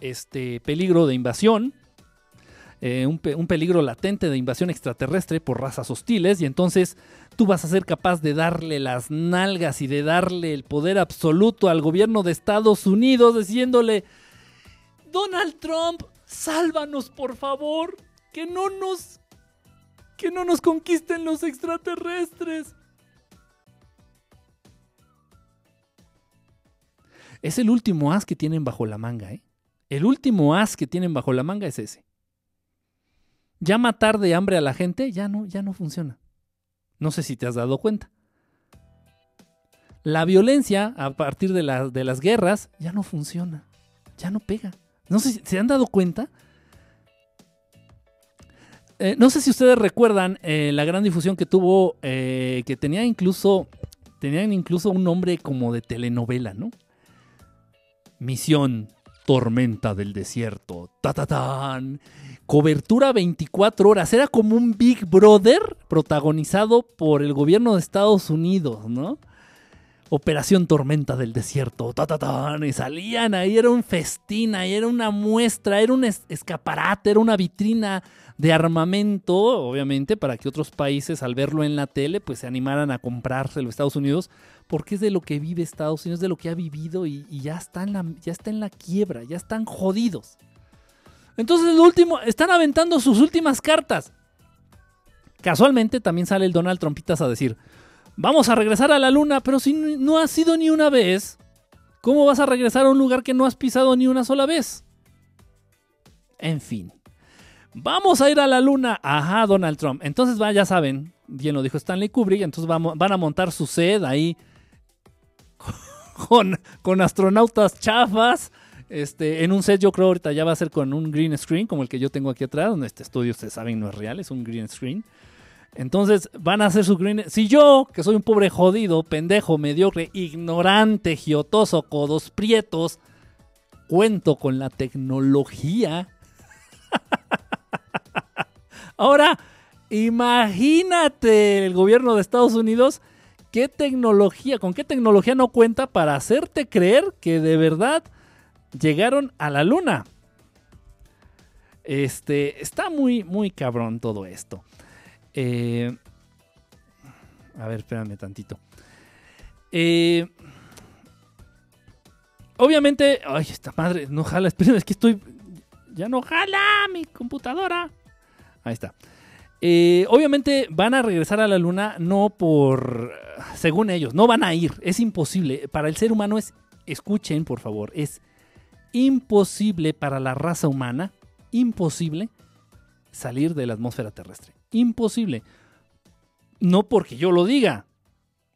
B: este, peligro de invasión, eh, un, peligro latente de invasión extraterrestre por razas hostiles y entonces tú vas a ser capaz de darle las nalgas y de darle el poder absoluto al gobierno de Estados Unidos diciéndole, Donald Trump, Sálvanos, por favor. Que no nos... Que no nos conquisten los extraterrestres. Es el último as que tienen bajo la manga, ¿eh? El último as que tienen bajo la manga es ese. Ya matar de hambre a la gente ya no, ya no funciona. No sé si te has dado cuenta. La violencia a partir de, de las guerras ya no funciona. Ya no pega. No sé si se han dado cuenta. Eh, no sé si ustedes recuerdan eh, la gran difusión que tuvo, eh, que tenía incluso, tenían incluso un nombre como de telenovela, ¿no? Misión Tormenta del Desierto. Ta, ta, tan. Cobertura 24 horas. Era como un Big Brother protagonizado por el gobierno de Estados Unidos, ¿no? Operación Tormenta del Desierto. Ta, ta, tan. Y salían ahí, era un festín, ahí era una muestra, era un escaparate, era una vitrina de armamento, obviamente, para que otros países al verlo en la tele, pues se animaran a comprárselo Estados Unidos, porque es de lo que vive Estados Unidos, de lo que ha vivido y, ya, está en la, ya está en la quiebra, ya están jodidos. Entonces, lo último, están aventando sus últimas cartas. Casualmente también sale el Donald Trumpitas a decir, vamos a regresar a la luna, pero si no has sido ni una vez, ¿cómo vas a regresar a un lugar que no has pisado ni una sola vez? En fin. Vamos a ir a la luna. Ajá, Donald Trump. Entonces, ya saben, bien lo dijo Stanley Kubrick, entonces van a montar su sed ahí con, con astronautas chafas. Este, en un set yo creo ahorita ya va a ser con un green screen como el que yo tengo aquí atrás, donde este estudio ustedes saben no es real, es un green screen. Entonces van a hacer su green... Si yo, que soy un pobre jodido, pendejo, mediocre, ignorante, giotoso, codos prietos, cuento con la tecnología Ahora, imagínate el gobierno de Estados Unidos qué tecnología, con qué tecnología no cuenta para hacerte creer que de verdad llegaron a la luna. Este, está muy, muy cabrón todo esto. Eh, a ver, espérame tantito. Eh, obviamente, ay, esta madre, no jala, espérame, es que estoy, ya no jala mi computadora. Ahí está. Eh, obviamente van a regresar a la luna no por, según ellos, no van a ir, es imposible. Para el ser humano es, escuchen por favor, es imposible para la raza humana, imposible salir de la atmósfera terrestre. Imposible. No porque yo lo diga,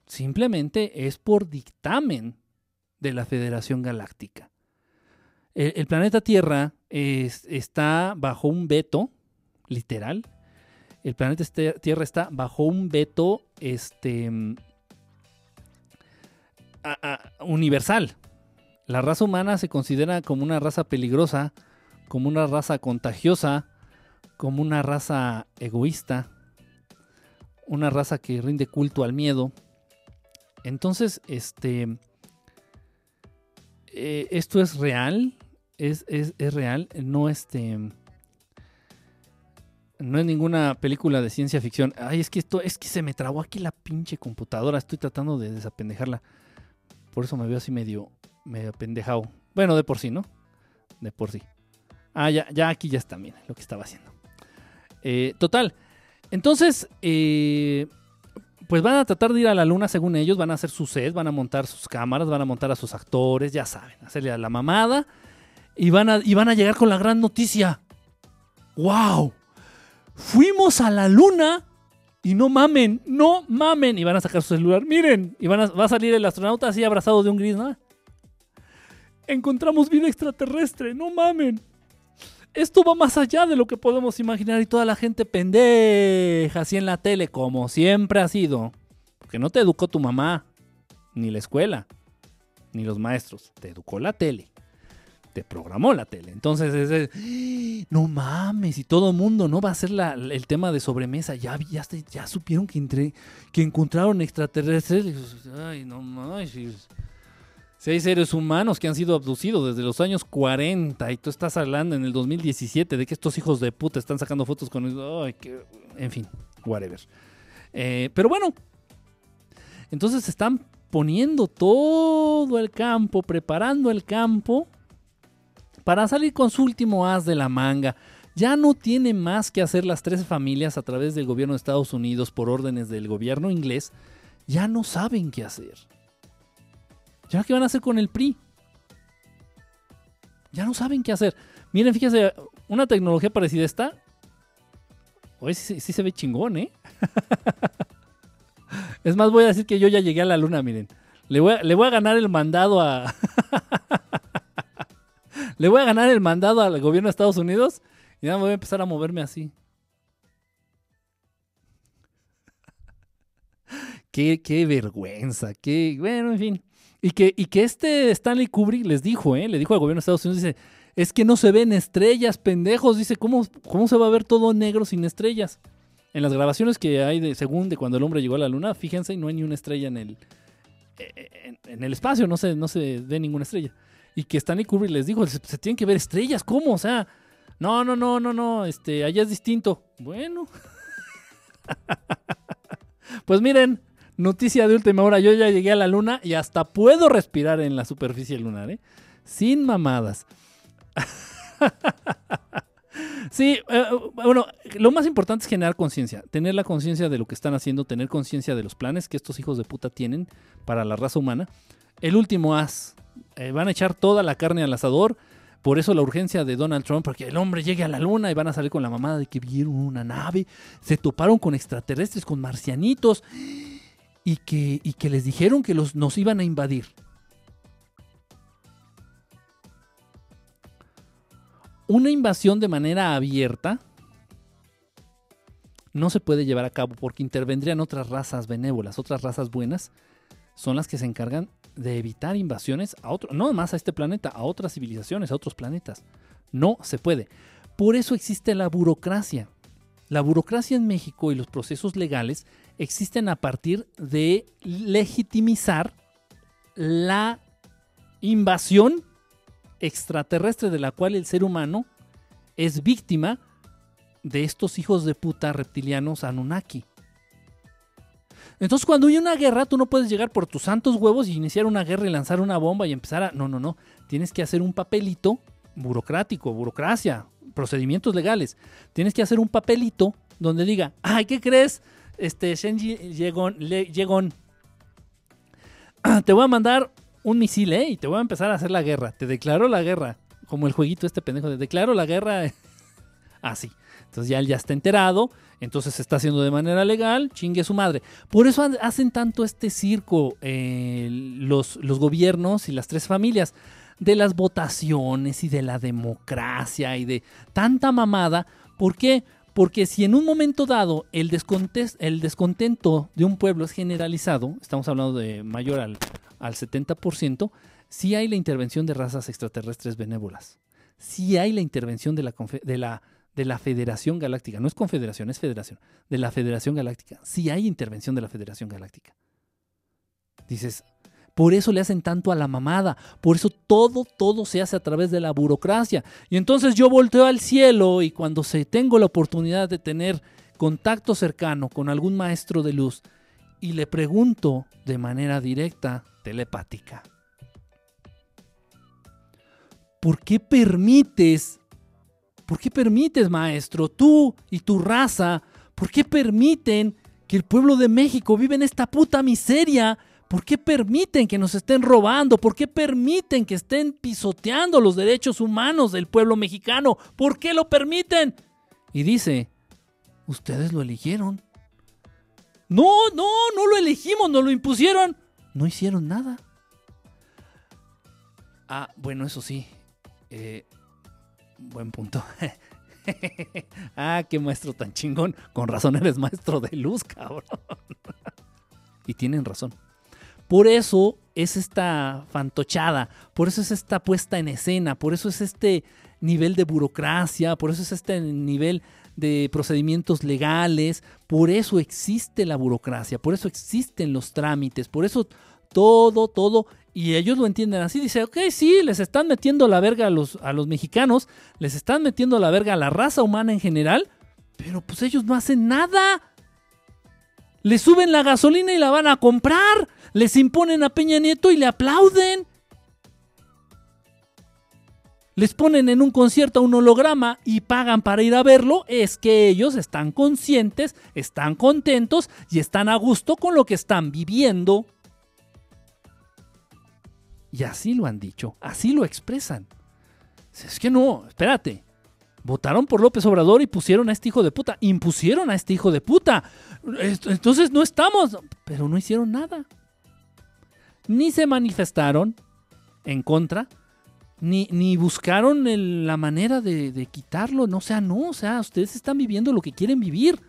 B: simplemente es por dictamen de la Federación Galáctica. El, planeta Tierra está bajo un veto, literal. El planeta Tierra está bajo un veto este, universal. La raza humana se considera como una raza peligrosa, como una raza contagiosa, como una raza egoísta, una raza que rinde culto al miedo. Entonces, este, eh, esto es real, es, real, no este. No es ninguna película de ciencia ficción. Ay, es que esto, es que se me trabó aquí la pinche computadora. Estoy tratando de desapendejarla. Por eso me veo así medio, medio apendejado. Bueno, de por sí, ¿no? De por sí. Ah, ya, ya aquí ya está, miren lo que estaba haciendo. Eh, total. Entonces, eh, pues van a tratar de ir a la luna según ellos, van a hacer su set, van a montar sus cámaras, van a montar a sus actores, ya saben, hacerle a la mamada y van a, y van a llegar con la gran noticia. ¡Wow! Fuimos a la luna y no mamen, no mamen. Y van a sacar su celular, miren. Y a, va a salir el astronauta así abrazado de un gris. Encontramos vida extraterrestre, no mamen. Esto va más allá de lo que podemos imaginar y toda la gente pendeja así en la tele, como siempre ha sido. Porque no te educó tu mamá, ni la escuela, ni los maestros. Te educó la tele te programó la tele. Entonces, es, no mames, y todo el mundo, ¿no? Va a ser el tema de sobremesa. Ya, ya, ya supieron que, entre, que encontraron extraterrestres. Ay, no mames. Si hay seres humanos que han sido abducidos desde los años 40 y tú estás hablando en el 2017 de que estos hijos de puta están sacando fotos con... Ay, que, en fin, whatever. Eh, pero bueno, entonces están poniendo todo el campo, preparando el campo para salir con su último as de la manga. Ya no tiene más que hacer las tres familias a través del gobierno de Estados Unidos por órdenes del gobierno inglés. Ya no saben qué hacer. ¿Ya qué van a hacer con el PRI? Ya no saben qué hacer. Miren, fíjense, una tecnología parecida a esta. Hoy sí, se ve chingón, ¿eh? es más, voy a decir que yo ya llegué a la luna, miren. Le voy a, le voy a ganar el mandado a... le voy a ganar el mandado al gobierno de Estados Unidos y ya voy a empezar a moverme así. qué, qué vergüenza, qué... Bueno, en fin. Y que, y que este Stanley Kubrick les dijo, ¿eh? Le dijo al gobierno de Estados Unidos, dice, es que no se ven estrellas, pendejos. Dice, ¿cómo, cómo se va a ver todo negro sin estrellas? En las grabaciones que hay de según de cuando el hombre llegó a la luna, fíjense, no hay ni una estrella en el, en, el espacio, no se, no se ve ninguna estrella. Y que Stanley Kubrick les dijo, se, se, tienen que ver estrellas, ¿cómo? O sea, no, no, no, no, no, este, allá es distinto. Bueno. pues miren, noticia de última hora, yo ya llegué a la luna y hasta puedo respirar en la superficie lunar, ¿eh? Sin mamadas. Sí, eh, bueno, lo más importante es generar conciencia, tener la conciencia de lo que están haciendo, tener conciencia de los planes que estos hijos de puta tienen para la raza humana. El último as, eh, van a echar toda la carne al asador, por eso la urgencia de Donald Trump, porque el hombre llegue a la luna y van a salir con la mamada de que vieron una nave, se toparon con extraterrestres, con marcianitos, y que, y que les dijeron que los, nos iban a invadir. una invasión de manera abierta no se puede llevar a cabo porque intervendrían otras razas benévolas, otras razas buenas, son las que se encargan de evitar invasiones a otro, no más a este planeta, a otras civilizaciones, a otros planetas. No se puede. Por eso existe la burocracia. La burocracia en México y los procesos legales existen a partir de legitimizar la invasión extraterrestre de la cual el ser humano es víctima de estos hijos de puta reptilianos Anunnaki. Entonces cuando hay una guerra, tú no puedes llegar por tus santos huevos y iniciar una guerra y lanzar una bomba y empezar a... No, no, no. Tienes que hacer un papelito burocrático, burocracia, procedimientos legales. Tienes que hacer un papelito donde diga, ay, ¿qué crees? Este, Shenji Yegon, te voy a mandar un misil, ¿eh? Y te voy a empezar a hacer la guerra. Te declaro la guerra. Como el jueguito este pendejo de declaro la guerra. Así. Entonces ya él ya está enterado. Entonces se está haciendo de manera legal. Chingue su madre. Por eso hacen tanto este circo eh, los, los gobiernos y las tres familias. De las votaciones y de la democracia y de tanta mamada. ¿Por qué? Porque si en un momento dado el, descontento de un pueblo es generalizado, estamos hablando de mayor al, al 70%, sí hay la intervención de razas extraterrestres benévolas. Sí hay la intervención de la, de la, de la Federación Galáctica. No es confederación, es federación. De la Federación Galáctica. Sí hay intervención de la Federación Galáctica. Dices, por eso le hacen tanto a la mamada. Por eso todo, todo se hace a través de la burocracia. Y entonces yo volteo al cielo y cuando se tengo la oportunidad de tener contacto cercano con algún maestro de luz y le pregunto de manera directa, telepática. ¿Por qué permites, por qué permites, maestro, tú y tu raza, por qué permiten que el pueblo de México vive en esta puta miseria? ¿Por qué permiten que nos estén robando? ¿Por qué permiten que estén pisoteando los derechos humanos del pueblo mexicano? ¿Por qué lo permiten? Y dice, ustedes lo eligieron. No, no, no lo elegimos, nos lo impusieron no hicieron nada. Ah, bueno, eso sí. Eh, buen punto. ah, qué maestro tan chingón. Con razón eres maestro de luz, cabrón. y tienen razón. Por eso es esta fantochada, por eso es esta puesta en escena, por eso es este nivel de burocracia, por eso es este nivel de procedimientos legales, por eso existe la burocracia, por eso existen los trámites, por eso todo, todo, y ellos lo entienden así, dice, ok, sí, les están metiendo la verga a los, a los mexicanos, les están metiendo la verga a la raza humana en general, pero pues ellos no hacen nada. Le suben la gasolina y la van a comprar, les imponen a Peña Nieto y le aplauden. les ponen en un concierto un holograma y pagan para ir a verlo, es que ellos están conscientes, están contentos y están a gusto con lo que están viviendo. Y así lo han dicho, así lo expresan. Es que no, espérate. Votaron por López Obrador y pusieron a este hijo de puta. Impusieron a este hijo de puta. Entonces no estamos. Pero no hicieron nada. Ni se manifestaron en contra. Ni, ni buscaron la manera de, quitarlo. No, o sea, no. O sea, ustedes están viviendo lo que quieren vivir.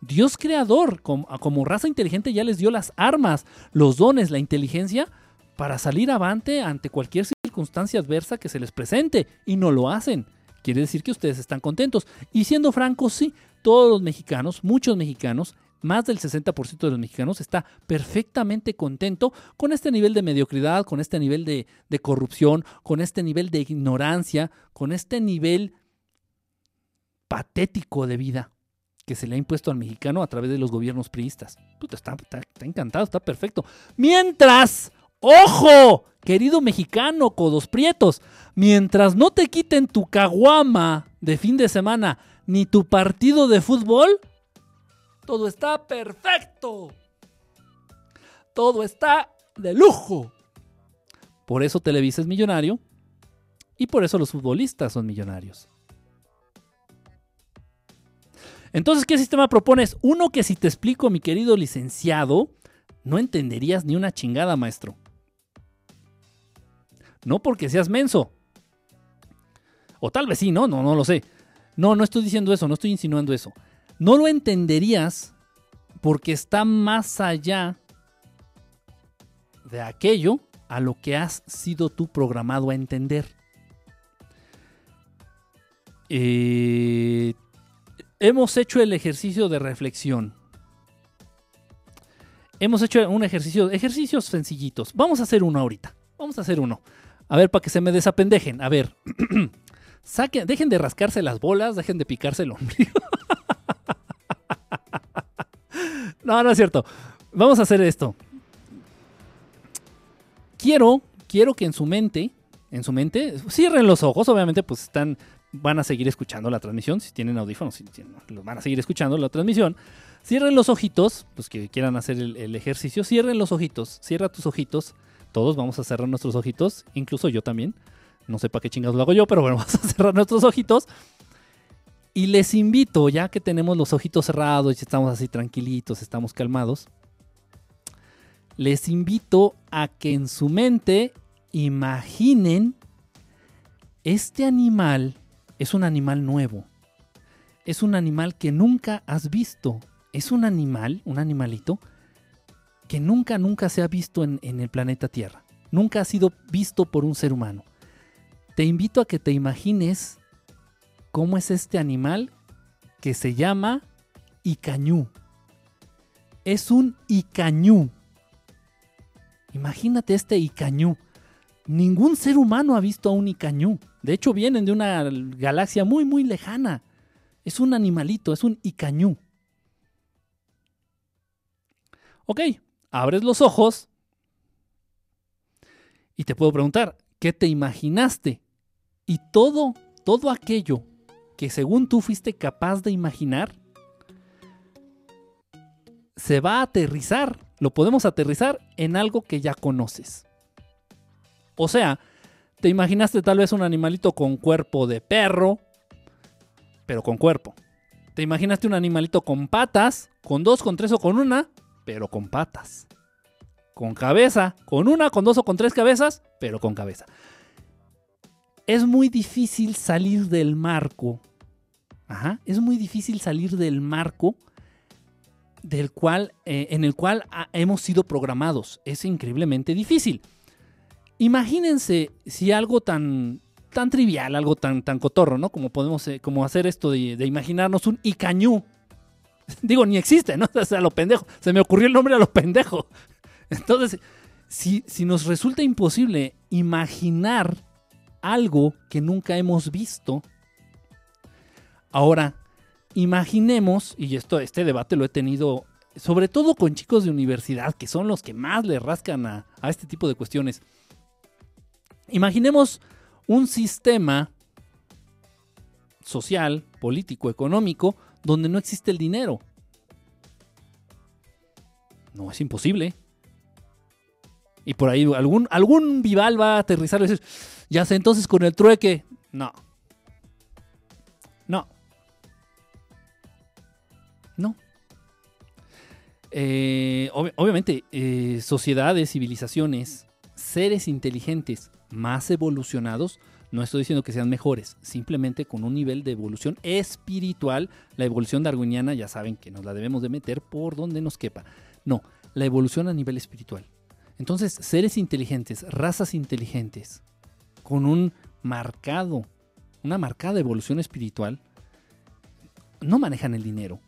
B: Dios creador, como, como raza inteligente, ya les dio las armas, los dones, la inteligencia para salir avante ante cualquier circunstancia adversa que se les presente y no lo hacen. Quiere decir que ustedes están contentos. Y siendo francos, sí, todos los mexicanos, muchos mexicanos, más del 60% de los mexicanos está perfectamente contento con este nivel de mediocridad, con este nivel de, corrupción, con este nivel de ignorancia, con este nivel patético de vida que se le ha impuesto al mexicano a través de los gobiernos priistas. está, está encantado, está perfecto. Mientras ¡Ojo! Querido mexicano, codos prietos, mientras no te quiten tu caguama de fin de semana ni tu partido de fútbol, todo está perfecto. Todo está de lujo. Por eso Televisa es millonario y por eso los futbolistas son millonarios. Entonces, ¿qué sistema propones? Uno que si te explico, mi querido licenciado, no entenderías ni una chingada, maestro. No porque seas menso. O tal vez sí, ¿no? No, no lo sé. No, no estoy diciendo eso, no estoy insinuando eso. No lo entenderías porque está más allá de aquello a lo que has sido tú programado a entender. Eh, hemos hecho el ejercicio de reflexión. Hemos hecho un ejercicio, ejercicios sencillitos. Vamos a hacer uno ahorita. Vamos a hacer uno. A ver, para que se me desapendejen. A ver. Saquen, dejen de rascarse las bolas, dejen de picarse el ombligo. no, no es cierto. Vamos a hacer esto. Quiero, quiero que en su mente, en su mente, cierren los ojos. Obviamente, pues están, van a seguir escuchando la transmisión. Si tienen audífonos, si, los van a seguir escuchando la transmisión. Cierren los ojitos, los que quieran hacer el ejercicio. Cierren los ojitos. Cierra tus ojitos todos vamos a cerrar nuestros ojitos, incluso yo también. No sé para qué chingados lo hago yo, pero bueno, vamos a cerrar nuestros ojitos. Y les invito, ya que tenemos los ojitos cerrados y estamos así tranquilitos, estamos calmados, les invito a que en su mente imaginen este animal es un animal nuevo. Es un animal que nunca has visto. Es un animal, un animalito que nunca, nunca se ha visto en, el planeta Tierra. Nunca ha sido visto por un ser humano. Te invito a que te imagines cómo es este animal que se llama Icañú. Es un Icañú. Imagínate este Icañú. Ningún ser humano ha visto a un Icañú. De hecho, vienen de una galaxia muy, muy lejana. Es un animalito, es un Icañú. Ok, abres los ojos y te puedo preguntar, ¿qué te imaginaste? Y todo, todo aquello que según tú fuiste capaz de imaginar, se va a aterrizar, lo podemos aterrizar en algo que ya conoces. O sea, te imaginaste tal vez un animalito con cuerpo de perro, pero con cuerpo. Te imaginaste un animalito con patas, con dos, con tres o con una, pero con patas. Con cabeza, con una, con dos o con tres cabezas, pero con cabeza. Es muy difícil salir del marco. Ajá, es muy difícil salir del marco del cual, eh, en el cual hemos sido programados. Es increíblemente difícil. Imagínense si algo tan, tan trivial, algo tan, tan cotorro, ¿no? Como podemos eh, como hacer esto de, de, imaginarnos un Icañú Digo, ni existe, ¿no? O sea, a lo pendejo. Se me ocurrió el nombre a lo pendejo. Entonces, si, si nos resulta imposible imaginar algo que nunca hemos visto, ahora imaginemos, y esto, este debate lo he tenido sobre todo con chicos de universidad, que son los que más le rascan a, a este tipo de cuestiones. Imaginemos un sistema social, político, económico, donde no existe el dinero. No, es imposible. Y por ahí algún, algún Vival va a aterrizar y decir, ya sé, entonces con el trueque. No. No. No. Eh, obviamente, eh, sociedades, civilizaciones, seres inteligentes más evolucionados, no estoy diciendo que sean mejores, simplemente con un nivel de evolución espiritual. La evolución darwiniana ya saben que nos la debemos de meter por donde nos quepa. No, la evolución a nivel espiritual. Entonces, seres inteligentes, razas inteligentes, con un marcado, una marcada evolución espiritual, no manejan el dinero.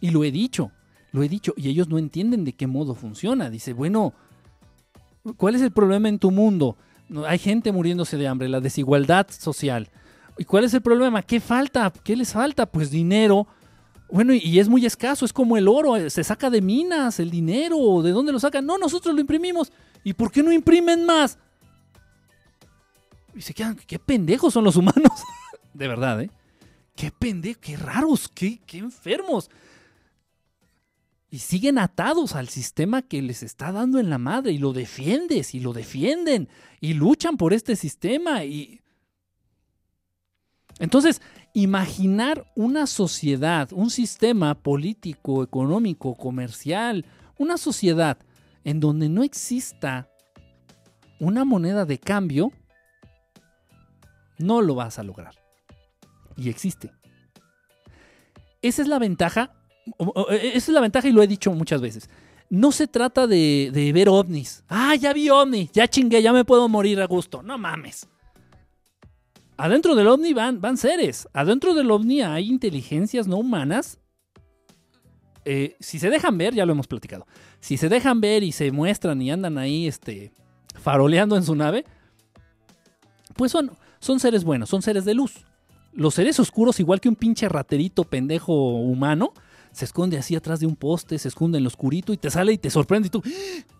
B: Y lo he dicho, lo he dicho, y ellos no entienden de qué modo funciona. Dice, bueno, ¿cuál es el problema en tu mundo? Hay gente muriéndose de hambre, la desigualdad social. ¿Y cuál es el problema? ¿Qué falta? ¿Qué les falta? Pues dinero. Bueno, y es muy escaso, es como el oro, eh, se saca de minas el dinero, ¿de dónde lo sacan? No, nosotros lo imprimimos. ¿Y por qué no imprimen más? Y se quedan, qué pendejos son los humanos. de verdad, ¿eh? Qué pendejos, qué raros, qué, qué enfermos. Y siguen atados al sistema que les está dando en la madre y lo defiendes y lo defienden y luchan por este sistema y... Entonces, imaginar una sociedad, un sistema político, económico, comercial, una sociedad en donde no exista una moneda de cambio, no lo vas a lograr. Y existe. Esa es la ventaja e, esa es la ventaja y lo he dicho muchas veces. No se trata de, ver ovnis. Ah, ya vi ovni, ya chingué, ya me puedo morir a gusto. No mames. Adentro del ovni van, van seres. Adentro del ovni hay inteligencias no humanas. Eh, si se dejan ver, ya lo hemos platicado. Si se dejan ver y se muestran y andan ahí este, faroleando en su nave, pues son, son seres buenos, son seres de luz. Los seres oscuros, igual que un pinche raterito pendejo humano, se esconde así atrás de un poste, se esconde en lo oscurito y te sale y te sorprende y tú... ¡Ah!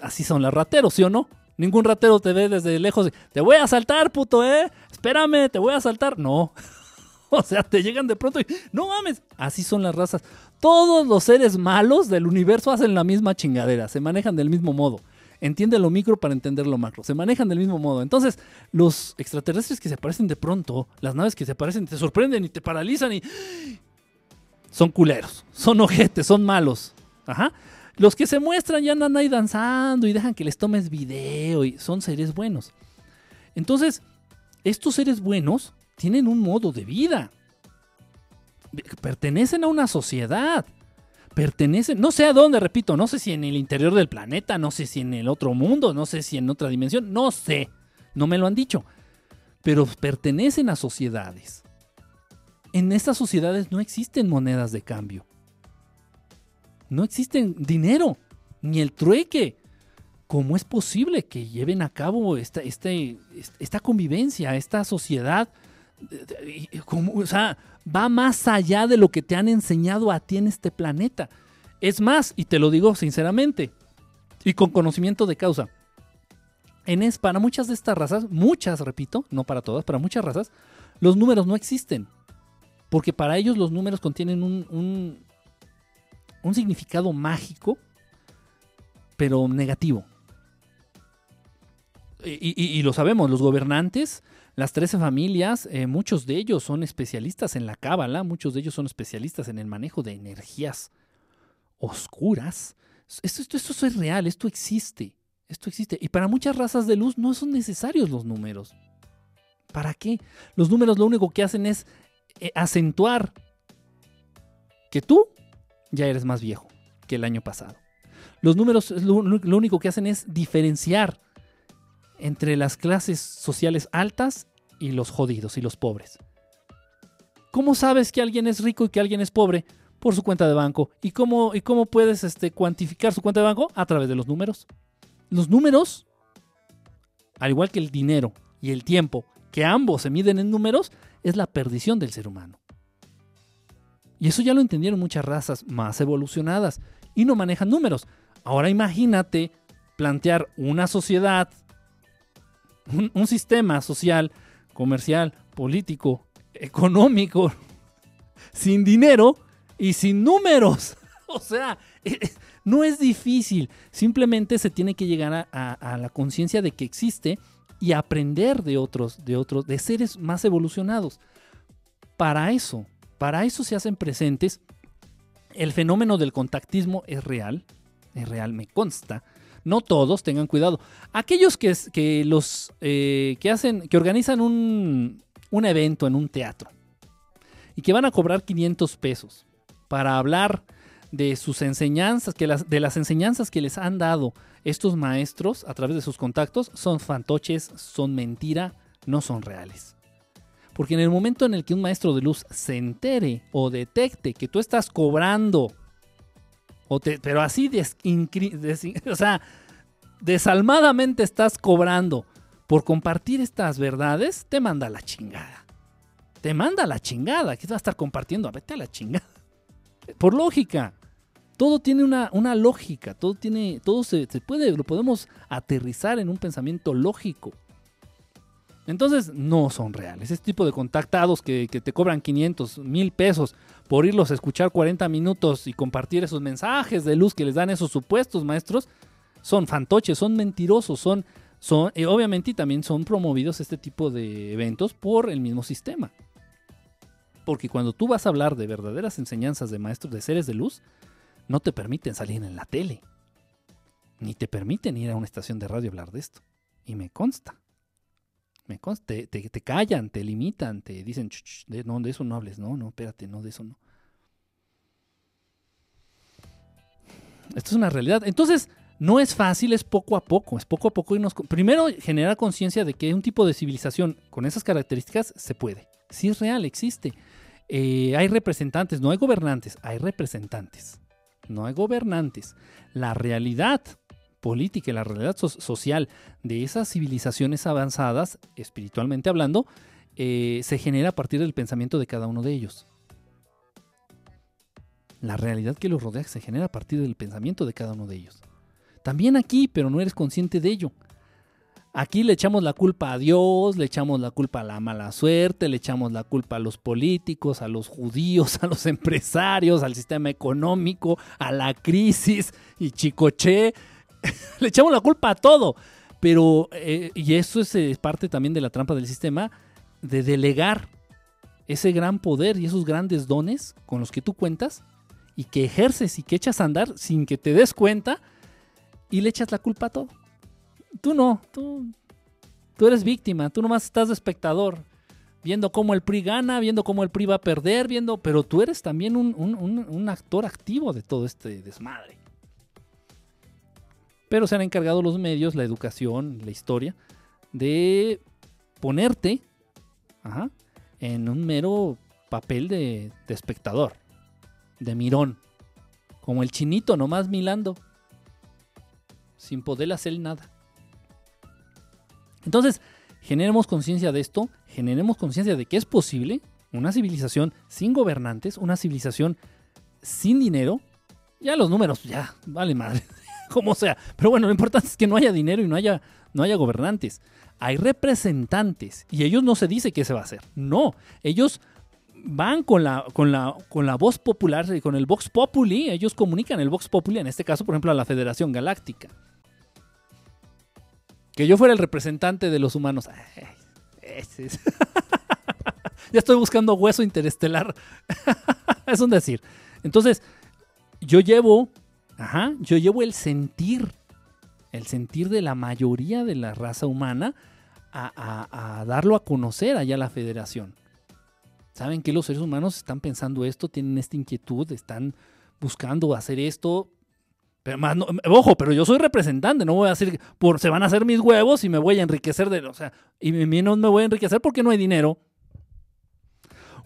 B: Así son los rateros, ¿sí o no? Ningún ratero te ve desde lejos. Te voy a saltar, puto, ¿eh? Espérame, te voy a saltar. No. o sea, te llegan de pronto y... No mames. Así son las razas. Todos los seres malos del universo hacen la misma chingadera. Se manejan del mismo modo. Entiende lo micro para entender lo macro. Se manejan del mismo modo. Entonces, los extraterrestres que se aparecen de pronto, las naves que se aparecen, te sorprenden y te paralizan y son culeros, son ojetes, son malos. Ajá. Los que se muestran ya andan ahí danzando y dejan que les tomes video y son seres buenos. Entonces, estos seres buenos tienen un modo de vida. Pertenecen a una sociedad. Pertenecen, no sé a dónde, repito, no sé si en el interior del planeta, no sé si en el otro mundo, no sé si en otra dimensión, no sé. No me lo han dicho. Pero pertenecen a sociedades en estas sociedades no existen monedas de cambio. No existen dinero, ni el trueque. ¿Cómo es posible que lleven a cabo esta, este, esta convivencia, esta sociedad? o sea, va más allá de lo que te han enseñado a ti en este planeta. Es más, y te lo digo sinceramente, y con conocimiento de causa, en es, para muchas de estas razas, muchas, repito, no para todas, para muchas razas, los números no existen. Porque para ellos los números contienen un, un, significado mágico, pero negativo. Y, lo sabemos, los gobernantes, las 13 familias, eh, muchos de ellos son especialistas en la cábala, muchos de ellos son especialistas en el manejo de energías oscuras. Esto, esto, esto es real, esto existe, esto existe. Y para muchas razas de luz no son necesarios los números. ¿Para qué? Los números lo único que hacen es eh, acentuar que tú ya eres más viejo que el año pasado. Los números lo, único que hacen es diferenciar entre las clases sociales altas y los jodidos y los pobres. ¿Cómo sabes que alguien es rico y que alguien es pobre? Por su cuenta de banco. ¿Y cómo, y cómo puedes este, cuantificar su cuenta de banco? A través de los números. Los números, al igual que el dinero y el tiempo, que ambos se miden en números, es la perdición del ser humano. Y eso ya lo entendieron muchas razas más evolucionadas y no manejan números. Ahora imagínate plantear una sociedad un, sistema social, comercial, político, económico, sin dinero y sin números. O sea, eh, eh, no es difícil. Simplemente se tiene que llegar a, la conciencia de que existe y aprender de otros, de otros, de seres más evolucionados. Para eso, para eso se hacen presentes. El fenómeno del contactismo es real, es real, me consta. No todos, tengan cuidado. Aquellos que, los eh, que hacen, que organizan un, un evento en un teatro y que van a cobrar 500 pesos para hablar de sus enseñanzas, que las, de las enseñanzas que les han dado estos maestros a través de sus contactos, son fantoches, son mentira, no son reales. Porque en el momento en el que un maestro de luz se entere o detecte que tú estás cobrando, o pero así, desalmadamente estás cobrando por compartir estas verdades, te manda la chingada. Te manda la chingada. ¿Qué va a estar compartiendo? Vete a la chingada. Por lógica. Todo tiene una, lógica. Todo tiene. Todo se, puede. Lo podemos aterrizar en un pensamiento lógico. Entonces, no son reales. Este tipo de contactados que, te cobran 500, mil pesos por irlos a escuchar 40 minutos y compartir esos mensajes de luz que les dan esos supuestos maestros, son fantoches, son mentirosos, son son, eh, obviamente también son promovidos este tipo de eventos por el mismo sistema. Porque cuando tú vas a hablar de verdaderas enseñanzas de maestros de seres de luz, no te permiten salir en la tele. Ni te permiten ir a una estación de radio a hablar de esto. Y me consta. Consta. Te, te, callan, te limitan, te dicen, no, de eso no hables. No, no, espérate, no, de eso no. Esto es una realidad. Entonces, no es fácil, es poco a poco, es poco a poco irnos... Primero, generar conciencia de que un tipo de civilización con esas características se puede. Sí es real, existe. Eh, hay representantes, no hay gobernantes, hay representantes. No hay gobernantes. La realidad política y la realidad social de esas civilizaciones avanzadas, espiritualmente hablando, eh, se genera a partir del pensamiento de cada uno de ellos. La realidad que los rodea se genera a partir del pensamiento de cada uno de ellos. También aquí, pero no eres consciente de ello. Aquí le echamos la culpa a Dios, le echamos la culpa a la mala suerte, le echamos la culpa a los políticos, a los judíos, a los empresarios, al sistema económico, a la crisis y chicoche. le echamos la culpa a todo. Pero, eh, y eso es eh, parte también de la trampa del sistema, de delegar ese gran poder y esos grandes dones con los que tú cuentas y que ejerces y que echas a andar sin que te des cuenta y le echas la culpa a todo. Tú no, tú, tú eres víctima, tú nomás estás espectador, viendo cómo el PRI gana, viendo cómo el PRI va a perder, viendo, pero tú eres también un, actor activo de todo este desmadre. Pero se han encargado los medios, la educación, la historia, de ponerte en un mero papel de, de espectador, de mirón, como el chinito nomás milando sin poder hacer nada. Entonces, generemos conciencia de esto, generemos conciencia de que es posible una civilización sin gobernantes, una civilización sin dinero. Ya los números, ya, vale madre, como sea. Pero bueno, lo importante es que no haya dinero y no haya, no haya gobernantes. Hay representantes y ellos no se dice qué se va a hacer. No, ellos van con la, con la, con la voz popular y con el Vox Populi. Ellos comunican el Vox Populi, en este caso, por ejemplo, a la Federación Galáctica. Que yo fuera el representante de los humanos. ya estoy buscando hueso interestelar. es un decir. Entonces, yo llevo, ajá, yo llevo el sentir, el sentir de la mayoría de la raza humana a, darlo a conocer allá a la federación. Saben que los seres humanos están pensando esto, tienen esta inquietud, están buscando hacer esto, pero más, ojo, pero yo soy representante, no voy a decir, por, se van a hacer mis huevos y me voy a enriquecer de, o sea, y no me voy a enriquecer porque no hay dinero.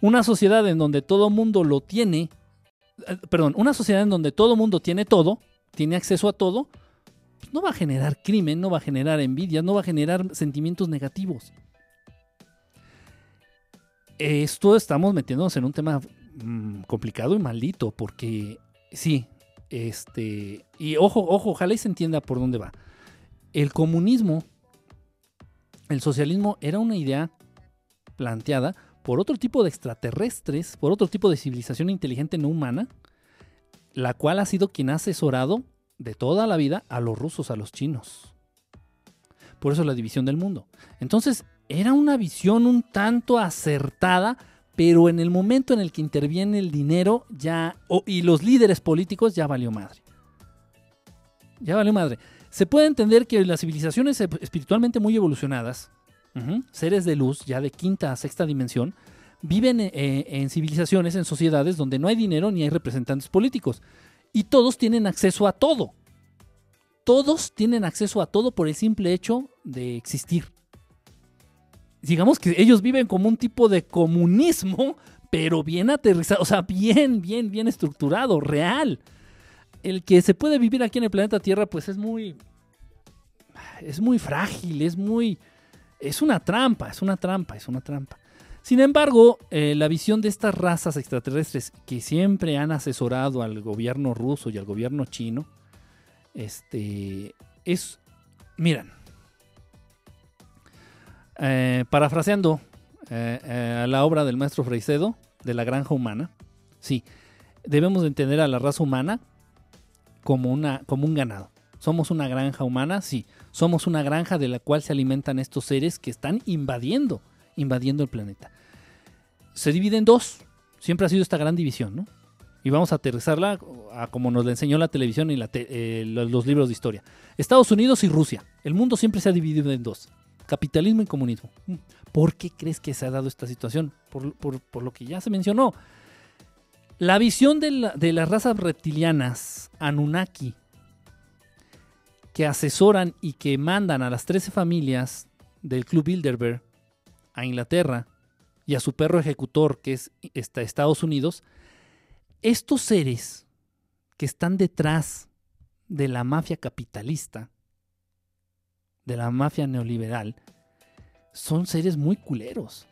B: Una sociedad en donde todo mundo lo tiene, perdón, una sociedad en donde todo mundo tiene todo, tiene acceso a todo, pues no va a generar crimen, no va a generar envidia, no va a generar sentimientos negativos. Esto estamos metiéndonos en un tema mm, complicado y maldito, porque sí, este, y ojo, ojo, ojalá y se entienda por dónde va. El comunismo, el socialismo era una idea planteada por otro tipo de extraterrestres, por otro tipo de civilización inteligente no humana, la cual ha sido quien ha asesorado de toda la vida a los rusos, a los chinos. Por eso la división del mundo. Entonces, era una visión un tanto acertada, pero en el momento en el que interviene el dinero ya y los líderes políticos ya valió madre. Ya valió madre. Se puede entender que las civilizaciones espiritualmente muy evolucionadas, seres de luz ya de quinta a sexta dimensión, viven eh, en civilizaciones, en sociedades donde no hay dinero ni hay representantes políticos. Y todos tienen acceso a todo. Todos tienen acceso a todo por el simple hecho de existir. Digamos que ellos viven como un tipo de comunismo, pero bien aterrizado, o sea, bien, bien, bien estructurado, real. El que se puede vivir aquí en el planeta Tierra, pues es muy. Es muy frágil, es muy. Es una trampa, es una trampa, es una trampa. Sin embargo, eh, la visión de estas razas extraterrestres que siempre han asesorado al gobierno ruso y al gobierno chino, este, es, miren, eh, parafraseando eh, la obra del maestro Freicedo, de la granja humana, sí, debemos entender a la raza humana como, una, como un ganado. Somos una granja humana, sí, somos una granja de la cual se alimentan estos seres que están invadiendo invadiendo el planeta. Se divide en dos. Siempre ha sido esta gran división, ¿no? Y vamos a aterrizarla a como nos la enseñó la televisión y eh, los libros de historia. Estados Unidos y Rusia. El mundo siempre se ha dividido en dos. Capitalismo y comunismo. ¿Por qué crees que se ha dado esta situación? Por, lo que ya se mencionó. La visión de, de las razas reptilianas, Anunnaki, que asesoran y que mandan a las 13 familias del Club Bilderberg a Inglaterra y a su perro ejecutor, que es Estados Unidos, estos seres que están detrás de la mafia capitalista, de la mafia neoliberal, son seres muy culeros.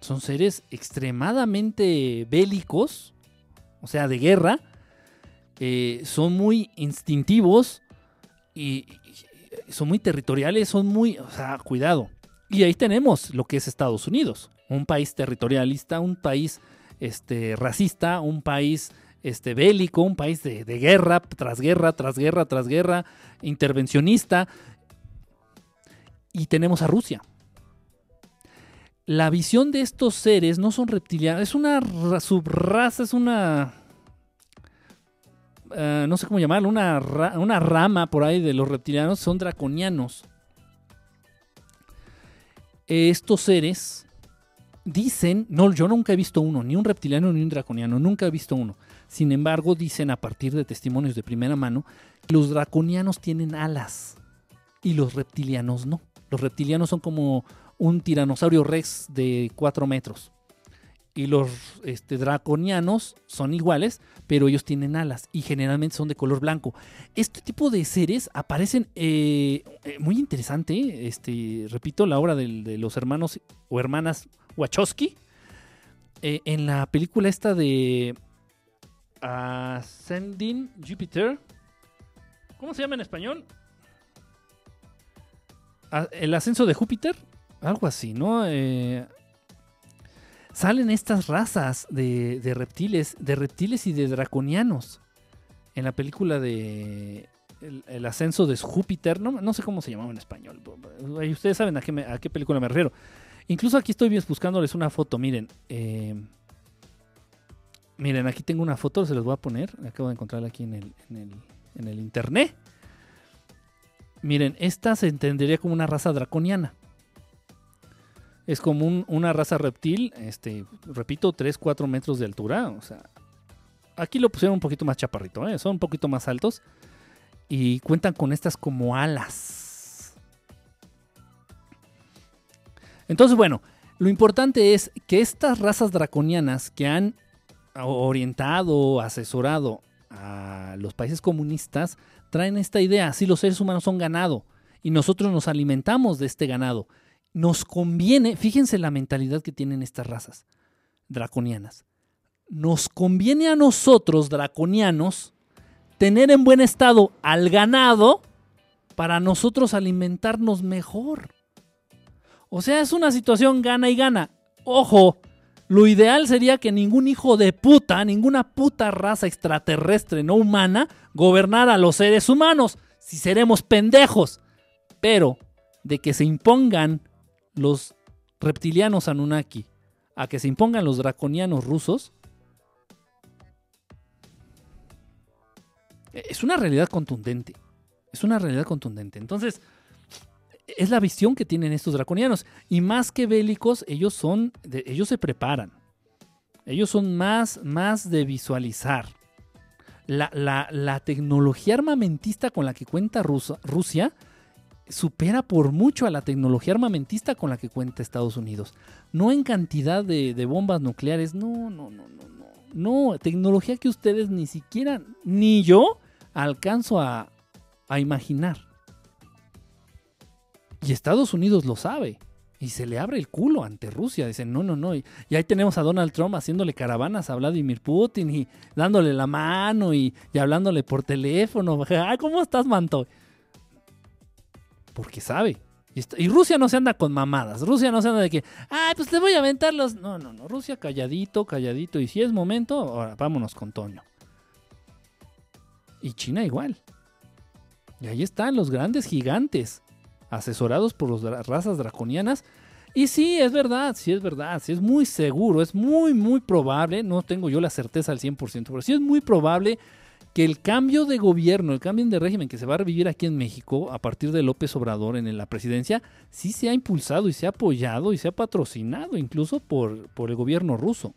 B: Son seres extremadamente bélicos, o sea, de guerra. Eh, son muy instintivos y, son muy territoriales, son muy, o sea, cuidado. Y ahí tenemos lo que es Estados Unidos, un país territorialista, un país este, racista, un país este, bélico, un país de, guerra tras guerra, tras guerra, tras guerra, intervencionista. Y tenemos a Rusia. La visión de estos seres no son reptilianos, es una subraza, es una... Eh, no sé cómo llamarlo, una, una rama por ahí de los reptilianos, son draconianos estos seres dicen, no, yo nunca he visto uno, ni un reptiliano ni un draconiano, nunca he visto uno. Sin embargo, dicen a partir de testimonios de primera mano que los draconianos tienen alas y los reptilianos no. Los reptilianos son como un tiranosaurio rex de 4 metros y los este, draconianos son iguales, pero ellos tienen alas y generalmente son de color blanco. Este tipo de seres aparecen eh, eh, muy interesante. Este, repito, la obra de, los hermanos o hermanas Wachowski. Eh, en la película esta de Ascending Jupiter. ¿Cómo se llama en español? Ah, el ascenso de Júpiter. Algo así, ¿no? Salen estas razas de, reptiles, de reptiles y de draconianos. En la película de El, ascenso de Júpiter, no, sé cómo se llamaba en español. Ustedes saben a qué, película me refiero. Incluso aquí estoy buscándoles una foto, miren. Eh, miren, aquí tengo una foto, se los voy a poner. Acabo de encontrarla aquí en el internet. Miren, esta se entendería como una raza draconiana. Es como una raza reptil, este, repito, 3, 4 metros de altura. O sea, aquí lo pusieron un poquito más chaparrito, ¿eh? son un poquito más altos. Y cuentan con estas como alas. Entonces, bueno, lo importante es que estas razas draconianas que han orientado, asesorado a los países comunistas, traen esta idea, si los seres humanos son ganado y nosotros nos alimentamos de este ganado nos conviene, fíjense la mentalidad que tienen estas razas draconianas. Nos conviene a nosotros, draconianos, tener en buen estado al ganado para nosotros alimentarnos mejor. O sea, es una situación gana y gana. Ojo, lo ideal sería que ningún hijo de puta, ninguna puta raza extraterrestre no humana gobernara a los seres humanos, si seremos pendejos. Pero de que se impongan los reptilianos Anunnaki a que se impongan los draconianos rusos, es una realidad contundente. Es una realidad contundente. Entonces, es la visión que tienen estos draconianos. Y más que bélicos, ellos son. ellos se preparan. Ellos son más, más de visualizar. La, la, tecnología armamentista con la que cuenta Rusia supera por mucho a la tecnología armamentista con la que cuenta Estados Unidos. No en cantidad de, bombas nucleares, no, no, no, no, no. No, tecnología que ustedes ni siquiera, ni yo, alcanzo a, a imaginar. Y Estados Unidos lo sabe. Y se le abre el culo ante Rusia. Dicen, no, no, no. Y, ahí tenemos a Donald Trump haciéndole caravanas a Vladimir Putin y dándole la mano y, hablándole por teléfono. Ah, ¿cómo estás, Manto? Porque sabe. Y, Rusia no se anda con mamadas. Rusia no se anda de que, ah, pues te voy a aventar los. No, no, no. Rusia calladito, calladito. Y si es momento, ahora vámonos con Toño. Y China igual. Y ahí están los grandes gigantes asesorados por las razas draconianas. Y sí, es verdad, sí es verdad, sí es muy seguro, es muy, muy probable, no tengo yo la certeza al 100%, pero sí es muy probable que el cambio de gobierno, el cambio de régimen que se va a revivir aquí en México a partir de López Obrador en la presidencia, sí se ha impulsado y se ha apoyado y se ha patrocinado incluso por, por el gobierno ruso.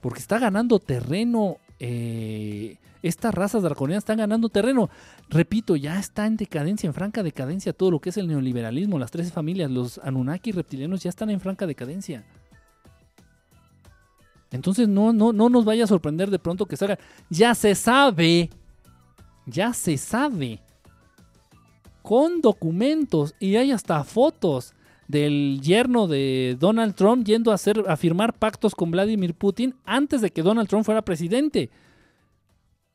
B: Porque está ganando terreno eh, estas razas draconianas están ganando terreno. Repito, ya está en decadencia, en franca decadencia todo lo que es el neoliberalismo, las tres familias, los Anunnaki reptilianos ya están en franca decadencia. Entonces no, no, no nos vaya a sorprender de pronto que salga. Ya se sabe, ya se sabe, con documentos y hay hasta fotos del yerno de Donald Trump yendo a, hacer, a firmar pactos con Vladimir Putin antes de que Donald Trump fuera presidente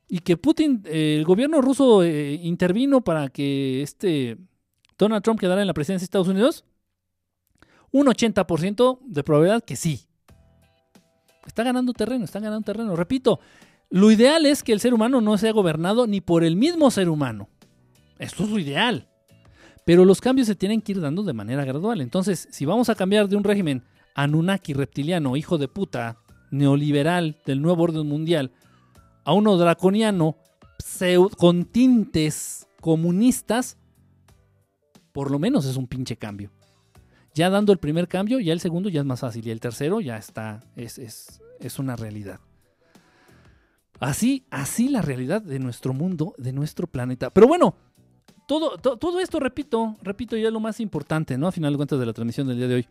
B: y que Putin, eh, el gobierno ruso eh, intervino para que este Donald Trump quedara en la presidencia de Estados Unidos, un 80% de probabilidad que sí. Está ganando terreno, está ganando terreno. Repito, lo ideal es que el ser humano no sea gobernado ni por el mismo ser humano. Esto es lo ideal. Pero los cambios se tienen que ir dando de manera gradual. Entonces, si vamos a cambiar de un régimen Anunnaki reptiliano, hijo de puta, neoliberal del nuevo orden mundial, a uno draconiano con tintes comunistas, por lo menos es un pinche cambio. Ya dando el primer cambio, ya el segundo ya es más fácil y el tercero ya está, es, es, una realidad. Así, así la realidad de nuestro mundo, de nuestro planeta. Pero bueno, todo, todo esto, repito, repito, ya es lo más importante, ¿no? A final de cuentas de la transmisión del día de hoy.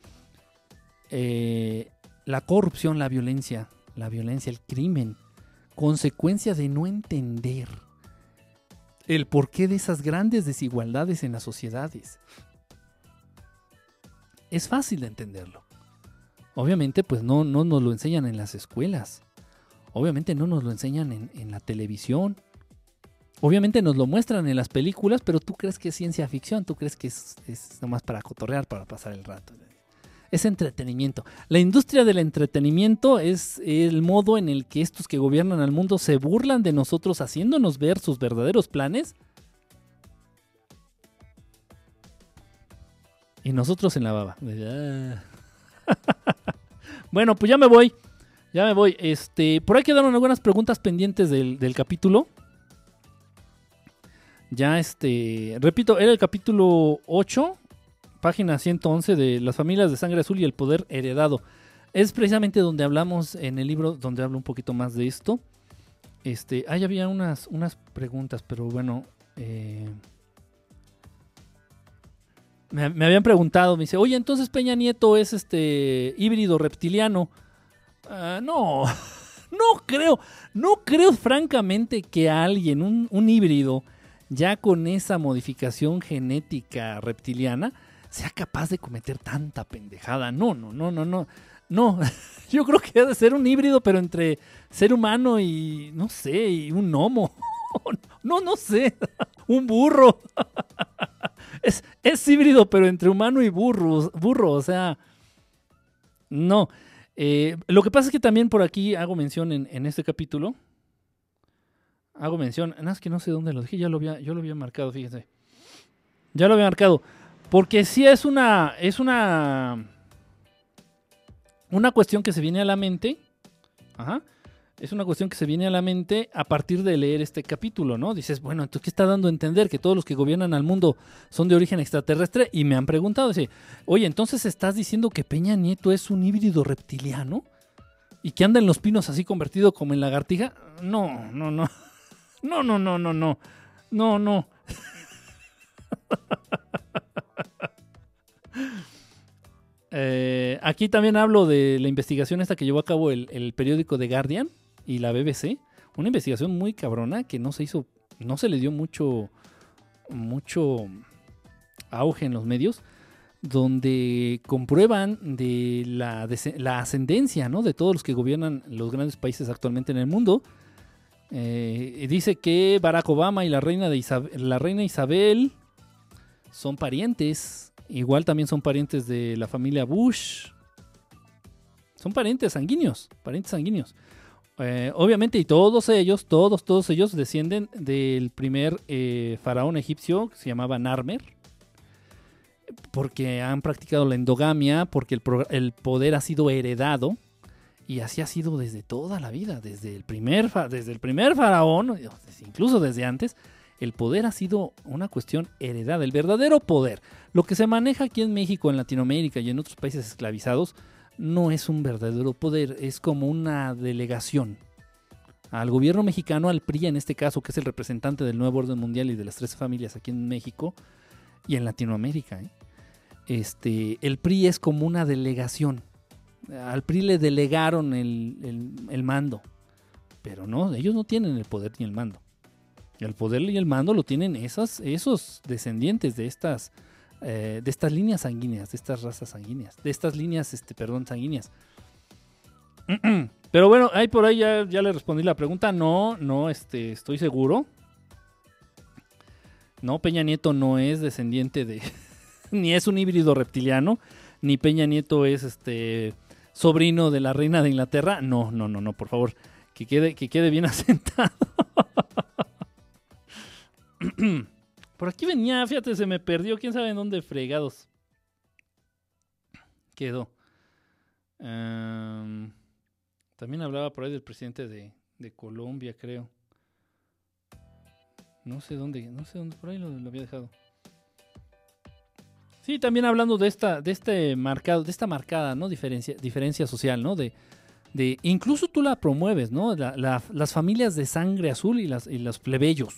B: Eh, la corrupción, la violencia, la violencia, el crimen, consecuencia de no entender el porqué de esas grandes desigualdades en las sociedades. Es fácil de entenderlo. Obviamente, pues no, no nos lo enseñan en las escuelas. Obviamente no nos lo enseñan en, la televisión. Obviamente nos lo muestran en las películas, pero tú crees que es ciencia ficción, tú crees que es, es nomás para cotorrear, para pasar el rato es entretenimiento. La industria del entretenimiento es el modo en el que estos que gobiernan al mundo se burlan de nosotros haciéndonos ver sus verdaderos planes. Y nosotros en la baba. bueno, pues ya me voy. Ya me voy. Este, por ahí quedaron algunas preguntas pendientes del, del capítulo. Ya este, repito, era el capítulo 8 página 111 de Las familias de sangre azul y el poder heredado. Es precisamente donde hablamos en el libro, donde hablo un poquito más de esto. Este, ahí había unas, unas preguntas, pero bueno. Eh, me, habían preguntado, me dice, oye, entonces Peña Nieto es este híbrido reptiliano. Ah, no, no creo, no creo francamente que alguien, un, un híbrido, ya con esa modificación genética reptiliana, sea capaz de cometer tanta pendejada. No, no, no, no, no. No, yo creo que debe ser un híbrido, pero entre ser humano y, no sé, y un gnomo. No, no sé. Un burro. Es, es híbrido, pero entre humano y burro, burro o sea, no. Eh, lo que pasa es que también por aquí hago mención en, este capítulo. Hago mención, nada más que no sé dónde lo dije, ya lo había, yo lo había marcado, fíjense. Ya lo había marcado. Porque sí es una. Es una. Una cuestión que se viene a la mente. Ajá es una cuestión que se viene a la mente a partir de leer este capítulo, ¿no? Dices, bueno, entonces, ¿qué está dando a entender? Que todos los que gobiernan al mundo son de origen extraterrestre. Y me han preguntado, oye, entonces estás diciendo que Peña Nieto es un híbrido reptiliano y que anda en los pinos así convertido como en lagartija. No, no, no. No, no, no, no, no. No, no. Eh, aquí también hablo de la investigación esta que llevó a cabo el periódico The Guardian y la BBC. Una investigación muy cabrona que no se hizo, no se le dio mucho, mucho auge en los medios, donde comprueban de la, ascendencia ¿no? de todos los que gobiernan los grandes países actualmente en el mundo. Eh, dice que Barack Obama y la reina, de la reina Isabel son parientes. Igual también son parientes de la familia Bush. Son parientes sanguíneos, parientes sanguíneos. Eh, obviamente, y todos ellos, todos, todos ellos descienden del primer eh, faraón egipcio que se llamaba Narmer, porque han practicado la endogamia, porque el, poder ha sido heredado, y así ha sido desde toda la vida, desde el primer, desde el primer faraón, incluso desde antes, el poder ha sido una cuestión heredada, el verdadero poder. Lo que se maneja aquí en México, en Latinoamérica y en otros países esclavizados, no es un verdadero poder, es como una delegación. Al gobierno mexicano, al PRI en este caso, que es el representante del nuevo orden mundial y de las tres familias aquí en México y en Latinoamérica, ¿eh? este, el PRI es como una delegación. Al PRI le delegaron el, mando, pero no, ellos no tienen el poder ni el mando. El poder y el mando lo tienen esos descendientes de estas eh, de estas líneas sanguíneas, de estas razas sanguíneas, de estas líneas, este, perdón, sanguíneas. Pero bueno, ahí por ahí ya, le respondí la pregunta. No, no, este, estoy seguro. No, Peña Nieto no es descendiente de. ni es un híbrido reptiliano. Ni Peña Nieto es este sobrino de la reina de Inglaterra. No, no, no, no, por favor. Que quede, que quede bien asentado. Por aquí venía, fíjate, se me perdió. ¿Quién sabe en dónde fregados? Quedó. también hablaba por ahí del presidente de, Colombia, creo. No sé dónde, no sé dónde, por ahí lo, había dejado. Sí, también hablando de esta, de este marcado, de esta marcada, ¿no? Diferencia, diferencia social, ¿no? De, de, incluso tú la promueves, ¿no? las familias de sangre azul y, las, y los plebeyos.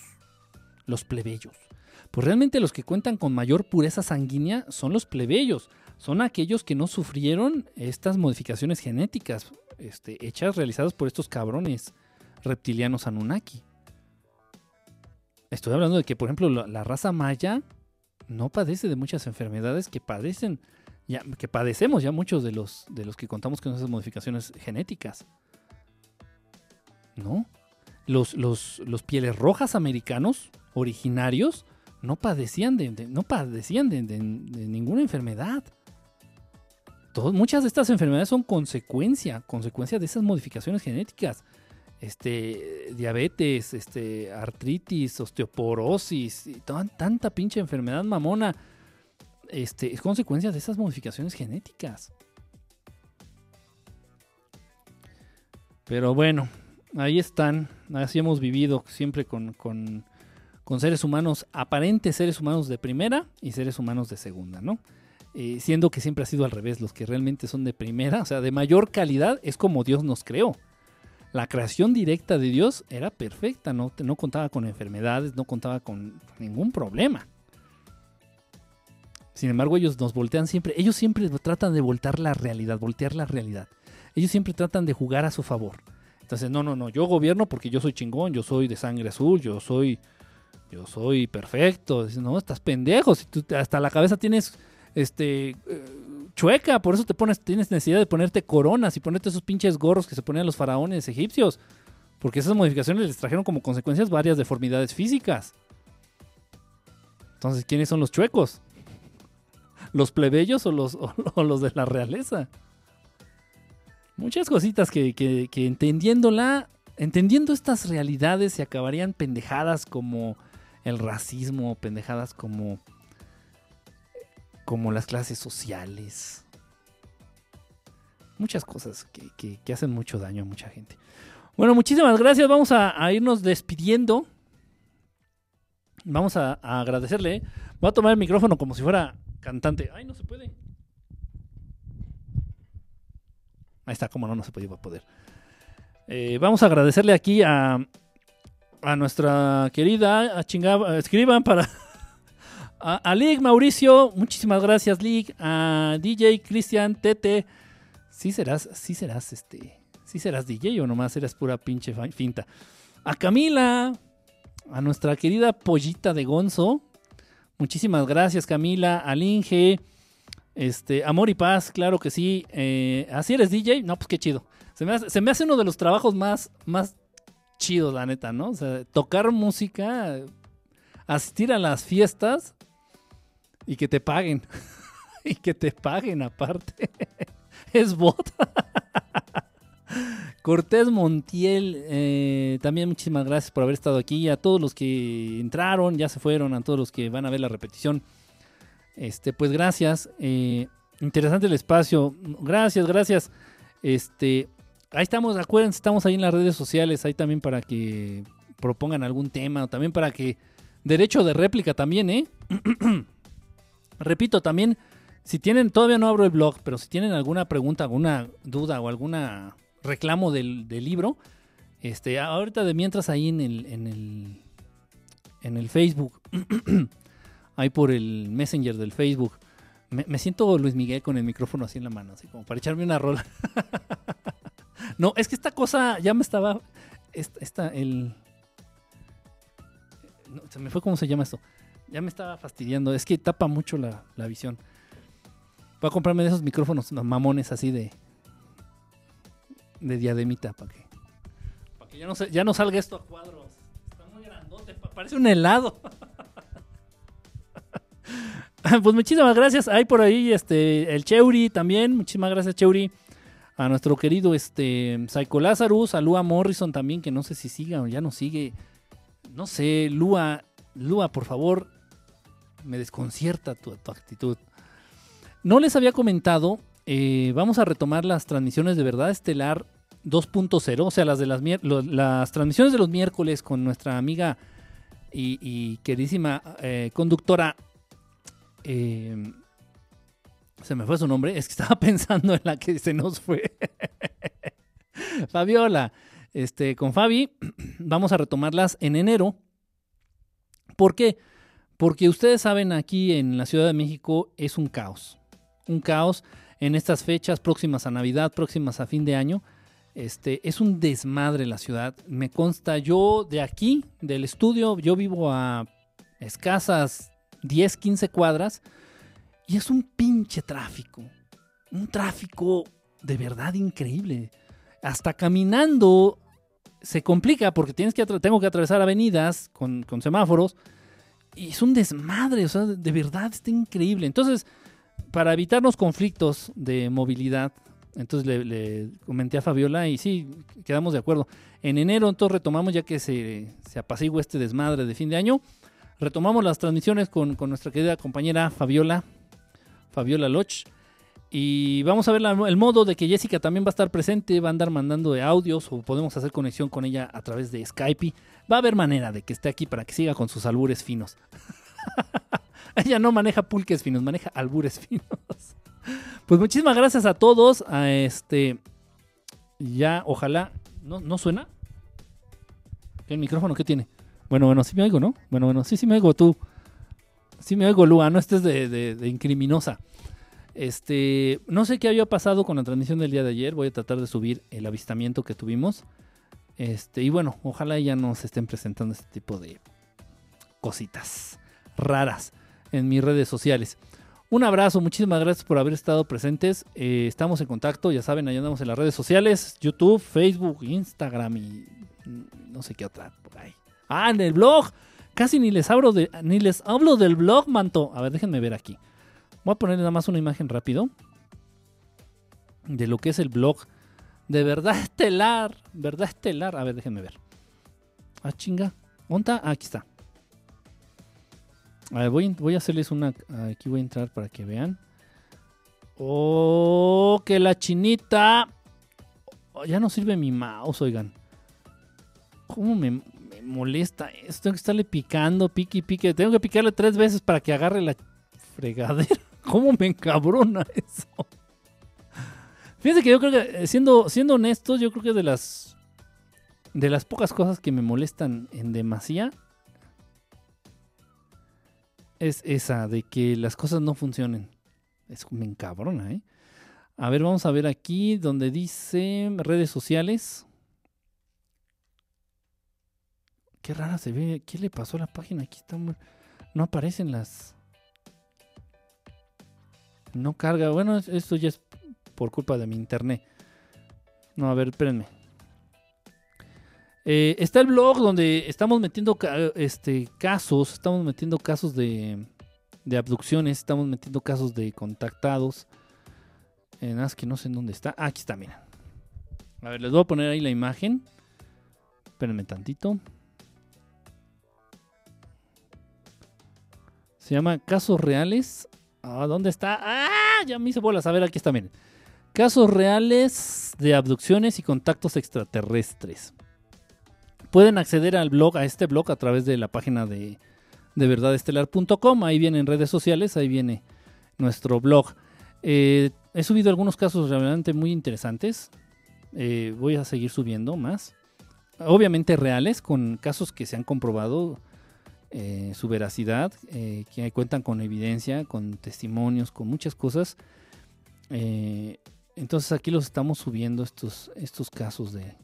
B: Los plebeyos pues realmente los que cuentan con mayor pureza sanguínea son los plebeyos, son aquellos que no sufrieron estas modificaciones genéticas este, hechas, realizadas por estos cabrones reptilianos Anunnaki. Estoy hablando de que, por ejemplo, la, raza maya no padece de muchas enfermedades que padecen, que padecemos ya muchos de los, de los que contamos con esas modificaciones genéticas. ¿No? Los, los, los pieles rojas americanos originarios no padecían de, no padecían de, ninguna enfermedad. muchas de estas enfermedades son consecuencia, consecuencia de esas modificaciones genéticas. Este, diabetes, este, artritis, osteoporosis, y tanta pinche enfermedad mamona, este, es consecuencia de esas modificaciones genéticas. Pero bueno, ahí están, así hemos vivido siempre con, con con seres humanos, aparentes seres humanos de primera y seres humanos de segunda, ¿no? Eh, siendo que siempre ha sido al revés, los que realmente son de primera, o sea, de mayor calidad, es como Dios nos creó. La creación directa de Dios era perfecta, no, no contaba con enfermedades, no contaba con ningún problema. Sin embargo, ellos nos voltean siempre, ellos siempre tratan de voltear la realidad, voltear la realidad. Ellos siempre tratan de jugar a su favor. Entonces, no, no, no, yo gobierno porque yo soy chingón, yo soy de sangre azul, yo soy yo soy perfecto. no, estás pendejo. Si tú hasta la cabeza tienes este eh, chueca, por eso te pones, tienes necesidad de ponerte coronas y ponerte esos pinches gorros que se ponían los faraones egipcios. Porque esas modificaciones les trajeron como consecuencias varias deformidades físicas. Entonces, ¿quiénes son los chuecos? ¿Los plebeyos o los, los de la realeza? Muchas cositas que, que, que entendiéndola, entendiendo estas realidades se acabarían pendejadas como el racismo, pendejadas como como las clases sociales. Muchas cosas que, que, hacen mucho daño a mucha gente. Bueno, muchísimas gracias. Vamos a, irnos despidiendo. Vamos a, agradecerle. Voy a tomar el micrófono como si fuera cantante. Ay, no se puede. Ahí está, como no, no se puede, poder. Eh, vamos a agradecerle aquí a, a nuestra querida a chingaba, escriban para a, a Lig Mauricio, muchísimas gracias Lig, a DJ Cristian Tete, sí serás, sí serás este, sí serás DJ o nomás eres pura pinche finta. A Camila, a nuestra querida pollita de Gonzo, muchísimas gracias Camila, al Inge, este, Amor y Paz, claro que sí, eh, así eres DJ, no pues qué chido. Se me, hace, se me hace uno de los trabajos más, más chidos, la neta, ¿no? O sea, tocar música, asistir a las fiestas y que te paguen. y que te paguen aparte. es bot. Cortés Montiel, eh, también muchísimas gracias por haber estado aquí. A todos los que entraron, ya se fueron, a todos los que van a ver la repetición. Este, pues gracias. Eh, interesante el espacio. Gracias, gracias. Este, ahí estamos, acuérdense, estamos ahí en las redes sociales, ahí también para que propongan algún tema, o también para que. Derecho de réplica también, ¿eh? Repito, también, si tienen, todavía no abro el blog, pero si tienen alguna pregunta, alguna duda o alguna reclamo del, libro, este, ahorita de mientras ahí en el, en el, en el Facebook, ahí por el Messenger del Facebook, me, siento Luis Miguel con el micrófono así en la mano, así como para echarme una rola. no, es que esta cosa ya me estaba, esta, el, se me fue cómo se llama esto. Ya me estaba fastidiando. Es que tapa mucho la, visión. Voy a comprarme de esos micrófonos mamones así de. de diademita para que. Para que ya no, ya no salga esto a cuadros. Está muy grandote. Parece un helado. pues muchísimas gracias. Hay por ahí este el Cheuri también. Muchísimas gracias, Cheuri. A nuestro querido este Psycho Lazarus, a Lua Morrison también, que no sé si siga o ya no sigue. No sé, Lua, Lua, por favor, me desconcierta tu, actitud. No les había comentado, eh, vamos a retomar las transmisiones de Verdad Estelar 2.0, o sea, las, de las, las transmisiones de los miércoles con nuestra amiga y, queridísima eh, conductora. Eh, se me fue su nombre, es que estaba pensando en la que se nos fue. Fabiola, este, con Fabi, vamos a retomarlas en enero. ¿Por qué? Porque ustedes saben, aquí en la Ciudad de México es un caos. Un caos en estas fechas próximas a Navidad, próximas a fin de año. Este, es un desmadre la ciudad. Me consta, yo de aquí, del estudio, yo vivo a escasas 10, 15 cuadras y es un pinche tráfico. Un tráfico de verdad increíble. Hasta caminando se complica porque tienes que tengo que atravesar avenidas con, con semáforos y es un desmadre, o sea, de verdad está increíble. Entonces, para evitarnos conflictos de movilidad, entonces le, comenté a Fabiola y sí, quedamos de acuerdo. En enero entonces retomamos, ya que se, se apacigua este desmadre de fin de año, retomamos las transmisiones con, con nuestra querida compañera Fabiola, Fabiola Loch. Y vamos a ver el modo de que Jessica también va a estar presente, va a andar mandando de audios o podemos hacer conexión con ella a través de Skype. Va a haber manera de que esté aquí para que siga con sus albures finos. ella no maneja pulques finos, maneja albures finos. pues muchísimas gracias a todos. A este ya, ojalá. ¿No, ¿no suena? ¿El micrófono qué tiene? Bueno, bueno, sí me oigo, ¿no? Bueno, bueno, sí, sí me oigo tú. Sí me oigo, Lua, no estés de, de, incriminosa. Este, no sé qué había pasado con la transmisión del día de ayer. Voy a tratar de subir el avistamiento que tuvimos. Este, y bueno, ojalá ya nos estén presentando este tipo de cositas raras en mis redes sociales. Un abrazo, muchísimas gracias por haber estado presentes. Eh, estamos en contacto, ya saben, ahí andamos en las redes sociales, YouTube, Facebook, Instagram y no sé qué otra por. Ah, en el blog. Casi ni les hablo, de, ni les hablo del blog, manto. A ver, déjenme ver aquí. Voy a poner nada más una imagen rápido de lo que es el blog de verdad estelar. Verdad estelar. A ver, déjenme ver. Ah, chinga. ¿Onta? Ah, aquí está. A ver, voy, voy a hacerles una. Aquí voy a entrar para que vean. Oh, que la chinita. Oh, ya no sirve mi mouse, oigan. ¿Cómo me, me molesta esto? Tengo que estarle picando, pique y pique. Tengo que picarle tres veces para que agarre la fregadera. ¿Cómo me encabrona eso? Fíjense que yo creo que, eh, siendo, siendo honestos, yo creo que de las de las pocas cosas que me molestan en demasía es esa, de que las cosas no funcionen. Es me encabrona, ¿eh? A ver, vamos a ver aquí donde dice redes sociales. Qué rara se ve. ¿Qué le pasó a la página? Aquí está. No aparecen las. No carga. Bueno, esto ya es por culpa de mi internet. No, a ver, espérenme. Eh, está el blog donde estamos metiendo este, casos, estamos metiendo casos de, de abducciones, estamos metiendo casos de contactados. Eh, nada que no sé en dónde está. Ah, aquí está, miren. A ver, les voy a poner ahí la imagen. Espérenme tantito. Se llama Casos Reales. Ah, ¿dónde está? ¡Ah! Ya me hice bolas. A ver, aquí está, miren. Casos reales de abducciones y contactos extraterrestres. Pueden acceder al blog, a este blog, a través de la página de, de verdadestelar.com. Ahí vienen redes sociales, ahí viene nuestro blog. Eh, he subido algunos casos realmente muy interesantes. Eh, voy a seguir subiendo más. Obviamente reales, con casos que se han comprobado eh, su veracidad, que cuentan con evidencia, con testimonios, con muchas cosas. Entonces aquí los estamos subiendo estos, estos casos de,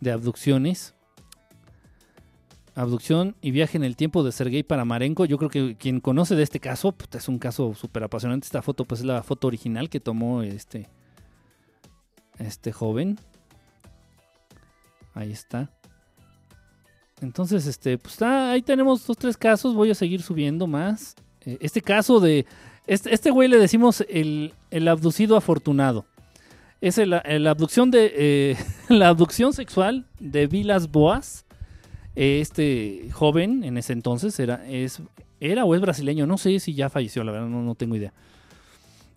B: de abducciones. Abducción y viaje en el tiempo de Sergei Marenko. Yo creo que quien conoce de este caso, pues, es un caso súper apasionante. Esta foto pues es la foto original que tomó este, este joven. Ahí está. Entonces, este, pues ahí tenemos dos, tres casos. Voy a seguir subiendo más. Eh, este caso de este, este, güey le decimos el, abducido afortunado. Es la abducción de eh, la abducción sexual de Vilas Boas. Este joven en ese entonces era, es, era o es brasileño. No sé si ya falleció, la verdad, no, tengo idea.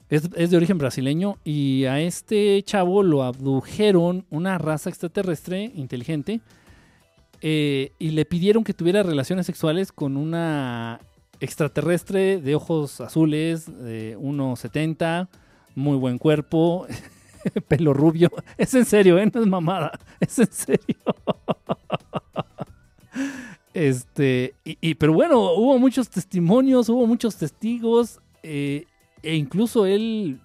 B: Es, de origen brasileño y a este chavo lo abdujeron una raza extraterrestre inteligente eh, y le pidieron que tuviera relaciones sexuales con una extraterrestre de ojos azules, de 1,70, muy buen cuerpo, pelo rubio. Es en serio, ¿eh? No es mamada. Es en serio. Este, y, pero bueno, hubo muchos testimonios, hubo muchos testigos, eh, e incluso él,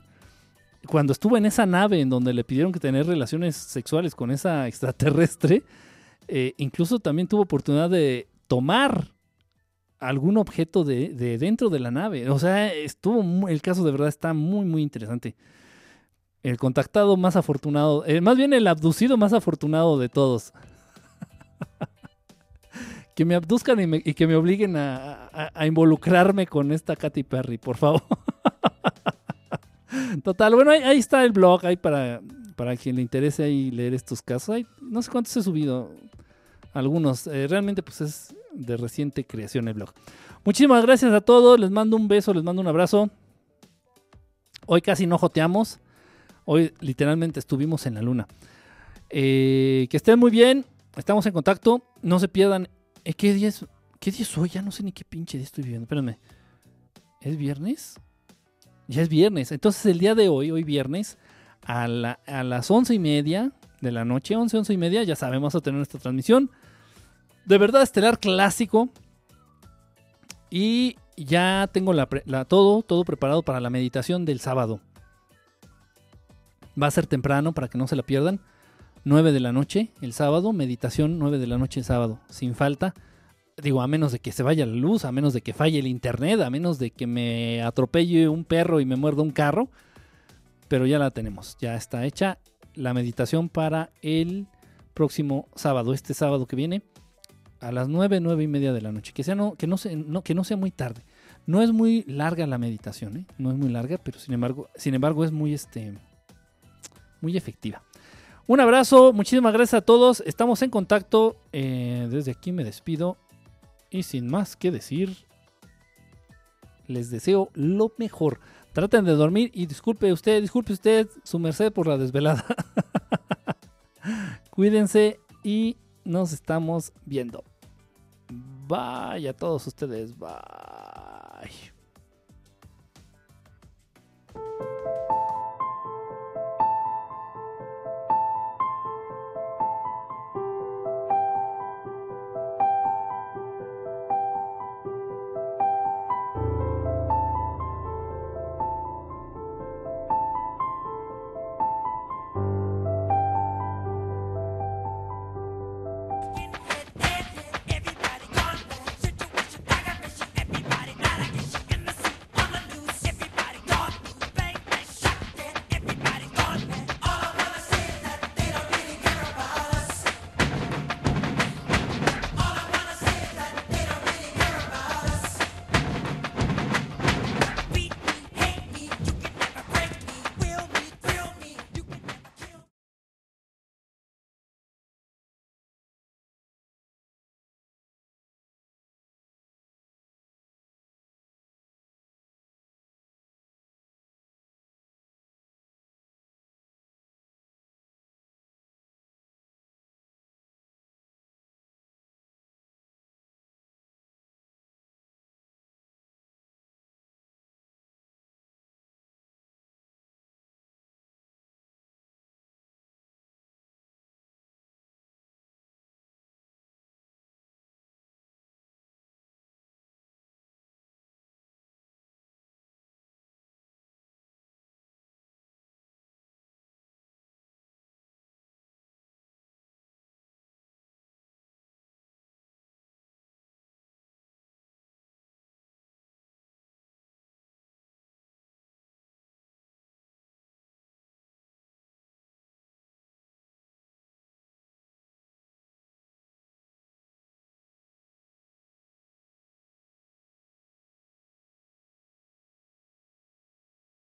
B: cuando estuvo en esa nave en donde le pidieron que tener relaciones sexuales con esa extraterrestre, eh, incluso también tuvo oportunidad de tomar algún objeto de, dentro de la nave. O sea, estuvo el caso de verdad está muy, muy interesante. El contactado más afortunado, eh, más bien el abducido más afortunado de todos. que me abduzcan y, que me obliguen a, involucrarme con esta Katy Perry, por favor. Total, bueno, ahí, está el blog, ahí para, para quien le interese ahí leer estos casos. no sé cuántos he subido, algunos. Eh, realmente pues es de reciente creación el blog. Muchísimas gracias a todos, les mando un beso, les mando un abrazo. Hoy casi no joteamos, hoy literalmente estuvimos en la luna. Eh, que estén muy bien, estamos en contacto, no se pierdan. Eh, ¿Qué día es? ¿Qué día es hoy? Ya no sé ni qué pinche día estoy viviendo. Espérenme. ¿Es viernes? Ya es viernes. Entonces el día de hoy, hoy viernes, a, a las once y media de la noche, once, once y media, ya sabemos a tener nuestra transmisión de verdad estelar clásico. Y ya tengo todo, todo preparado para la meditación del sábado. Va a ser temprano para que no se la pierdan. 9 de la noche el sábado, meditación 9 de la noche el sábado, sin falta. Digo, a menos de que se vaya la luz, a menos de que falle el internet, a menos de que me atropelle un perro y me muerda un carro. Pero ya la tenemos, ya está hecha la meditación para el próximo sábado, este sábado que viene a las 9, 9 y media de la noche. Que, sea no, que, no sea, no, que no sea muy tarde. No es muy larga la meditación, ¿eh? No es muy larga, pero sin embargo, sin embargo es muy, este, muy efectiva. Un abrazo, muchísimas gracias a todos. Estamos en contacto. Eh, desde aquí me despido. Y sin más que decir, les deseo lo mejor. Traten de dormir y disculpe usted, disculpe usted, su merced por la desvelada. Cuídense y nos estamos viendo. Bye a todos ustedes. Bye.